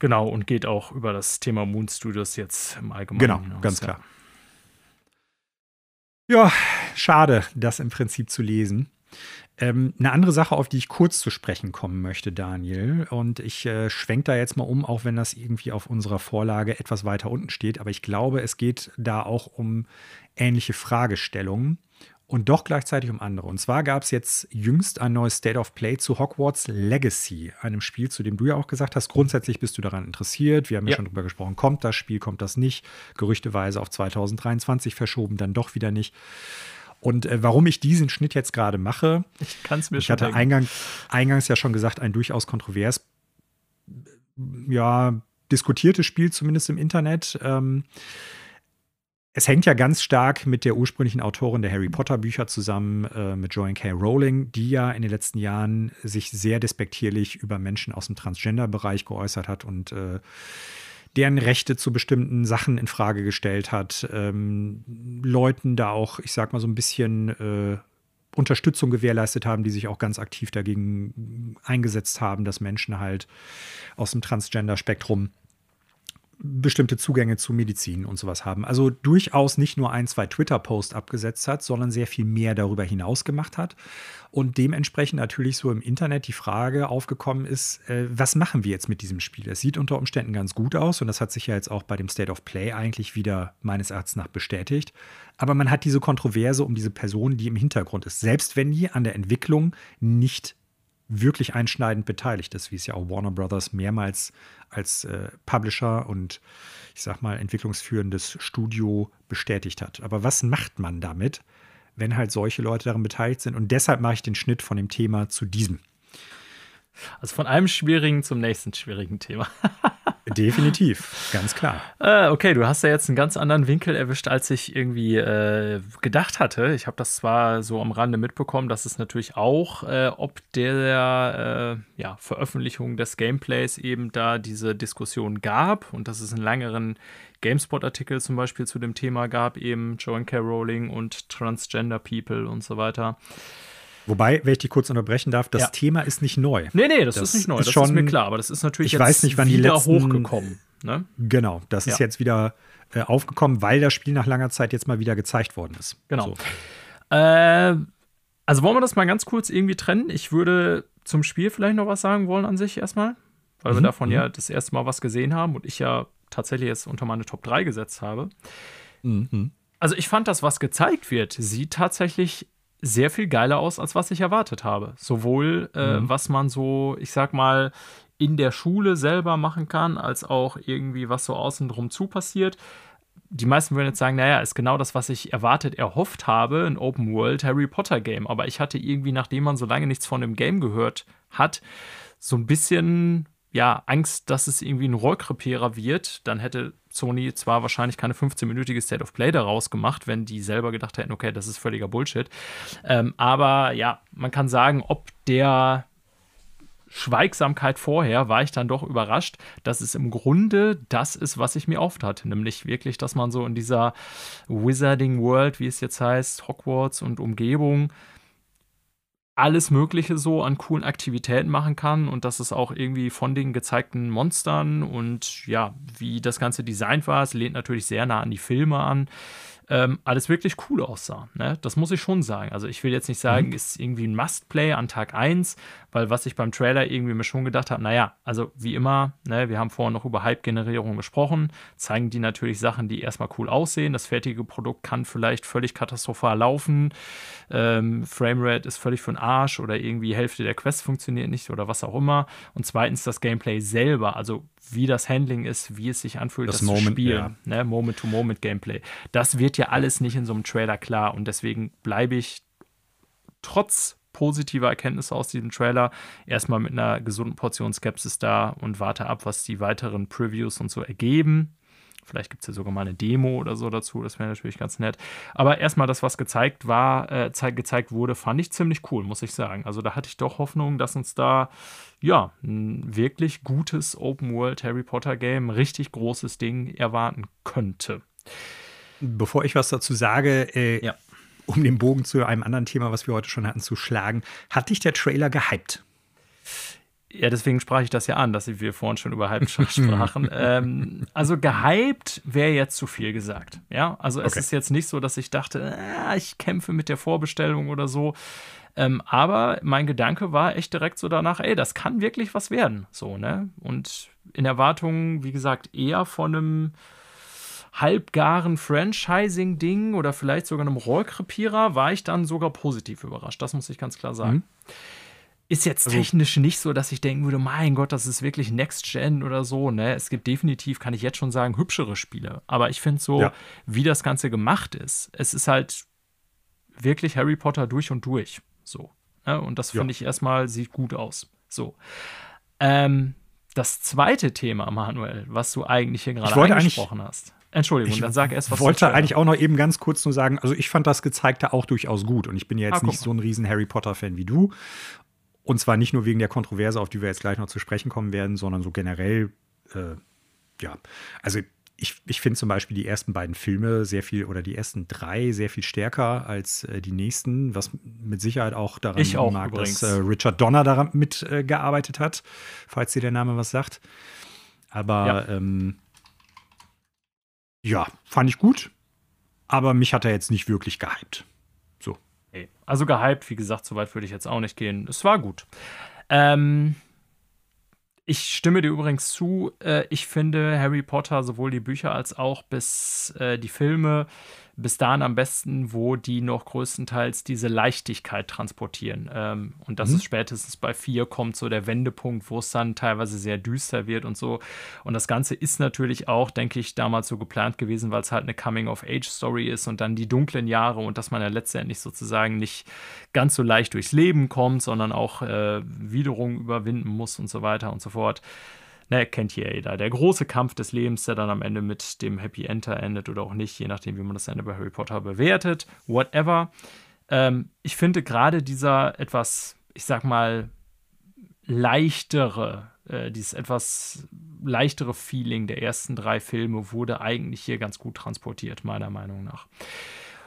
Genau, und geht auch über das Thema Moon Studios jetzt im Allgemeinen. Genau, hinaus, ganz klar. Ja. Schade, das im Prinzip zu lesen. Ähm, eine andere Sache, auf die ich kurz zu sprechen kommen möchte, Daniel, und ich äh, schwenke da jetzt mal um, auch wenn das irgendwie auf unserer Vorlage etwas weiter unten steht, aber ich glaube, es geht da auch um ähnliche Fragestellungen und doch gleichzeitig um andere. Und zwar gab es jetzt jüngst ein neues State of Play zu Hogwarts Legacy, einem Spiel, zu dem du ja auch gesagt hast, grundsätzlich bist du daran interessiert. Wir haben ja, ja schon drüber gesprochen, kommt das Spiel, kommt das nicht. Gerüchteweise auf 2023 verschoben, dann doch wieder nicht. Und äh, warum ich diesen Schnitt jetzt gerade mache, ich kann es mir ich schon hatte eingang, eingangs ja schon gesagt, ein durchaus kontrovers, ja, diskutiertes Spiel, zumindest im Internet. Ähm, es hängt ja ganz stark mit der ursprünglichen Autorin der Harry Potter Bücher zusammen, äh, mit Joanne K. Rowling, die ja in den letzten Jahren sich sehr despektierlich über Menschen aus dem Transgender-Bereich geäußert hat und äh, deren Rechte zu bestimmten Sachen in Frage gestellt hat, ähm, Leuten da auch, ich sag mal so ein bisschen äh, Unterstützung gewährleistet haben, die sich auch ganz aktiv dagegen eingesetzt haben, dass Menschen halt aus dem Transgender-Spektrum bestimmte Zugänge zu Medizin und sowas haben. Also durchaus nicht nur ein, zwei Twitter-Posts abgesetzt hat, sondern sehr viel mehr darüber hinaus gemacht hat. Und dementsprechend natürlich so im Internet die Frage aufgekommen ist, äh, was machen wir jetzt mit diesem Spiel? Es sieht unter Umständen ganz gut aus und das hat sich ja jetzt auch bei dem State of Play eigentlich wieder meines Erachtens nach bestätigt. Aber man hat diese Kontroverse um diese Person, die im Hintergrund ist, selbst wenn die an der Entwicklung nicht wirklich einschneidend beteiligt ist, wie es ja auch Warner Brothers mehrmals als äh, Publisher und ich sag mal entwicklungsführendes Studio bestätigt hat. Aber was macht man damit, wenn halt solche Leute daran beteiligt sind? Und deshalb mache ich den Schnitt von dem Thema zu diesem. Also von einem schwierigen zum nächsten schwierigen Thema. Definitiv, ganz klar. Äh, okay, du hast ja jetzt einen ganz anderen Winkel erwischt, als ich irgendwie äh, gedacht hatte. Ich habe das zwar so am Rande mitbekommen, dass es natürlich auch äh, ob der äh, ja, Veröffentlichung des Gameplays eben da diese Diskussion gab und dass es einen langeren GameSpot-Artikel zum Beispiel zu dem Thema gab, eben Joan K. Rowling und Transgender People und so weiter. Wobei, wenn ich die kurz unterbrechen darf, das ja. Thema ist nicht neu. Nee, nee, das, das ist nicht neu, ist das schon, ist mir klar, aber das ist natürlich ich jetzt weiß nicht, wann wieder die letzten, hochgekommen. Ne? Genau, das ja. ist jetzt wieder äh, aufgekommen, weil das Spiel nach langer Zeit jetzt mal wieder gezeigt worden ist. Genau. So. Äh, also wollen wir das mal ganz kurz irgendwie trennen? Ich würde zum Spiel vielleicht noch was sagen wollen an sich erstmal, weil mhm. wir davon mhm. ja das erste Mal was gesehen haben und ich ja tatsächlich jetzt unter meine Top 3 gesetzt habe. Mhm. Also ich fand das, was gezeigt wird, sieht tatsächlich sehr viel geiler aus, als was ich erwartet habe. Sowohl, äh, mhm. was man so, ich sag mal, in der Schule selber machen kann, als auch irgendwie, was so außen drum zu passiert. Die meisten würden jetzt sagen, naja, ist genau das, was ich erwartet, erhofft habe, ein Open World Harry Potter Game. Aber ich hatte irgendwie, nachdem man so lange nichts von dem Game gehört hat, so ein bisschen ja, Angst, dass es irgendwie ein Rohrkrepierer wird, dann hätte Sony zwar wahrscheinlich keine 15-minütige State of Play daraus gemacht, wenn die selber gedacht hätten, okay, das ist völliger Bullshit. Ähm, aber ja, man kann sagen, ob der Schweigsamkeit vorher war ich dann doch überrascht, dass es im Grunde das ist, was ich mir oft hatte. Nämlich wirklich, dass man so in dieser Wizarding World, wie es jetzt heißt, Hogwarts und Umgebung, alles Mögliche so an coolen Aktivitäten machen kann und dass es auch irgendwie von den gezeigten Monstern und ja, wie das ganze Design war, es lehnt natürlich sehr nah an die Filme an ähm, alles wirklich cool aussah. Ne? Das muss ich schon sagen. Also ich will jetzt nicht sagen, mhm. ist irgendwie ein Must-Play an Tag 1, weil was ich beim Trailer irgendwie mir schon gedacht habe, naja, also wie immer, ne, wir haben vorhin noch über Hype-Generierung gesprochen, zeigen die natürlich Sachen, die erstmal cool aussehen. Das fertige Produkt kann vielleicht völlig katastrophal laufen. Ähm, Framerate ist völlig für den Arsch oder irgendwie Hälfte der Quest funktioniert nicht oder was auch immer. Und zweitens das Gameplay selber, also wie das Handling ist, wie es sich anfühlt, das, das Moment, zu spielen. Ja. Ne? Moment-to-Moment-Gameplay. Das wird ja alles nicht in so einem Trailer klar und deswegen bleibe ich trotz positiver Erkenntnisse aus diesem Trailer erstmal mit einer gesunden Portion Skepsis da und warte ab, was die weiteren Previews und so ergeben. Vielleicht gibt es ja sogar mal eine Demo oder so dazu, das wäre natürlich ganz nett. Aber erstmal das, was gezeigt war, äh, gezeigt wurde, fand ich ziemlich cool, muss ich sagen. Also da hatte ich doch Hoffnung, dass uns da ja ein wirklich gutes Open World Harry Potter Game, richtig großes Ding erwarten könnte. Bevor ich was dazu sage, äh, ja. um den Bogen zu einem anderen Thema, was wir heute schon hatten, zu schlagen, hat dich der Trailer gehypt? Ja, deswegen sprach ich das ja an, dass wir vorhin schon über Hype sprachen. ähm, also gehypt wäre jetzt zu viel gesagt. Ja, also es okay. ist jetzt nicht so, dass ich dachte, äh, ich kämpfe mit der Vorbestellung oder so. Ähm, aber mein Gedanke war echt direkt so danach, ey, das kann wirklich was werden. So, ne? Und in Erwartung, wie gesagt, eher von einem halbgaren Franchising-Ding oder vielleicht sogar einem Rollkrepierer war ich dann sogar positiv überrascht. Das muss ich ganz klar sagen. Mhm. Ist jetzt also technisch nicht so, dass ich denken würde, mein Gott, das ist wirklich Next Gen oder so. Ne? Es gibt definitiv, kann ich jetzt schon sagen, hübschere Spiele. Aber ich finde so, ja. wie das Ganze gemacht ist, es ist halt wirklich Harry Potter durch und durch. So. Ne? Und das finde ja. ich erstmal, sieht gut aus. So. Ähm, das zweite Thema, Manuel, was du eigentlich hier gerade angesprochen hast. Entschuldigung, ich dann sag erst was. Ich wollte eigentlich auch noch eben ganz kurz nur sagen, also ich fand das Gezeigte auch durchaus gut und ich bin ja jetzt ah, nicht so ein riesen Harry Potter-Fan wie du. Und zwar nicht nur wegen der Kontroverse, auf die wir jetzt gleich noch zu sprechen kommen werden, sondern so generell, äh, ja, also ich, ich finde zum Beispiel die ersten beiden Filme sehr viel oder die ersten drei sehr viel stärker als äh, die nächsten, was mit Sicherheit auch daran ich auch, mag, übrigens. dass äh, Richard Donner daran mitgearbeitet äh, hat, falls dir der Name was sagt. Aber ja. Ähm, ja, fand ich gut, aber mich hat er jetzt nicht wirklich gehypt. So. Also gehypt, wie gesagt, so weit würde ich jetzt auch nicht gehen. Es war gut. Ähm, ich stimme dir übrigens zu. Äh, ich finde Harry Potter, sowohl die Bücher als auch bis äh, die Filme, bis dahin am besten, wo die noch größtenteils diese Leichtigkeit transportieren. Ähm, und das mhm. ist spätestens bei vier kommt so der Wendepunkt, wo es dann teilweise sehr düster wird und so. Und das Ganze ist natürlich auch, denke ich, damals so geplant gewesen, weil es halt eine Coming-of-Age-Story ist und dann die dunklen Jahre und dass man ja letztendlich sozusagen nicht ganz so leicht durchs Leben kommt, sondern auch äh, Widerung überwinden muss und so weiter und so fort ne, kennt hier jeder. Der große Kampf des Lebens, der dann am Ende mit dem Happy Ender endet oder auch nicht, je nachdem, wie man das Ende bei Harry Potter bewertet. Whatever. Ähm, ich finde gerade dieser etwas, ich sag mal, leichtere, äh, dieses etwas leichtere Feeling der ersten drei Filme wurde eigentlich hier ganz gut transportiert, meiner Meinung nach.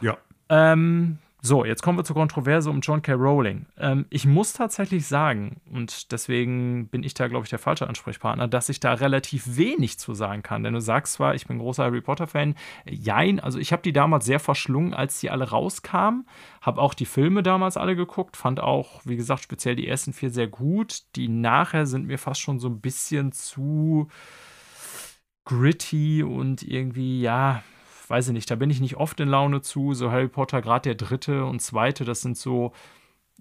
Ja. Ähm, so, jetzt kommen wir zur Kontroverse um John K. Rowling. Ähm, ich muss tatsächlich sagen, und deswegen bin ich da, glaube ich, der falsche Ansprechpartner, dass ich da relativ wenig zu sagen kann. Denn du sagst zwar, ich bin großer Harry Potter-Fan, jein, also ich habe die damals sehr verschlungen, als die alle rauskamen. Habe auch die Filme damals alle geguckt, fand auch, wie gesagt, speziell die ersten vier sehr gut. Die nachher sind mir fast schon so ein bisschen zu gritty und irgendwie, ja, weiß ich nicht, da bin ich nicht oft in Laune zu. So Harry Potter, gerade der dritte und zweite, das sind so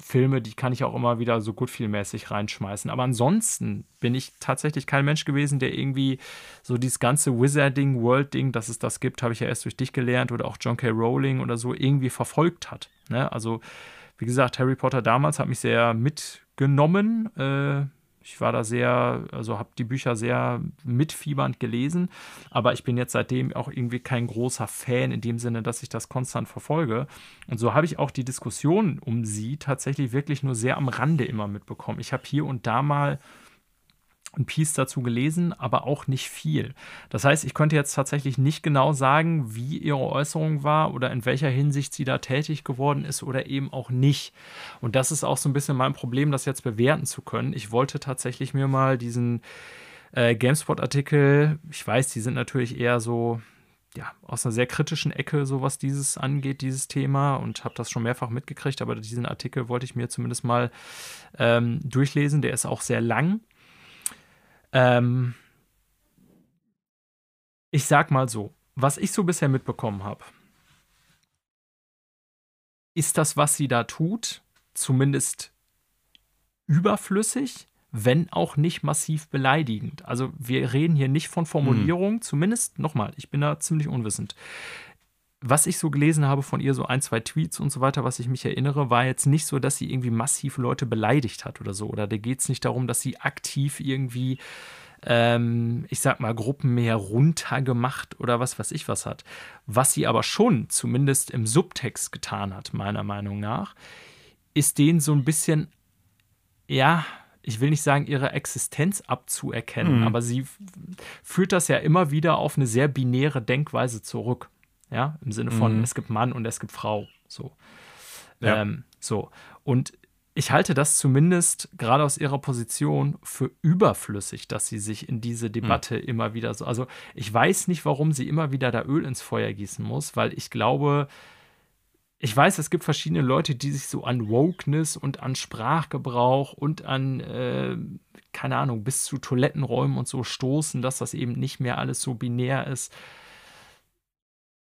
Filme, die kann ich auch immer wieder so gut vielmäßig reinschmeißen. Aber ansonsten bin ich tatsächlich kein Mensch gewesen, der irgendwie so dieses ganze Wizarding, World-Ding, dass es das gibt, habe ich ja erst durch dich gelernt oder auch John K. Rowling oder so irgendwie verfolgt hat. Ne? Also, wie gesagt, Harry Potter damals hat mich sehr mitgenommen. Äh, ich war da sehr, also habe die Bücher sehr mitfiebernd gelesen, aber ich bin jetzt seitdem auch irgendwie kein großer Fan in dem Sinne, dass ich das konstant verfolge. Und so habe ich auch die Diskussion um sie tatsächlich wirklich nur sehr am Rande immer mitbekommen. Ich habe hier und da mal ein Piece dazu gelesen, aber auch nicht viel. Das heißt, ich könnte jetzt tatsächlich nicht genau sagen, wie ihre Äußerung war oder in welcher Hinsicht sie da tätig geworden ist oder eben auch nicht. Und das ist auch so ein bisschen mein Problem, das jetzt bewerten zu können. Ich wollte tatsächlich mir mal diesen äh, GameSpot-Artikel, ich weiß, die sind natürlich eher so ja, aus einer sehr kritischen Ecke, so was dieses angeht, dieses Thema, und habe das schon mehrfach mitgekriegt, aber diesen Artikel wollte ich mir zumindest mal ähm, durchlesen. Der ist auch sehr lang ähm, ich sag mal so, was ich so bisher mitbekommen habe, ist das, was sie da tut, zumindest überflüssig, wenn auch nicht massiv beleidigend. Also wir reden hier nicht von Formulierungen, hm. zumindest nochmal, ich bin da ziemlich unwissend. Was ich so gelesen habe von ihr, so ein, zwei Tweets und so weiter, was ich mich erinnere, war jetzt nicht so, dass sie irgendwie massiv Leute beleidigt hat oder so. Oder da geht es nicht darum, dass sie aktiv irgendwie ähm, ich sag mal, Gruppen mehr runtergemacht oder was weiß ich was hat. Was sie aber schon, zumindest im Subtext getan hat, meiner Meinung nach, ist denen so ein bisschen, ja, ich will nicht sagen, ihre Existenz abzuerkennen, mhm. aber sie führt das ja immer wieder auf eine sehr binäre Denkweise zurück. Ja, im Sinne von, mhm. es gibt Mann und es gibt Frau. So. Ja. Ähm, so. Und ich halte das zumindest gerade aus ihrer Position für überflüssig, dass sie sich in diese Debatte mhm. immer wieder so. Also ich weiß nicht, warum sie immer wieder da Öl ins Feuer gießen muss, weil ich glaube, ich weiß, es gibt verschiedene Leute, die sich so an Wokeness und an Sprachgebrauch und an, äh, keine Ahnung, bis zu Toilettenräumen und so stoßen, dass das eben nicht mehr alles so binär ist.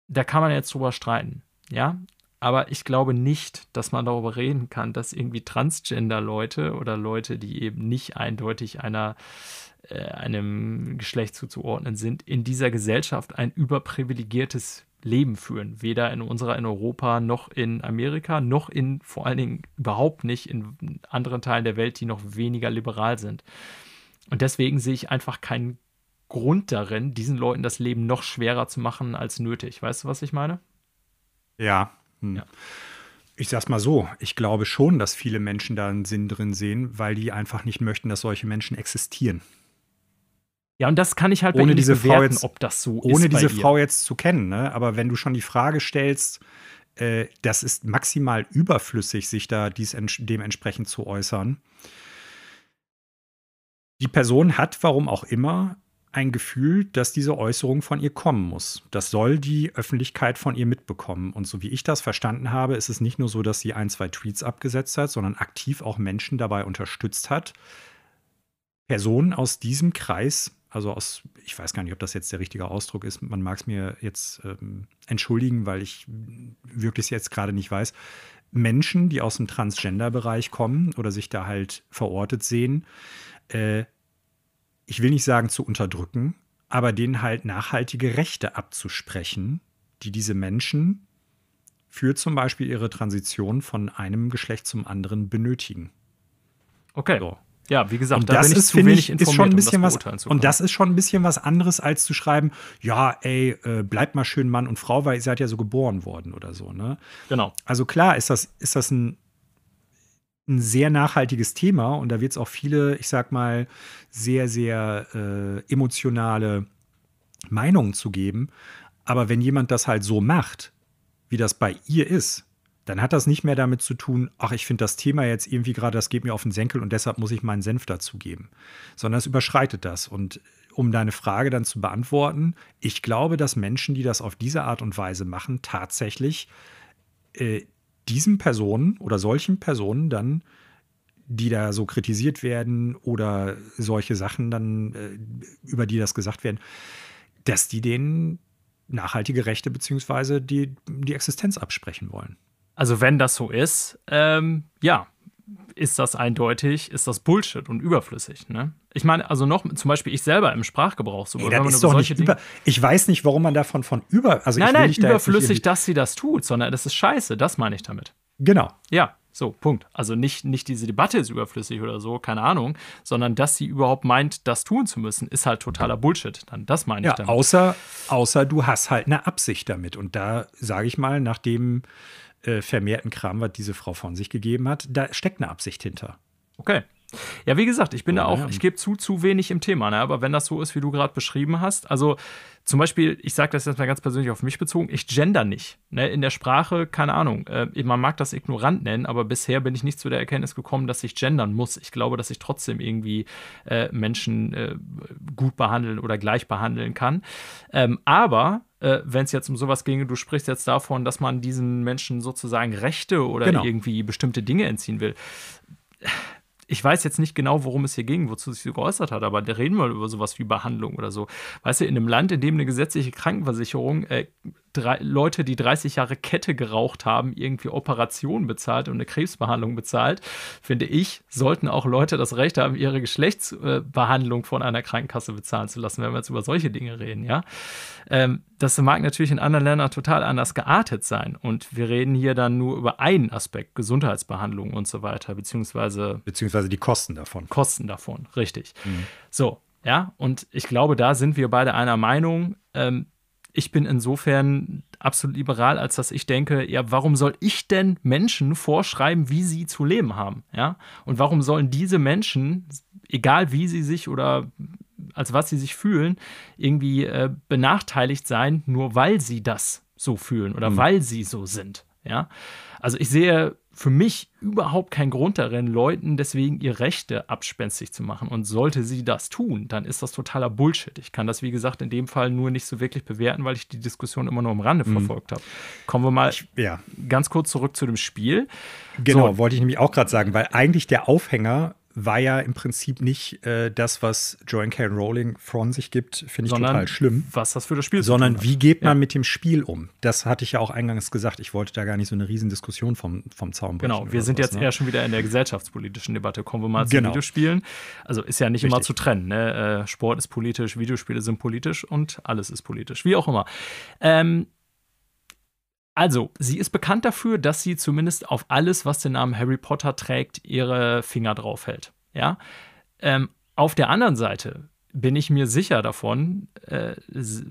Da kann man jetzt drüber streiten. Ja, aber ich glaube nicht, dass man darüber reden kann, dass irgendwie Transgender-Leute oder Leute, die eben nicht eindeutig einer, äh, einem Geschlecht zuzuordnen sind, in dieser Gesellschaft ein überprivilegiertes Leben führen. Weder in unserer, in Europa, noch in Amerika, noch in vor allen Dingen überhaupt nicht in anderen Teilen der Welt, die noch weniger liberal sind. Und deswegen sehe ich einfach keinen Grund darin, diesen Leuten das Leben noch schwerer zu machen als nötig. Weißt du, was ich meine? Ja. Hm. ja. Ich sag's mal so, ich glaube schon, dass viele Menschen da einen Sinn drin sehen, weil die einfach nicht möchten, dass solche Menschen existieren. Ja, und das kann ich halt ohne diese bewerten, Frau jetzt, ob das so ohne ist. Ohne diese Frau jetzt zu kennen, ne? Aber wenn du schon die Frage stellst, äh, das ist maximal überflüssig, sich da dies dementsprechend zu äußern. Die Person hat, warum auch immer, ein Gefühl, dass diese Äußerung von ihr kommen muss. Das soll die Öffentlichkeit von ihr mitbekommen. Und so wie ich das verstanden habe, ist es nicht nur so, dass sie ein, zwei Tweets abgesetzt hat, sondern aktiv auch Menschen dabei unterstützt hat, Personen aus diesem Kreis, also aus, ich weiß gar nicht, ob das jetzt der richtige Ausdruck ist, man mag es mir jetzt ähm, entschuldigen, weil ich wirklich jetzt gerade nicht weiß, Menschen, die aus dem Transgender-Bereich kommen oder sich da halt verortet sehen, äh, ich will nicht sagen zu unterdrücken, aber denen halt nachhaltige Rechte abzusprechen, die diese Menschen für zum Beispiel ihre Transition von einem Geschlecht zum anderen benötigen. Okay. So. Ja, wie gesagt, und da bin ich ist, zu wenig ich, ist schon ein bisschen um was, Und das ist schon ein bisschen was anderes, als zu schreiben, ja, ey, äh, bleibt mal schön Mann und Frau, weil ihr seid ja so geboren worden oder so, ne? Genau. Also klar ist das, ist das ein ein sehr nachhaltiges Thema und da wird es auch viele, ich sag mal, sehr, sehr äh, emotionale Meinungen zu geben. Aber wenn jemand das halt so macht, wie das bei ihr ist, dann hat das nicht mehr damit zu tun, ach, ich finde das Thema jetzt irgendwie gerade, das geht mir auf den Senkel und deshalb muss ich meinen Senf dazugeben. Sondern es überschreitet das. Und um deine Frage dann zu beantworten, ich glaube, dass Menschen, die das auf diese Art und Weise machen, tatsächlich äh, diesen Personen oder solchen Personen dann, die da so kritisiert werden oder solche Sachen dann, äh, über die das gesagt werden, dass die denen nachhaltige Rechte bzw. Die, die Existenz absprechen wollen. Also wenn das so ist, ähm, ja, ist das eindeutig, ist das Bullshit und überflüssig. Ne? Ich meine, also noch zum Beispiel ich selber im Sprachgebrauch so. Ey, das ist doch nicht über, ich weiß nicht, warum man davon von über. Also nein, nein, überflüssig, da dass sie das tut, sondern das ist scheiße. Das meine ich damit. Genau. Ja, so, Punkt. Also nicht, nicht diese Debatte ist überflüssig oder so, keine Ahnung, sondern dass sie überhaupt meint, das tun zu müssen, ist halt totaler Bullshit. Dann, das meine ich ja, damit. Außer, außer du hast halt eine Absicht damit. Und da sage ich mal, nach dem äh, vermehrten Kram, was diese Frau von sich gegeben hat, da steckt eine Absicht hinter. Okay. Ja, wie gesagt, ich bin ja, da auch, ich gebe zu, zu wenig im Thema, ne? aber wenn das so ist, wie du gerade beschrieben hast, also zum Beispiel, ich sage das jetzt mal ganz persönlich auf mich bezogen, ich gender nicht. Ne? In der Sprache, keine Ahnung, äh, man mag das ignorant nennen, aber bisher bin ich nicht zu der Erkenntnis gekommen, dass ich gendern muss. Ich glaube, dass ich trotzdem irgendwie äh, Menschen äh, gut behandeln oder gleich behandeln kann. Ähm, aber äh, wenn es jetzt um sowas ginge, du sprichst jetzt davon, dass man diesen Menschen sozusagen Rechte oder genau. irgendwie bestimmte Dinge entziehen will ich weiß jetzt nicht genau, worum es hier ging, wozu sich so geäußert hat, aber da reden wir über sowas wie Behandlung oder so. Weißt du, in einem Land, in dem eine gesetzliche Krankenversicherung äh, drei, Leute, die 30 Jahre Kette geraucht haben, irgendwie Operationen bezahlt und eine Krebsbehandlung bezahlt, finde ich, sollten auch Leute das Recht haben, ihre Geschlechtsbehandlung von einer Krankenkasse bezahlen zu lassen, wenn wir jetzt über solche Dinge reden, ja. Ähm, das mag natürlich in anderen Ländern total anders geartet sein. Und wir reden hier dann nur über einen Aspekt, Gesundheitsbehandlung und so weiter, beziehungsweise. Beziehungsweise die Kosten davon. Kosten davon, richtig. Mhm. So, ja, und ich glaube, da sind wir beide einer Meinung. Ähm, ich bin insofern absolut liberal, als dass ich denke, ja, warum soll ich denn Menschen vorschreiben, wie sie zu leben haben? Ja? Und warum sollen diese Menschen, egal wie sie sich oder als was sie sich fühlen, irgendwie äh, benachteiligt sein, nur weil sie das so fühlen oder mhm. weil sie so sind? Ja? Also ich sehe für mich überhaupt keinen Grund darin, Leuten deswegen ihre Rechte abspenstig zu machen. Und sollte sie das tun, dann ist das totaler Bullshit. Ich kann das, wie gesagt, in dem Fall nur nicht so wirklich bewerten, weil ich die Diskussion immer nur am Rande mhm. verfolgt habe. Kommen wir mal ich, ja. ganz kurz zurück zu dem Spiel. Genau, so. wollte ich nämlich auch gerade sagen, weil eigentlich der Aufhänger war ja im Prinzip nicht äh, das, was Joanne K. Rowling von sich gibt, finde ich sondern total schlimm. Was das für das Spiel Sondern wie geht man ja. mit dem Spiel um? Das hatte ich ja auch eingangs gesagt. Ich wollte da gar nicht so eine Riesendiskussion vom, vom Zaun brechen. Genau, wir sind sowas, jetzt ne? eher schon wieder in der gesellschaftspolitischen Debatte. Kommen wir mal zu genau. Videospielen. Also ist ja nicht Richtig. immer zu trennen. Ne? Äh, Sport ist politisch, Videospiele sind politisch und alles ist politisch. Wie auch immer. Ähm, also, sie ist bekannt dafür, dass sie zumindest auf alles, was den Namen Harry Potter trägt, ihre Finger drauf hält. Ja. Ähm, auf der anderen Seite bin ich mir sicher davon, äh,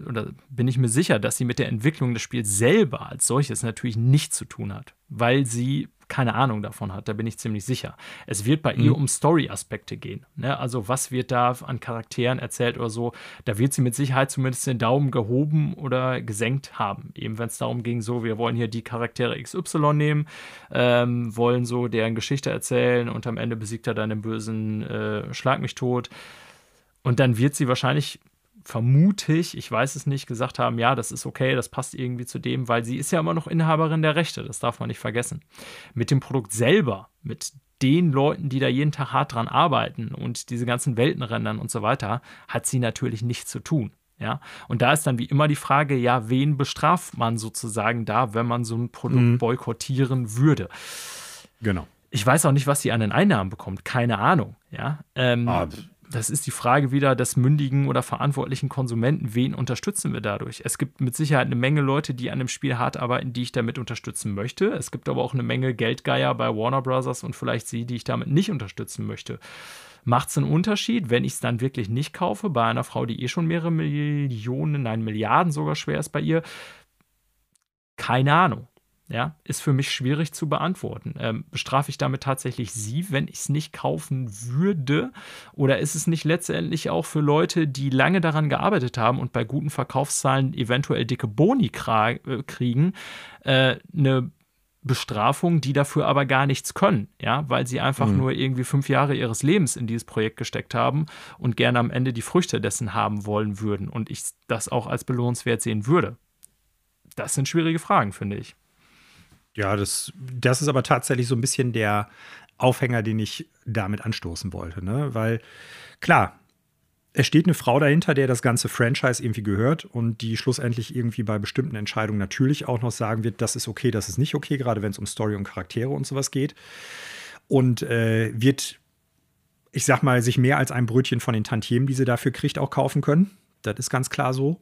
oder bin ich mir sicher, dass sie mit der Entwicklung des Spiels selber als solches natürlich nichts zu tun hat, weil sie keine Ahnung davon hat, da bin ich ziemlich sicher. Es wird bei mhm. ihr um Story-Aspekte gehen. Ne? Also, was wird da an Charakteren erzählt oder so, da wird sie mit Sicherheit zumindest den Daumen gehoben oder gesenkt haben. Eben wenn es darum ging, so, wir wollen hier die Charaktere XY nehmen, ähm, wollen so deren Geschichte erzählen und am Ende besiegt er dann den bösen äh, Schlag mich tot. Und dann wird sie wahrscheinlich vermute ich, ich weiß es nicht, gesagt haben, ja, das ist okay, das passt irgendwie zu dem, weil sie ist ja immer noch Inhaberin der Rechte, das darf man nicht vergessen. Mit dem Produkt selber, mit den Leuten, die da jeden Tag hart dran arbeiten und diese ganzen Weltenrändern und so weiter, hat sie natürlich nichts zu tun. Ja, und da ist dann wie immer die Frage, ja, wen bestraft man sozusagen da, wenn man so ein Produkt mhm. boykottieren würde? Genau. Ich weiß auch nicht, was sie an den Einnahmen bekommt, keine Ahnung. Ja, ähm, ah, das ist die Frage wieder des mündigen oder verantwortlichen Konsumenten. Wen unterstützen wir dadurch? Es gibt mit Sicherheit eine Menge Leute, die an dem Spiel hart arbeiten, die ich damit unterstützen möchte. Es gibt aber auch eine Menge Geldgeier bei Warner Brothers und vielleicht sie, die ich damit nicht unterstützen möchte. Macht es einen Unterschied, wenn ich es dann wirklich nicht kaufe, bei einer Frau, die eh schon mehrere Millionen, nein, Milliarden sogar schwer ist bei ihr? Keine Ahnung. Ja, ist für mich schwierig zu beantworten. Ähm, bestrafe ich damit tatsächlich sie, wenn ich es nicht kaufen würde? Oder ist es nicht letztendlich auch für Leute, die lange daran gearbeitet haben und bei guten Verkaufszahlen eventuell dicke Boni äh, kriegen, äh, eine Bestrafung, die dafür aber gar nichts können, ja, weil sie einfach mhm. nur irgendwie fünf Jahre ihres Lebens in dieses Projekt gesteckt haben und gerne am Ende die Früchte dessen haben wollen würden und ich das auch als belohnenswert sehen würde. Das sind schwierige Fragen, finde ich. Ja, das, das ist aber tatsächlich so ein bisschen der Aufhänger, den ich damit anstoßen wollte. Ne? Weil, klar, es steht eine Frau dahinter, der das ganze Franchise irgendwie gehört und die schlussendlich irgendwie bei bestimmten Entscheidungen natürlich auch noch sagen wird, das ist okay, das ist nicht okay, gerade wenn es um Story und Charaktere und sowas geht. Und äh, wird, ich sag mal, sich mehr als ein Brötchen von den Tantiemen, die sie dafür kriegt, auch kaufen können. Das ist ganz klar so.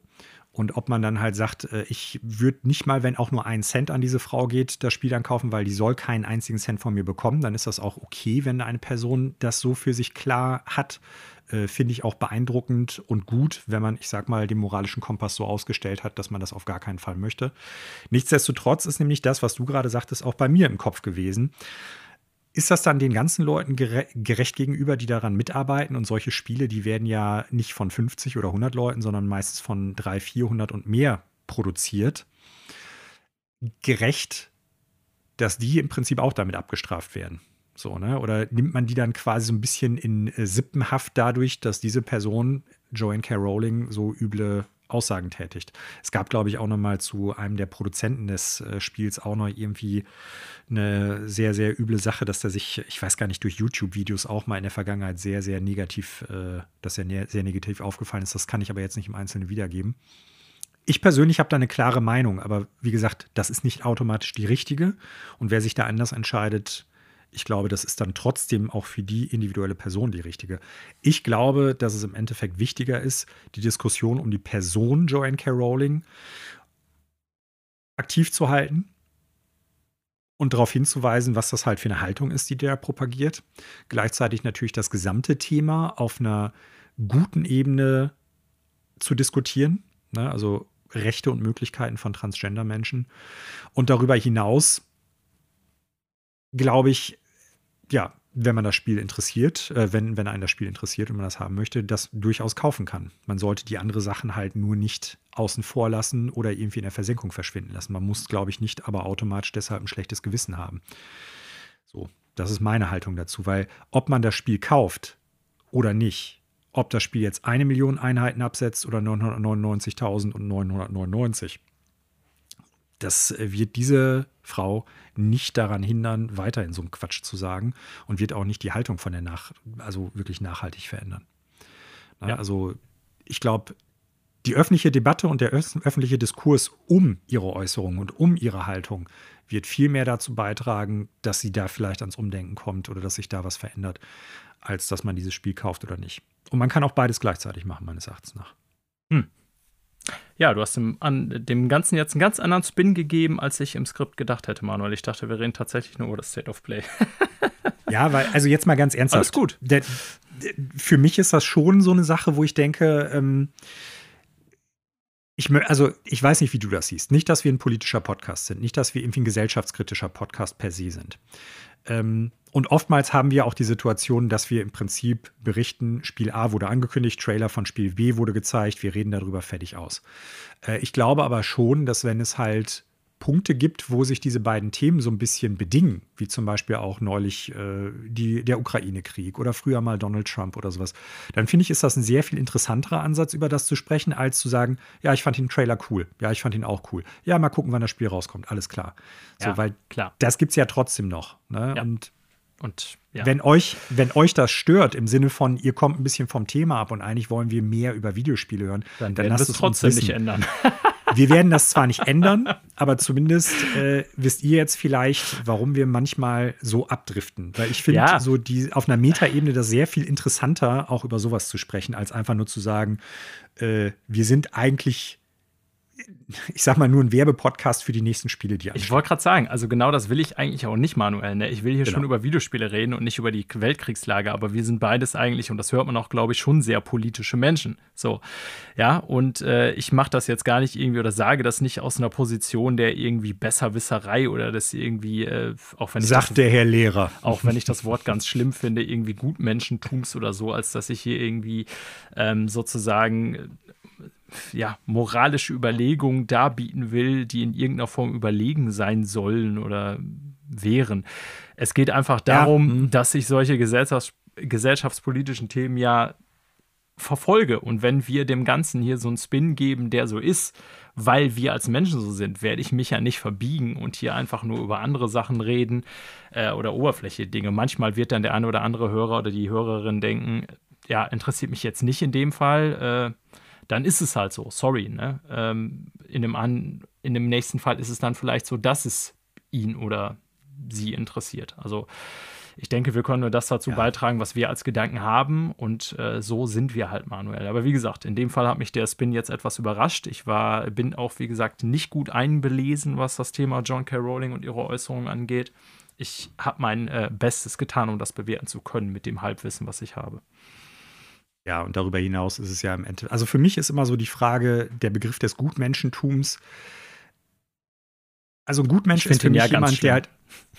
Und ob man dann halt sagt, äh, ich würde nicht mal, wenn auch nur ein Cent an diese Frau geht, das Spiel dann kaufen, weil die soll keinen einzigen Cent von mir bekommen, dann ist das auch okay, wenn eine Person das so für sich klar hat. Äh, Finde ich auch beeindruckend und gut, wenn man, ich sag mal, den moralischen Kompass so ausgestellt hat, dass man das auf gar keinen Fall möchte. Nichtsdestotrotz ist nämlich das, was du gerade sagtest, auch bei mir im Kopf gewesen. Ist das dann den ganzen Leuten gerecht gegenüber, die daran mitarbeiten? Und solche Spiele, die werden ja nicht von 50 oder 100 Leuten, sondern meistens von 300, 400 und mehr produziert. Gerecht, dass die im Prinzip auch damit abgestraft werden. So, ne? Oder nimmt man die dann quasi so ein bisschen in äh, Sippenhaft dadurch, dass diese Person, Joanne K. Rowling, so üble Aussagen tätigt. Es gab, glaube ich, auch noch mal zu einem der Produzenten des äh, Spiels auch noch irgendwie eine sehr, sehr üble Sache, dass er sich, ich weiß gar nicht, durch YouTube-Videos auch mal in der Vergangenheit sehr, sehr negativ, äh, dass er ne sehr negativ aufgefallen ist. Das kann ich aber jetzt nicht im Einzelnen wiedergeben. Ich persönlich habe da eine klare Meinung, aber wie gesagt, das ist nicht automatisch die richtige. Und wer sich da anders entscheidet, ich glaube, das ist dann trotzdem auch für die individuelle Person die richtige. Ich glaube, dass es im Endeffekt wichtiger ist, die Diskussion um die Person Joanne K. Rowling aktiv zu halten und darauf hinzuweisen, was das halt für eine Haltung ist, die der propagiert. Gleichzeitig natürlich das gesamte Thema auf einer guten Ebene zu diskutieren. Ne? Also Rechte und Möglichkeiten von Transgender-Menschen. Und darüber hinaus, glaube ich, ja, wenn man das Spiel interessiert, äh, wenn, wenn einen das Spiel interessiert und man das haben möchte, das durchaus kaufen kann. Man sollte die anderen Sachen halt nur nicht außen vor lassen oder irgendwie in der Versenkung verschwinden lassen. Man muss, glaube ich, nicht aber automatisch deshalb ein schlechtes Gewissen haben. So, das ist meine Haltung dazu, weil ob man das Spiel kauft oder nicht, ob das Spiel jetzt eine Million Einheiten absetzt oder 999.999, das wird diese Frau nicht daran hindern, weiterhin so einen Quatsch zu sagen und wird auch nicht die Haltung von der nach, also wirklich nachhaltig verändern. Ja. Also ich glaube, die öffentliche Debatte und der öffentliche Diskurs um ihre Äußerungen und um ihre Haltung wird viel mehr dazu beitragen, dass sie da vielleicht ans Umdenken kommt oder dass sich da was verändert, als dass man dieses Spiel kauft oder nicht. Und man kann auch beides gleichzeitig machen, meines Erachtens nach. Hm. Ja, du hast dem, an, dem Ganzen jetzt einen ganz anderen Spin gegeben, als ich im Skript gedacht hätte, Manuel. Ich dachte, wir reden tatsächlich nur über das State of Play. ja, weil, also jetzt mal ganz ernsthaft. Alles gut. Der, der, für mich ist das schon so eine Sache, wo ich denke, ähm, ich, also ich weiß nicht, wie du das siehst. Nicht, dass wir ein politischer Podcast sind, nicht, dass wir irgendwie ein gesellschaftskritischer Podcast per se sind. Ähm, und oftmals haben wir auch die Situation, dass wir im Prinzip berichten, Spiel A wurde angekündigt, Trailer von Spiel B wurde gezeigt, wir reden darüber fertig aus. Äh, ich glaube aber schon, dass wenn es halt Punkte gibt, wo sich diese beiden Themen so ein bisschen bedingen, wie zum Beispiel auch neulich äh, die, der Ukraine-Krieg oder früher mal Donald Trump oder sowas, dann finde ich, ist das ein sehr viel interessanterer Ansatz, über das zu sprechen, als zu sagen, ja, ich fand den Trailer cool, ja, ich fand ihn auch cool. Ja, mal gucken, wann das Spiel rauskommt, alles klar. So, ja, weil klar. das gibt es ja trotzdem noch. Ne? Ja. Und und ja. wenn, euch, wenn euch das stört, im Sinne von, ihr kommt ein bisschen vom Thema ab und eigentlich wollen wir mehr über Videospiele hören, dann, dann lasst es trotzdem nicht ändern. wir werden das zwar nicht ändern, aber zumindest äh, wisst ihr jetzt vielleicht, warum wir manchmal so abdriften. Weil ich finde, ja. so die auf einer Metaebene das sehr viel interessanter, auch über sowas zu sprechen, als einfach nur zu sagen, äh, wir sind eigentlich ich sag mal, nur ein Werbepodcast für die nächsten Spiele, die anstehen. Ich wollte gerade sagen, also genau das will ich eigentlich auch nicht, Manuel. Ne? Ich will hier genau. schon über Videospiele reden und nicht über die Weltkriegslage, aber wir sind beides eigentlich, und das hört man auch, glaube ich, schon sehr politische Menschen. So, ja, und äh, ich mache das jetzt gar nicht irgendwie oder sage das nicht aus einer Position der irgendwie Besserwisserei oder das irgendwie, äh, auch wenn ich. Sagt das, der Herr Lehrer. Auch wenn ich das Wort ganz schlimm finde, irgendwie Gutmenschentums oder so, als dass ich hier irgendwie ähm, sozusagen ja, moralische Überlegungen darbieten will, die in irgendeiner Form überlegen sein sollen oder wären. Es geht einfach darum, ja. Mhm. dass ich solche Gesellschafts gesellschaftspolitischen Themen ja verfolge. Und wenn wir dem Ganzen hier so einen Spin geben, der so ist, weil wir als Menschen so sind, werde ich mich ja nicht verbiegen und hier einfach nur über andere Sachen reden äh, oder oberflächliche Dinge. Manchmal wird dann der eine oder andere Hörer oder die Hörerin denken, ja, interessiert mich jetzt nicht in dem Fall. Äh, dann ist es halt so, sorry. Ne? Ähm, in, dem an, in dem nächsten Fall ist es dann vielleicht so, dass es ihn oder sie interessiert. Also ich denke, wir können nur das dazu ja. beitragen, was wir als Gedanken haben und äh, so sind wir halt manuell. Aber wie gesagt, in dem Fall hat mich der Spin jetzt etwas überrascht. Ich war, bin auch, wie gesagt, nicht gut einbelesen, was das Thema John K. Rowling und ihre Äußerungen angeht. Ich habe mein äh, Bestes getan, um das bewerten zu können mit dem Halbwissen, was ich habe. Ja, und darüber hinaus ist es ja im Endeffekt. Also für mich ist immer so die Frage, der Begriff des Gutmenschentums. Also ein Gutmensch ist für mich ja jemand, der halt.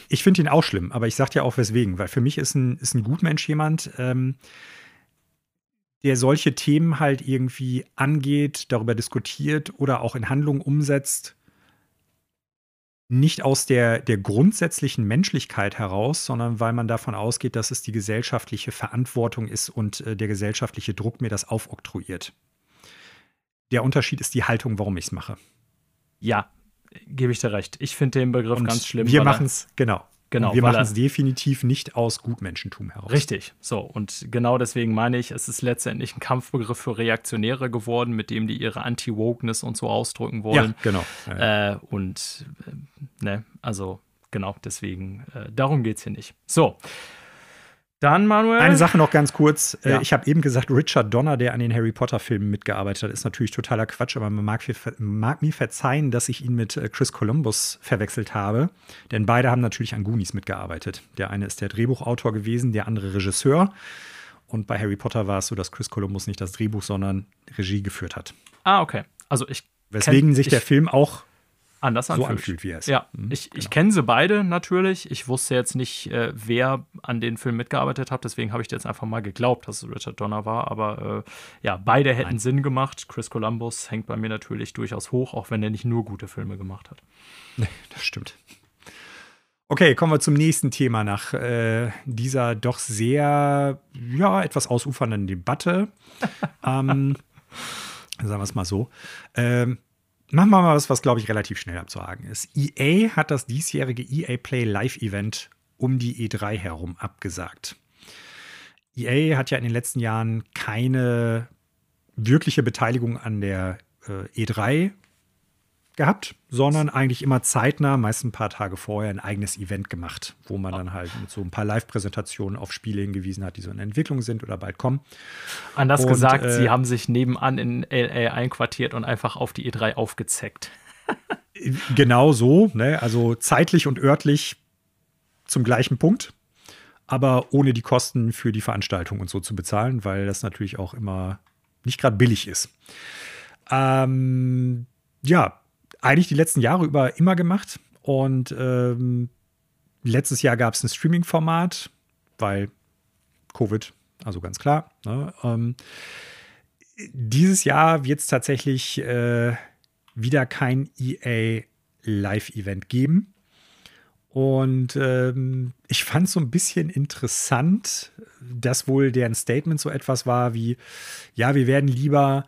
Ich finde ihn auch schlimm, aber ich sage dir auch weswegen, weil für mich ist ein, ist ein Gutmensch jemand, ähm, der solche Themen halt irgendwie angeht, darüber diskutiert oder auch in Handlungen umsetzt, nicht aus der, der grundsätzlichen Menschlichkeit heraus, sondern weil man davon ausgeht, dass es die gesellschaftliche Verantwortung ist und äh, der gesellschaftliche Druck mir das aufoktroyiert. Der Unterschied ist die Haltung, warum ich es mache. Ja, gebe ich dir recht. Ich finde den Begriff und ganz schlimm. Wir machen es, genau. Genau, wir machen es definitiv nicht aus Gutmenschentum heraus. Richtig, so. Und genau deswegen meine ich, es ist letztendlich ein Kampfbegriff für Reaktionäre geworden, mit dem die ihre Anti-Wokeness und so ausdrücken wollen. Ja, genau. Ja, ja. Äh, und, äh, ne, also genau, deswegen, äh, darum geht es hier nicht. So, dann, Manuel. Eine Sache noch ganz kurz. Äh, ja. Ich habe eben gesagt, Richard Donner, der an den Harry Potter-Filmen mitgearbeitet hat, ist natürlich totaler Quatsch, aber man mag, mag, mir verzeihen, dass ich ihn mit äh, Chris Columbus verwechselt habe. Denn beide haben natürlich an Goonies mitgearbeitet. Der eine ist der Drehbuchautor gewesen, der andere Regisseur. Und bei Harry Potter war es so, dass Chris Columbus nicht das Drehbuch, sondern Regie geführt hat. Ah, okay. Also ich. Weswegen sich der Film auch anders anfühlt. So anfühlt, wie er ist. Ja, mhm, ich, genau. ich kenne sie beide natürlich. Ich wusste jetzt nicht, äh, wer an den Film mitgearbeitet hat, deswegen habe ich jetzt einfach mal geglaubt, dass es Richard Donner war. Aber äh, ja, beide hätten Nein. Sinn gemacht. Chris Columbus hängt bei mir natürlich durchaus hoch, auch wenn er nicht nur gute Filme gemacht hat. Nee, das stimmt. Okay, kommen wir zum nächsten Thema nach äh, dieser doch sehr, ja, etwas ausufernden Debatte. ähm, sagen wir es mal so. Ähm, Machen wir mal was, was glaube ich relativ schnell abzuhaken ist. EA hat das diesjährige EA Play Live Event um die E3 herum abgesagt. EA hat ja in den letzten Jahren keine wirkliche Beteiligung an der äh, E3 gehabt, sondern eigentlich immer zeitnah, meist ein paar Tage vorher, ein eigenes Event gemacht, wo man dann halt mit so ein paar Live-Präsentationen auf Spiele hingewiesen hat, die so in Entwicklung sind oder bald kommen. Anders und, gesagt, äh, sie haben sich nebenan in LA einquartiert und einfach auf die E3 aufgezeckt. genau so, ne? also zeitlich und örtlich zum gleichen Punkt, aber ohne die Kosten für die Veranstaltung und so zu bezahlen, weil das natürlich auch immer nicht gerade billig ist. Ähm, ja, eigentlich die letzten Jahre über immer gemacht. Und ähm, letztes Jahr gab es ein Streaming-Format, weil Covid, also ganz klar. Ne? Ähm, dieses Jahr wird es tatsächlich äh, wieder kein EA Live-Event geben. Und ähm, ich fand es so ein bisschen interessant, dass wohl deren Statement so etwas war wie, ja, wir werden lieber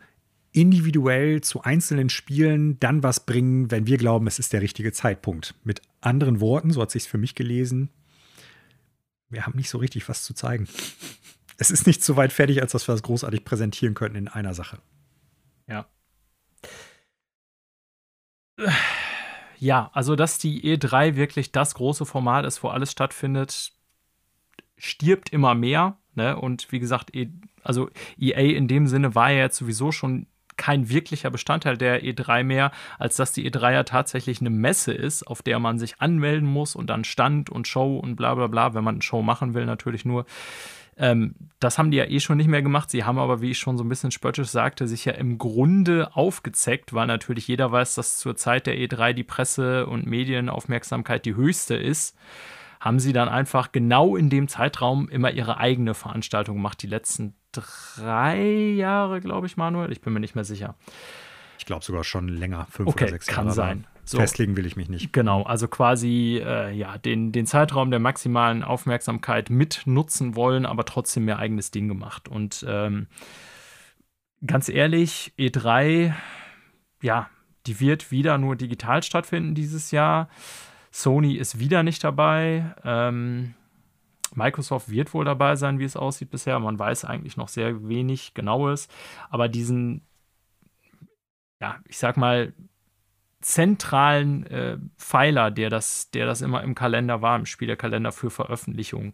individuell zu einzelnen Spielen dann was bringen, wenn wir glauben, es ist der richtige Zeitpunkt. Mit anderen Worten, so hat sich für mich gelesen, wir haben nicht so richtig was zu zeigen. Es ist nicht so weit fertig, als dass wir das großartig präsentieren könnten in einer Sache. Ja. Ja, also dass die E3 wirklich das große Format ist, wo alles stattfindet, stirbt immer mehr. Ne? Und wie gesagt, e also EA in dem Sinne war ja jetzt sowieso schon kein wirklicher Bestandteil der E3 mehr, als dass die E3 ja tatsächlich eine Messe ist, auf der man sich anmelden muss und dann Stand und Show und bla bla bla, wenn man eine Show machen will, natürlich nur. Ähm, das haben die ja eh schon nicht mehr gemacht. Sie haben aber, wie ich schon so ein bisschen spöttisch sagte, sich ja im Grunde aufgezeckt, weil natürlich jeder weiß, dass zur Zeit der E3 die Presse- und Medienaufmerksamkeit die höchste ist haben sie dann einfach genau in dem Zeitraum immer ihre eigene Veranstaltung gemacht. Die letzten drei Jahre, glaube ich, Manuel. Ich bin mir nicht mehr sicher. Ich glaube sogar schon länger, fünf okay, oder sechs Jahre. Kann sein. So. Festlegen will ich mich nicht. Genau, also quasi äh, ja, den, den Zeitraum der maximalen Aufmerksamkeit mitnutzen wollen, aber trotzdem mehr eigenes Ding gemacht. Und ähm, ganz ehrlich, E3, ja, die wird wieder nur digital stattfinden dieses Jahr. Sony ist wieder nicht dabei. Ähm, Microsoft wird wohl dabei sein, wie es aussieht bisher. Man weiß eigentlich noch sehr wenig Genaues. Aber diesen, ja, ich sag mal, zentralen äh, Pfeiler, der das, der das immer im Kalender war, im Spielerkalender für Veröffentlichungen.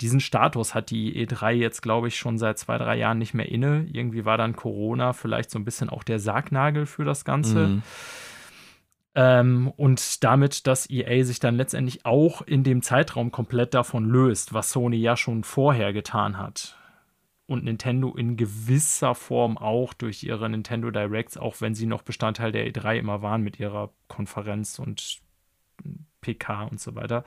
Diesen Status hat die E3 jetzt, glaube ich, schon seit zwei, drei Jahren nicht mehr inne. Irgendwie war dann Corona vielleicht so ein bisschen auch der Sargnagel für das Ganze. Mhm. Ähm, und damit, dass EA sich dann letztendlich auch in dem Zeitraum komplett davon löst, was Sony ja schon vorher getan hat. Und Nintendo in gewisser Form auch durch ihre Nintendo Directs, auch wenn sie noch Bestandteil der E3 immer waren mit ihrer Konferenz und PK und so weiter.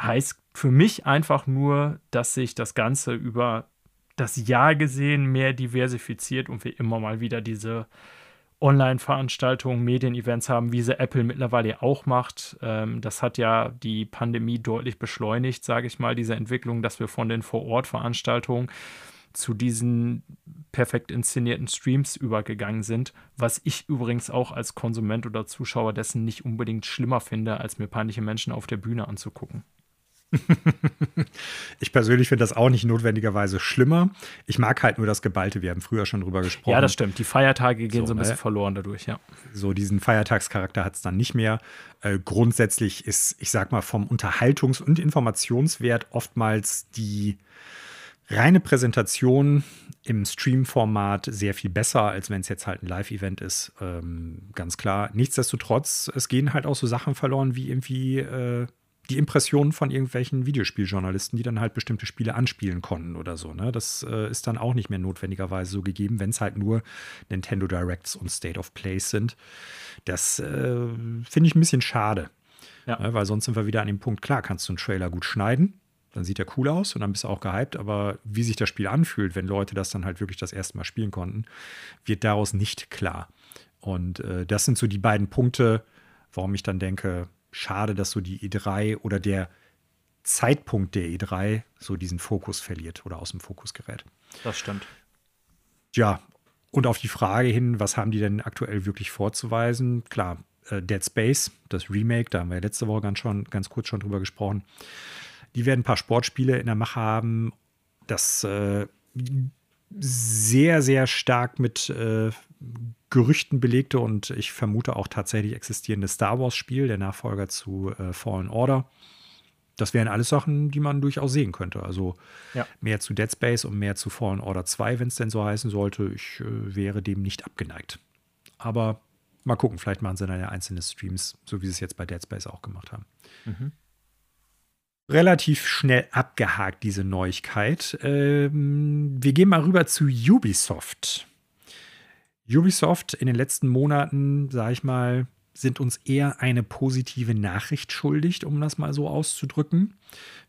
Heißt für mich einfach nur, dass sich das Ganze über das Jahr gesehen mehr diversifiziert und wir immer mal wieder diese Online-Veranstaltungen, Medienevents haben, wie sie Apple mittlerweile auch macht. Ähm, das hat ja die Pandemie deutlich beschleunigt, sage ich mal, diese Entwicklung, dass wir von den Vor-Ort-Veranstaltungen zu diesen perfekt inszenierten Streams übergegangen sind, was ich übrigens auch als Konsument oder Zuschauer dessen nicht unbedingt schlimmer finde, als mir peinliche Menschen auf der Bühne anzugucken. ich persönlich finde das auch nicht notwendigerweise schlimmer. Ich mag halt nur das Geballte. Wir haben früher schon drüber gesprochen. Ja, das stimmt. Die Feiertage gehen so, so ein bisschen ne? verloren dadurch, ja. So diesen Feiertagscharakter hat es dann nicht mehr. Äh, grundsätzlich ist, ich sag mal, vom Unterhaltungs- und Informationswert oftmals die reine Präsentation im Stream-Format sehr viel besser, als wenn es jetzt halt ein Live-Event ist. Ähm, ganz klar. Nichtsdestotrotz, es gehen halt auch so Sachen verloren wie irgendwie. Äh, die Impressionen von irgendwelchen Videospieljournalisten, die dann halt bestimmte Spiele anspielen konnten oder so. Ne? Das äh, ist dann auch nicht mehr notwendigerweise so gegeben, wenn es halt nur Nintendo Directs und State of Plays sind. Das äh, finde ich ein bisschen schade. Ja. Ne? Weil sonst sind wir wieder an dem Punkt, klar, kannst du einen Trailer gut schneiden, dann sieht er cool aus und dann bist du auch gehypt, aber wie sich das Spiel anfühlt, wenn Leute das dann halt wirklich das erste Mal spielen konnten, wird daraus nicht klar. Und äh, das sind so die beiden Punkte, warum ich dann denke, schade, dass so die E3 oder der Zeitpunkt der E3 so diesen Fokus verliert oder aus dem Fokus gerät. Das stimmt. Ja, und auf die Frage hin, was haben die denn aktuell wirklich vorzuweisen? Klar, äh, Dead Space, das Remake, da haben wir letzte Woche ganz, schon, ganz kurz schon drüber gesprochen. Die werden ein paar Sportspiele in der Mache haben, das äh, sehr, sehr stark mit äh, Gerüchten belegte und ich vermute auch tatsächlich existierende Star Wars-Spiel, der Nachfolger zu äh, Fallen Order. Das wären alles Sachen, die man durchaus sehen könnte. Also ja. mehr zu Dead Space und mehr zu Fallen Order 2, wenn es denn so heißen sollte. Ich äh, wäre dem nicht abgeneigt. Aber mal gucken, vielleicht machen sie dann ja einzelne Streams, so wie sie es jetzt bei Dead Space auch gemacht haben. Mhm relativ schnell abgehakt, diese Neuigkeit. Ähm, wir gehen mal rüber zu Ubisoft. Ubisoft in den letzten Monaten, sag ich mal, sind uns eher eine positive Nachricht schuldig, um das mal so auszudrücken.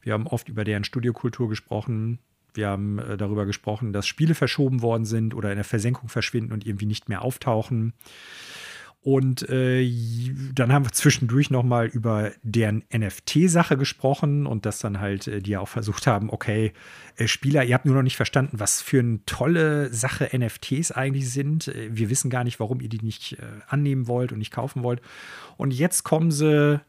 Wir haben oft über deren Studiokultur gesprochen. Wir haben äh, darüber gesprochen, dass Spiele verschoben worden sind oder in der Versenkung verschwinden und irgendwie nicht mehr auftauchen. Und äh, dann haben wir zwischendurch noch mal über deren NFT-Sache gesprochen und dass dann halt äh, die ja auch versucht haben, okay, äh, Spieler, ihr habt nur noch nicht verstanden, was für eine tolle Sache NFTs eigentlich sind. Äh, wir wissen gar nicht, warum ihr die nicht äh, annehmen wollt und nicht kaufen wollt. Und jetzt kommen sie,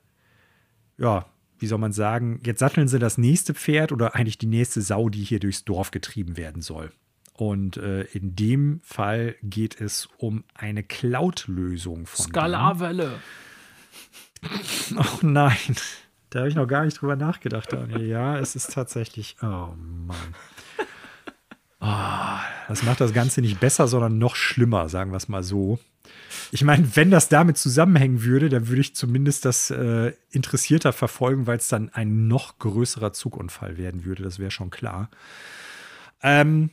ja, wie soll man sagen, jetzt satteln sie das nächste Pferd oder eigentlich die nächste Sau, die hier durchs Dorf getrieben werden soll. Und äh, in dem Fall geht es um eine Cloud-Lösung von. Skalarwelle. Oh nein, da habe ich noch gar nicht drüber nachgedacht. Ja, es ist tatsächlich. Oh Mann. Oh, das macht das Ganze nicht besser, sondern noch schlimmer, sagen wir es mal so. Ich meine, wenn das damit zusammenhängen würde, dann würde ich zumindest das äh, interessierter verfolgen, weil es dann ein noch größerer Zugunfall werden würde. Das wäre schon klar. Ähm,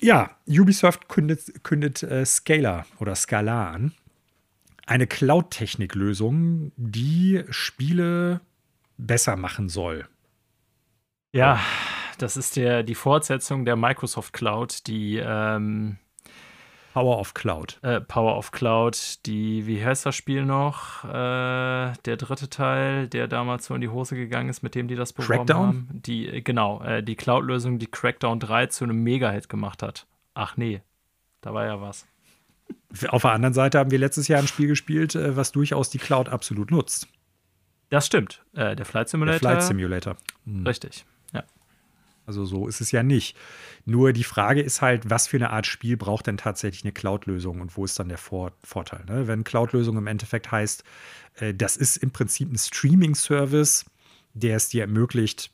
ja, Ubisoft kündet, kündet äh, Scalar oder Scala an. Eine Cloud-Technik-Lösung, die Spiele besser machen soll. Ja, das ist der, die Fortsetzung der Microsoft Cloud, die ähm, Power of Cloud. Äh, Power of Cloud, die, wie heißt das Spiel noch? Äh, der dritte Teil, der damals so in die Hose gegangen ist, mit dem die das beworben Crackdown? haben. Die, äh, genau, äh, die Cloud-Lösung, die Crackdown 3 zu einem Mega-Hit gemacht hat. Ach nee, da war ja was. Auf der anderen Seite haben wir letztes Jahr ein Spiel gespielt, äh, was durchaus die Cloud absolut nutzt. Das stimmt. Äh, der Flight Simulator. Der Flight Simulator. Richtig. Also so ist es ja nicht. Nur die Frage ist halt, was für eine Art Spiel braucht denn tatsächlich eine Cloud-Lösung und wo ist dann der Vor Vorteil? Ne? Wenn Cloud-Lösung im Endeffekt heißt, äh, das ist im Prinzip ein Streaming-Service, der es dir ermöglicht,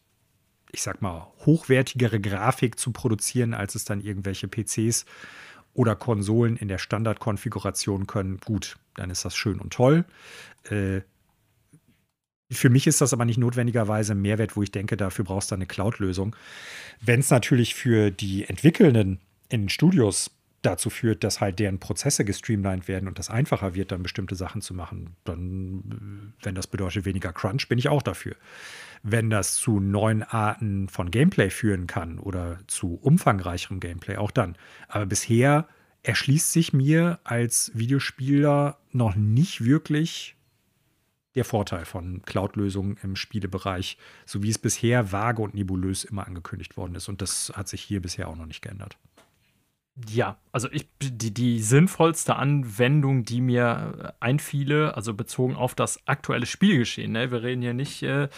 ich sag mal, hochwertigere Grafik zu produzieren, als es dann irgendwelche PCs oder Konsolen in der Standardkonfiguration können. Gut, dann ist das schön und toll. Äh, für mich ist das aber nicht notwendigerweise ein Mehrwert, wo ich denke, dafür brauchst du eine Cloud-Lösung. Wenn es natürlich für die Entwickelnden in Studios dazu führt, dass halt deren Prozesse gestreamlined werden und das einfacher wird, dann bestimmte Sachen zu machen, dann, wenn das bedeutet weniger Crunch, bin ich auch dafür. Wenn das zu neuen Arten von Gameplay führen kann oder zu umfangreicherem Gameplay, auch dann. Aber bisher erschließt sich mir als Videospieler noch nicht wirklich der Vorteil von Cloud-Lösungen im Spielebereich, so wie es bisher vage und nebulös immer angekündigt worden ist. Und das hat sich hier bisher auch noch nicht geändert. Ja, also ich, die, die sinnvollste Anwendung, die mir einfiele, also bezogen auf das aktuelle Spielgeschehen, ne? wir reden hier nicht, äh,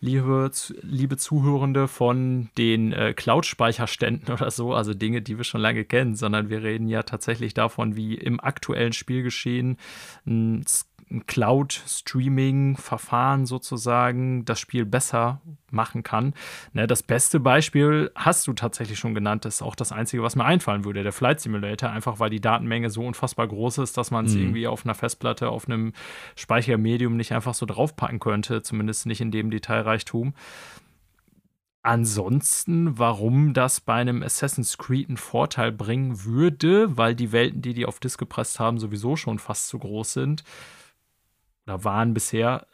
liebe, liebe Zuhörende, von den äh, Cloud-Speicherständen oder so, also Dinge, die wir schon lange kennen, sondern wir reden ja tatsächlich davon, wie im aktuellen Spielgeschehen ein ein Cloud-Streaming-Verfahren sozusagen das Spiel besser machen kann. Ne, das beste Beispiel hast du tatsächlich schon genannt. Das ist auch das Einzige, was mir einfallen würde. Der Flight Simulator, einfach weil die Datenmenge so unfassbar groß ist, dass man es mhm. irgendwie auf einer Festplatte, auf einem Speichermedium nicht einfach so draufpacken könnte, zumindest nicht in dem Detailreichtum. Ansonsten, warum das bei einem Assassin's Creed einen Vorteil bringen würde, weil die Welten, die die auf Disk gepresst haben, sowieso schon fast zu groß sind, oder waren bisher,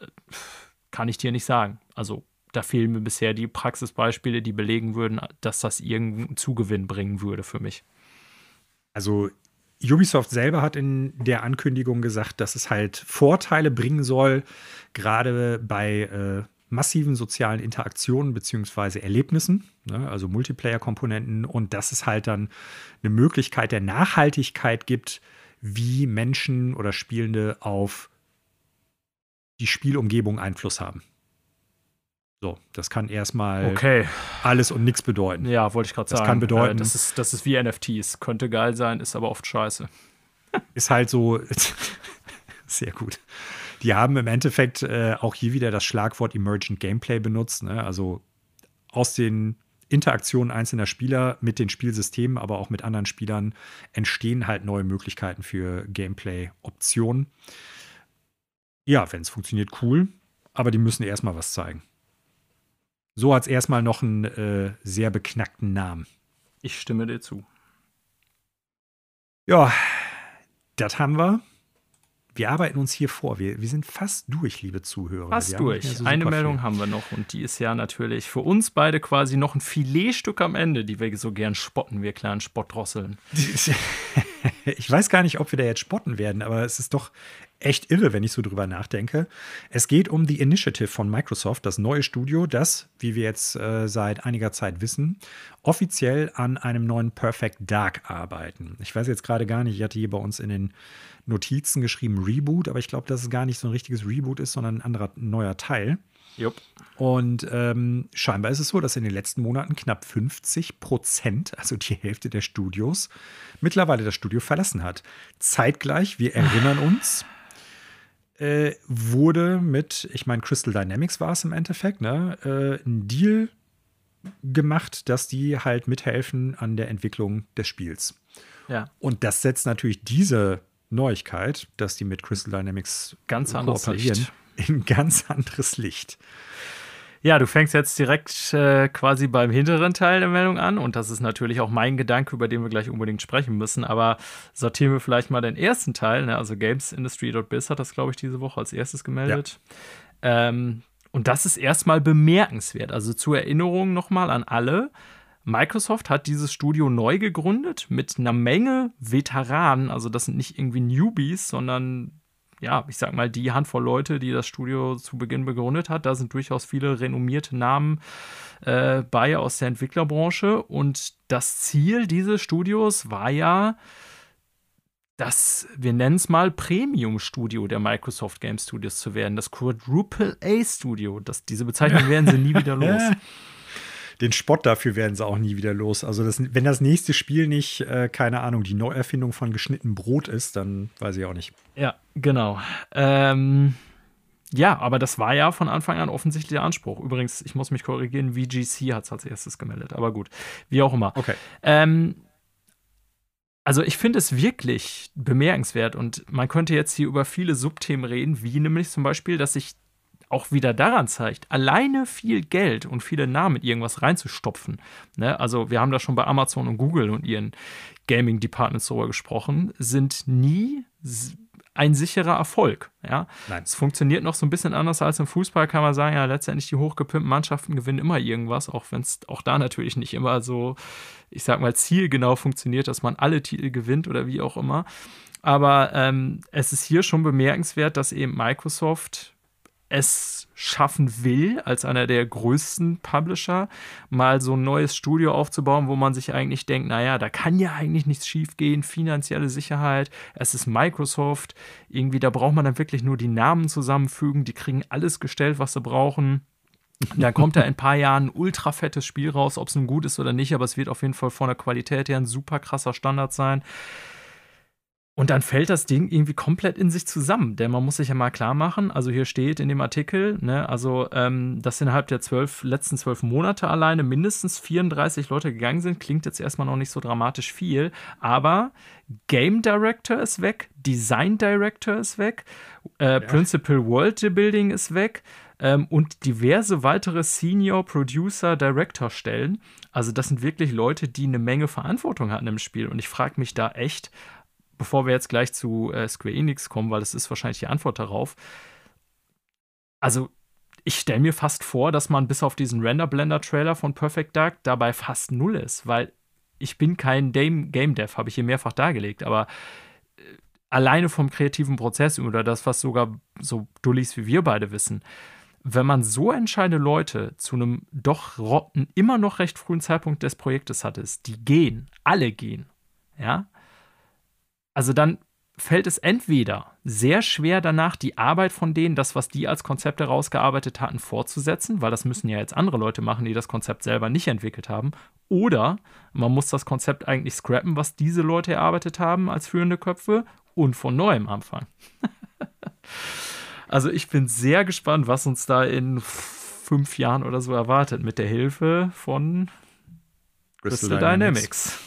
kann ich dir nicht sagen. Also da fehlen mir bisher die Praxisbeispiele, die belegen würden, dass das irgendeinen Zugewinn bringen würde für mich. Also Ubisoft selber hat in der Ankündigung gesagt, dass es halt Vorteile bringen soll, gerade bei äh, massiven sozialen Interaktionen bzw. Erlebnissen, ne, also Multiplayer-Komponenten, und dass es halt dann eine Möglichkeit der Nachhaltigkeit gibt, wie Menschen oder Spielende auf die Spielumgebung Einfluss haben. So, das kann erstmal okay. alles und nichts bedeuten. Ja, wollte ich gerade sagen. Das kann bedeuten. Äh, das, ist, das ist wie NFTs. Könnte geil sein, ist aber oft scheiße. ist halt so sehr gut. Die haben im Endeffekt äh, auch hier wieder das Schlagwort Emergent Gameplay benutzt. Ne? Also aus den Interaktionen einzelner Spieler mit den Spielsystemen, aber auch mit anderen Spielern entstehen halt neue Möglichkeiten für Gameplay-Optionen. Ja, wenn es funktioniert, cool. Aber die müssen erstmal was zeigen. So hat es erstmal noch einen äh, sehr beknackten Namen. Ich stimme dir zu. Ja, das haben wir. Wir arbeiten uns hier vor. Wir, wir sind fast durch, liebe Zuhörer. Fast durch. So Eine Meldung viel. haben wir noch und die ist ja natürlich für uns beide quasi noch ein Filetstück am Ende, die wir so gern spotten, wir kleinen Spottdrosseln. ich weiß gar nicht, ob wir da jetzt spotten werden, aber es ist doch echt irre, wenn ich so drüber nachdenke. Es geht um die Initiative von Microsoft, das neue Studio, das, wie wir jetzt äh, seit einiger Zeit wissen, offiziell an einem neuen Perfect Dark arbeiten. Ich weiß jetzt gerade gar nicht, ich hatte hier bei uns in den Notizen geschrieben Reboot, aber ich glaube, dass es gar nicht so ein richtiges Reboot ist, sondern ein anderer neuer Teil. Jupp. Und ähm, scheinbar ist es so, dass in den letzten Monaten knapp 50 Prozent, also die Hälfte der Studios, mittlerweile das Studio verlassen hat. Zeitgleich, wir erinnern uns, äh, wurde mit, ich meine, Crystal Dynamics war es im Endeffekt, ne, äh, ein Deal gemacht, dass die halt mithelfen an der Entwicklung des Spiels. Ja. Und das setzt natürlich diese Neuigkeit, dass die mit Crystal Dynamics ganz anderes Licht. In ganz anderes Licht. Ja, du fängst jetzt direkt äh, quasi beim hinteren Teil der Meldung an und das ist natürlich auch mein Gedanke, über den wir gleich unbedingt sprechen müssen. Aber sortieren wir vielleicht mal den ersten Teil. Ne? Also GamesIndustry.biz hat das, glaube ich, diese Woche als erstes gemeldet. Ja. Ähm, und das ist erstmal bemerkenswert. Also zur Erinnerung nochmal an alle. Microsoft hat dieses Studio neu gegründet mit einer Menge Veteranen. Also das sind nicht irgendwie Newbies, sondern ja, ich sag mal, die Handvoll Leute, die das Studio zu Beginn begründet hat, da sind durchaus viele renommierte Namen äh, bei aus der Entwicklerbranche. Und das Ziel dieses Studios war ja, das, wir nennen es mal Premium-Studio der Microsoft Game Studios zu werden, das Quadruple A-Studio. Diese Bezeichnung werden sie nie wieder los. den Spott dafür werden sie auch nie wieder los. Also, das, wenn das nächste Spiel nicht, äh, keine Ahnung, die Neuerfindung von geschnittenem Brot ist, dann weiß ich auch nicht. Ja, genau. Ähm, ja, aber das war ja von Anfang an offensichtlich der Anspruch. Übrigens, ich muss mich korrigieren, VGC hat es als erstes gemeldet, aber gut, wie auch immer. Okay. Ähm, also ich finde es wirklich bemerkenswert und man könnte jetzt hier über viele Subthemen reden, wie nämlich zum Beispiel, dass sich auch wieder daran zeigt, alleine viel Geld und viele Namen mit irgendwas reinzustopfen. Ne? Also wir haben da schon bei Amazon und Google und ihren Gaming Departments darüber gesprochen, sind nie ein sicherer Erfolg. Ja? Nein. Es funktioniert noch so ein bisschen anders als im Fußball, kann man sagen, ja, letztendlich die hochgepimpten Mannschaften gewinnen immer irgendwas, auch wenn es auch da natürlich nicht immer so, ich sag mal, zielgenau funktioniert, dass man alle Titel gewinnt oder wie auch immer. Aber ähm, es ist hier schon bemerkenswert, dass eben Microsoft es schaffen will, als einer der größten Publisher, mal so ein neues Studio aufzubauen, wo man sich eigentlich denkt, naja, da kann ja eigentlich nichts schiefgehen, finanzielle Sicherheit, es ist Microsoft, irgendwie, da braucht man dann wirklich nur die Namen zusammenfügen, die kriegen alles gestellt, was sie brauchen. Dann kommt da in ein paar Jahren ein ultra fettes Spiel raus, ob es nun gut ist oder nicht, aber es wird auf jeden Fall von der Qualität her ein super krasser Standard sein. Und dann fällt das Ding irgendwie komplett in sich zusammen. Denn man muss sich ja mal klar machen, also hier steht in dem Artikel, ne, also ähm, dass innerhalb der zwölf, letzten zwölf Monate alleine mindestens 34 Leute gegangen sind, klingt jetzt erstmal noch nicht so dramatisch viel, aber Game Director ist weg, Design Director ist weg, äh, ja. Principal World Building ist weg ähm, und diverse weitere Senior Producer Director Stellen. Also das sind wirklich Leute, die eine Menge Verantwortung hatten im Spiel. Und ich frage mich da echt, bevor wir jetzt gleich zu äh, Square Enix kommen, weil das ist wahrscheinlich die Antwort darauf. Also, ich stelle mir fast vor, dass man bis auf diesen Render-Blender-Trailer von Perfect Dark dabei fast null ist, weil ich bin kein Game, Game Dev, habe ich hier mehrfach dargelegt, aber äh, alleine vom kreativen Prozess oder das, was sogar so Dullis wie wir beide wissen, wenn man so entscheidende Leute zu einem doch immer noch recht frühen Zeitpunkt des Projektes hat, die gehen, alle gehen, ja, also dann fällt es entweder sehr schwer danach, die Arbeit von denen, das, was die als Konzept herausgearbeitet hatten, fortzusetzen, weil das müssen ja jetzt andere Leute machen, die das Konzept selber nicht entwickelt haben. Oder man muss das Konzept eigentlich scrappen, was diese Leute erarbeitet haben als führende Köpfe. und von neuem anfangen. also ich bin sehr gespannt, was uns da in fünf Jahren oder so erwartet mit der Hilfe von Crystal, Crystal Dynamics.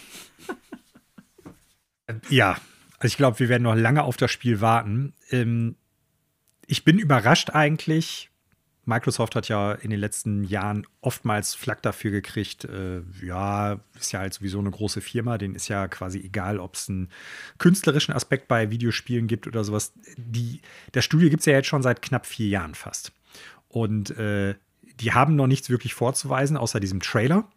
Dynamics. ja, also ich glaube, wir werden noch lange auf das Spiel warten. Ähm, ich bin überrascht eigentlich. Microsoft hat ja in den letzten Jahren oftmals Flack dafür gekriegt. Äh, ja, ist ja halt sowieso eine große Firma. Denen ist ja quasi egal, ob es einen künstlerischen Aspekt bei Videospielen gibt oder sowas. Die, das Studio gibt es ja jetzt schon seit knapp vier Jahren fast. Und äh, die haben noch nichts wirklich vorzuweisen, außer diesem Trailer.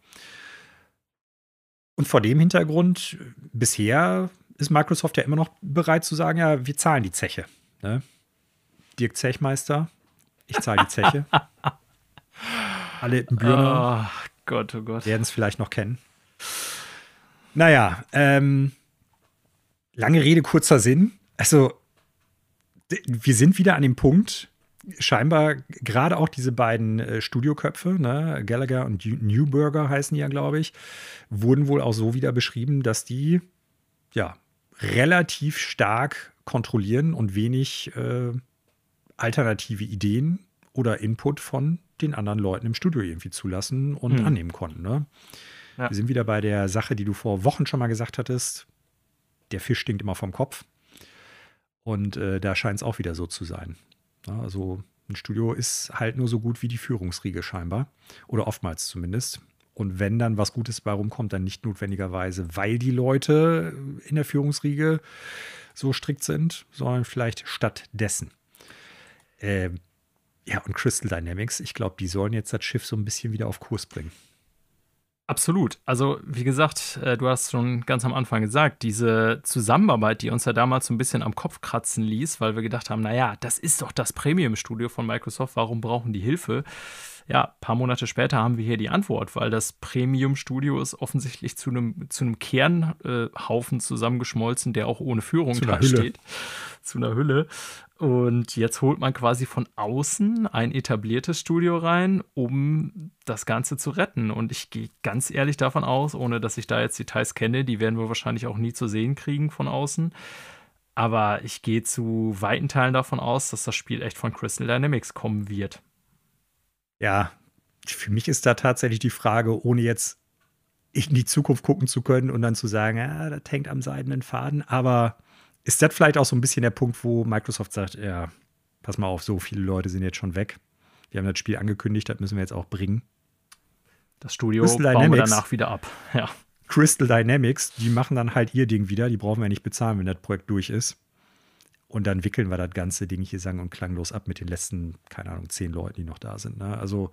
Und vor dem Hintergrund, bisher ist Microsoft ja immer noch bereit zu sagen, ja, wir zahlen die Zeche. Ne? Dirk Zechmeister, ich zahle die Zeche. Alle Birner oh Gott, oh Gott. werden es vielleicht noch kennen. Naja, ähm, lange Rede, kurzer Sinn. Also, wir sind wieder an dem Punkt, scheinbar gerade auch diese beiden äh, Studioköpfe, ne, Gallagher und Newburger heißen die ja, glaube ich, wurden wohl auch so wieder beschrieben, dass die ja relativ stark kontrollieren und wenig äh, alternative Ideen oder Input von den anderen Leuten im Studio irgendwie zulassen und hm. annehmen konnten. Ne? Ja. Wir sind wieder bei der Sache, die du vor Wochen schon mal gesagt hattest. Der Fisch stinkt immer vom Kopf. Und äh, da scheint es auch wieder so zu sein. Ja, also ein Studio ist halt nur so gut wie die Führungsriege scheinbar. Oder oftmals zumindest. Und wenn dann was Gutes bei rumkommt, dann nicht notwendigerweise, weil die Leute in der Führungsriege so strikt sind, sondern vielleicht stattdessen. Ähm, ja, und Crystal Dynamics, ich glaube, die sollen jetzt das Schiff so ein bisschen wieder auf Kurs bringen. Absolut. Also, wie gesagt, äh, du hast schon ganz am Anfang gesagt, diese Zusammenarbeit, die uns ja damals so ein bisschen am Kopf kratzen ließ, weil wir gedacht haben, naja, das ist doch das Premium-Studio von Microsoft, warum brauchen die Hilfe? Ja, ein paar Monate später haben wir hier die Antwort, weil das Premium-Studio ist offensichtlich zu einem, zu einem Kernhaufen zusammengeschmolzen, der auch ohne Führung zu da steht. Zu einer Hülle. Und jetzt holt man quasi von außen ein etabliertes Studio rein, um das Ganze zu retten. Und ich gehe ganz ehrlich davon aus, ohne dass ich da jetzt Details kenne, die werden wir wahrscheinlich auch nie zu sehen kriegen von außen. Aber ich gehe zu weiten Teilen davon aus, dass das Spiel echt von Crystal Dynamics kommen wird. Ja, für mich ist da tatsächlich die Frage, ohne jetzt in die Zukunft gucken zu können und dann zu sagen, ja, das hängt am seidenen Faden. Aber ist das vielleicht auch so ein bisschen der Punkt, wo Microsoft sagt, ja, pass mal auf, so viele Leute sind jetzt schon weg. Wir haben das Spiel angekündigt, das müssen wir jetzt auch bringen. Das Studio Crystal bauen Dynamics, wir danach wieder ab. Ja. Crystal Dynamics, die machen dann halt ihr Ding wieder. Die brauchen wir nicht bezahlen, wenn das Projekt durch ist. Und dann wickeln wir das ganze Ding hier sang- und klanglos ab mit den letzten, keine Ahnung, zehn Leuten, die noch da sind. Ne? Also,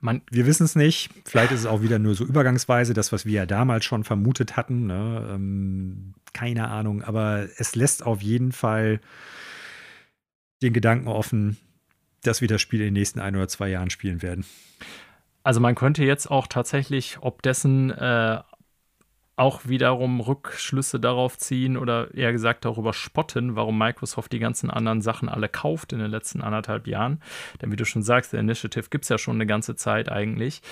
Man, wir wissen es nicht. Vielleicht ist es auch wieder nur so übergangsweise, das, was wir ja damals schon vermutet hatten. Ne? Ähm, keine Ahnung, aber es lässt auf jeden Fall den Gedanken offen, dass wir das Spiel in den nächsten ein oder zwei Jahren spielen werden. Also man könnte jetzt auch tatsächlich ob dessen äh, auch wiederum Rückschlüsse darauf ziehen oder eher gesagt darüber spotten, warum Microsoft die ganzen anderen Sachen alle kauft in den letzten anderthalb Jahren. Denn wie du schon sagst, der Initiative gibt es ja schon eine ganze Zeit eigentlich.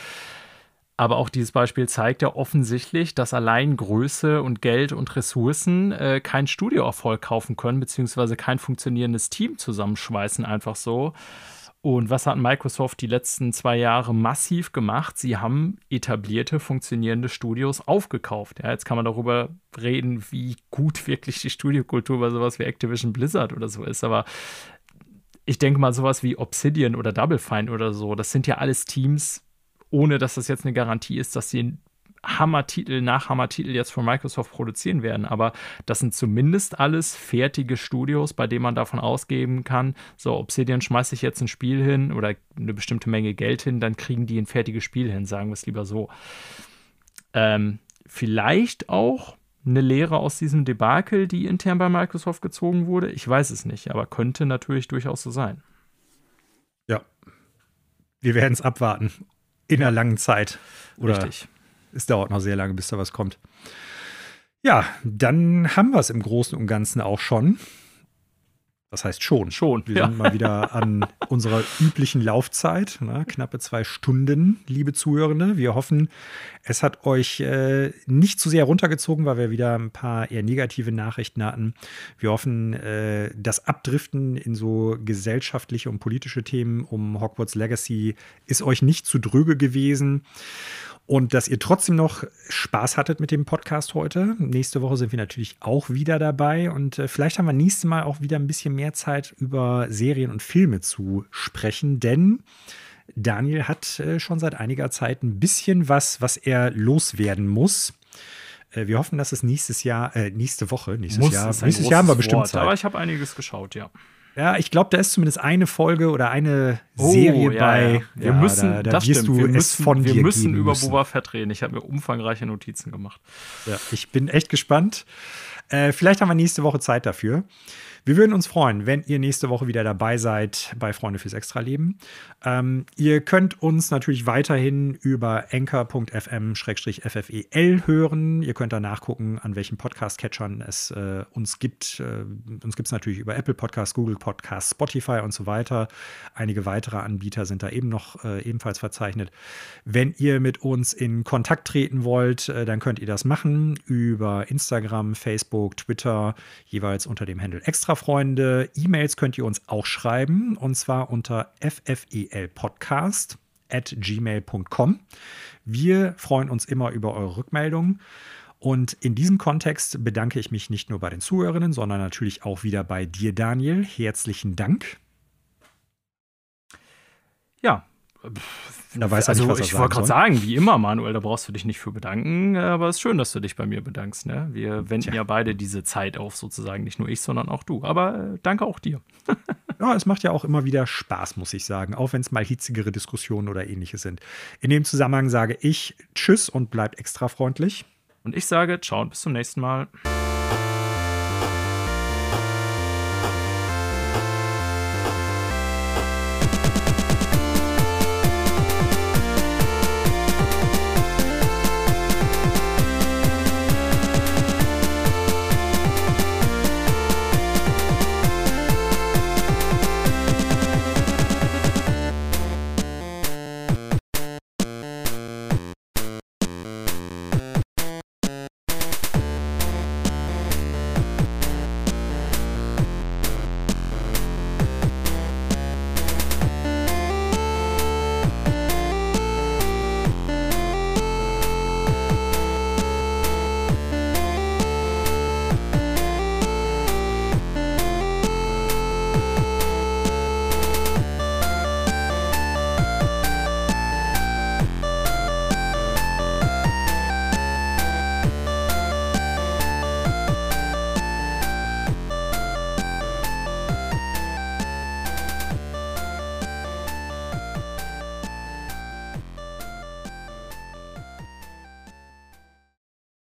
Aber auch dieses Beispiel zeigt ja offensichtlich, dass allein Größe und Geld und Ressourcen äh, kein Studioerfolg kaufen können, beziehungsweise kein funktionierendes Team zusammenschweißen, einfach so. Und was hat Microsoft die letzten zwei Jahre massiv gemacht? Sie haben etablierte, funktionierende Studios aufgekauft. Ja, jetzt kann man darüber reden, wie gut wirklich die Studiokultur bei sowas wie Activision Blizzard oder so ist. Aber ich denke mal, sowas wie Obsidian oder Double Fine oder so, das sind ja alles Teams, ohne dass das jetzt eine Garantie ist, dass sie Hammertitel nach Hammertitel jetzt von Microsoft produzieren werden. Aber das sind zumindest alles fertige Studios, bei denen man davon ausgeben kann, so Obsidian schmeißt sich jetzt ein Spiel hin oder eine bestimmte Menge Geld hin, dann kriegen die ein fertiges Spiel hin, sagen wir es lieber so. Ähm, vielleicht auch eine Lehre aus diesem Debakel, die intern bei Microsoft gezogen wurde. Ich weiß es nicht, aber könnte natürlich durchaus so sein. Ja. Wir werden es abwarten. In einer langen Zeit. Oder Richtig es dauert noch sehr lange, bis da was kommt. Ja, dann haben wir es im Großen und Ganzen auch schon. Das heißt schon. Schon. Wir ja. sind mal wieder an unserer üblichen Laufzeit, ne? knappe zwei Stunden, liebe Zuhörende. Wir hoffen, es hat euch äh, nicht zu sehr runtergezogen, weil wir wieder ein paar eher negative Nachrichten hatten. Wir hoffen, äh, das Abdriften in so gesellschaftliche und politische Themen um Hogwarts Legacy ist euch nicht zu dröge gewesen und dass ihr trotzdem noch Spaß hattet mit dem Podcast heute. Nächste Woche sind wir natürlich auch wieder dabei und äh, vielleicht haben wir nächstes Mal auch wieder ein bisschen mehr Zeit über Serien und Filme zu sprechen, denn Daniel hat äh, schon seit einiger Zeit ein bisschen was, was er loswerden muss. Äh, wir hoffen, dass es nächstes Jahr, äh, nächste Woche, nächstes muss Jahr, nächstes Jahr haben wir bestimmt Wort, Zeit. Aber ich habe einiges geschaut, ja. Ja, ich glaube, da ist zumindest eine Folge oder eine Serie oh, ja, bei. Ja. Wir ja, müssen, da, da das wirst stimmt. du wir es müssen, von wir müssen über müssen. Boba Fett reden. Ich habe mir umfangreiche Notizen gemacht. Ja, ich bin echt gespannt. Äh, vielleicht haben wir nächste Woche Zeit dafür. Wir würden uns freuen, wenn ihr nächste Woche wieder dabei seid bei Freunde fürs Extraleben. Ähm, ihr könnt uns natürlich weiterhin über anchor.fm-ffel hören. Ihr könnt da nachgucken, an welchen Podcast-Catchern es äh, uns gibt. Äh, uns gibt es natürlich über Apple Podcasts, Google Podcasts, Spotify und so weiter. Einige weitere Anbieter sind da eben noch äh, ebenfalls verzeichnet. Wenn ihr mit uns in Kontakt treten wollt, äh, dann könnt ihr das machen über Instagram, Facebook, Twitter, jeweils unter dem Handle Extra Freunde. E-Mails könnt ihr uns auch schreiben und zwar unter ffelpodcast at gmail.com. Wir freuen uns immer über eure Rückmeldungen. Und in diesem Kontext bedanke ich mich nicht nur bei den Zuhörerinnen, sondern natürlich auch wieder bei dir, Daniel. Herzlichen Dank. Ja, da weiß also, nicht, ich wollte gerade sagen, wie immer, Manuel, da brauchst du dich nicht für bedanken, aber es ist schön, dass du dich bei mir bedankst. Ne? Wir wenden Tja. ja beide diese Zeit auf, sozusagen. Nicht nur ich, sondern auch du. Aber äh, danke auch dir. ja, es macht ja auch immer wieder Spaß, muss ich sagen, auch wenn es mal hitzigere Diskussionen oder ähnliches sind. In dem Zusammenhang sage ich Tschüss und bleibt extra freundlich. Und ich sage Ciao und bis zum nächsten Mal.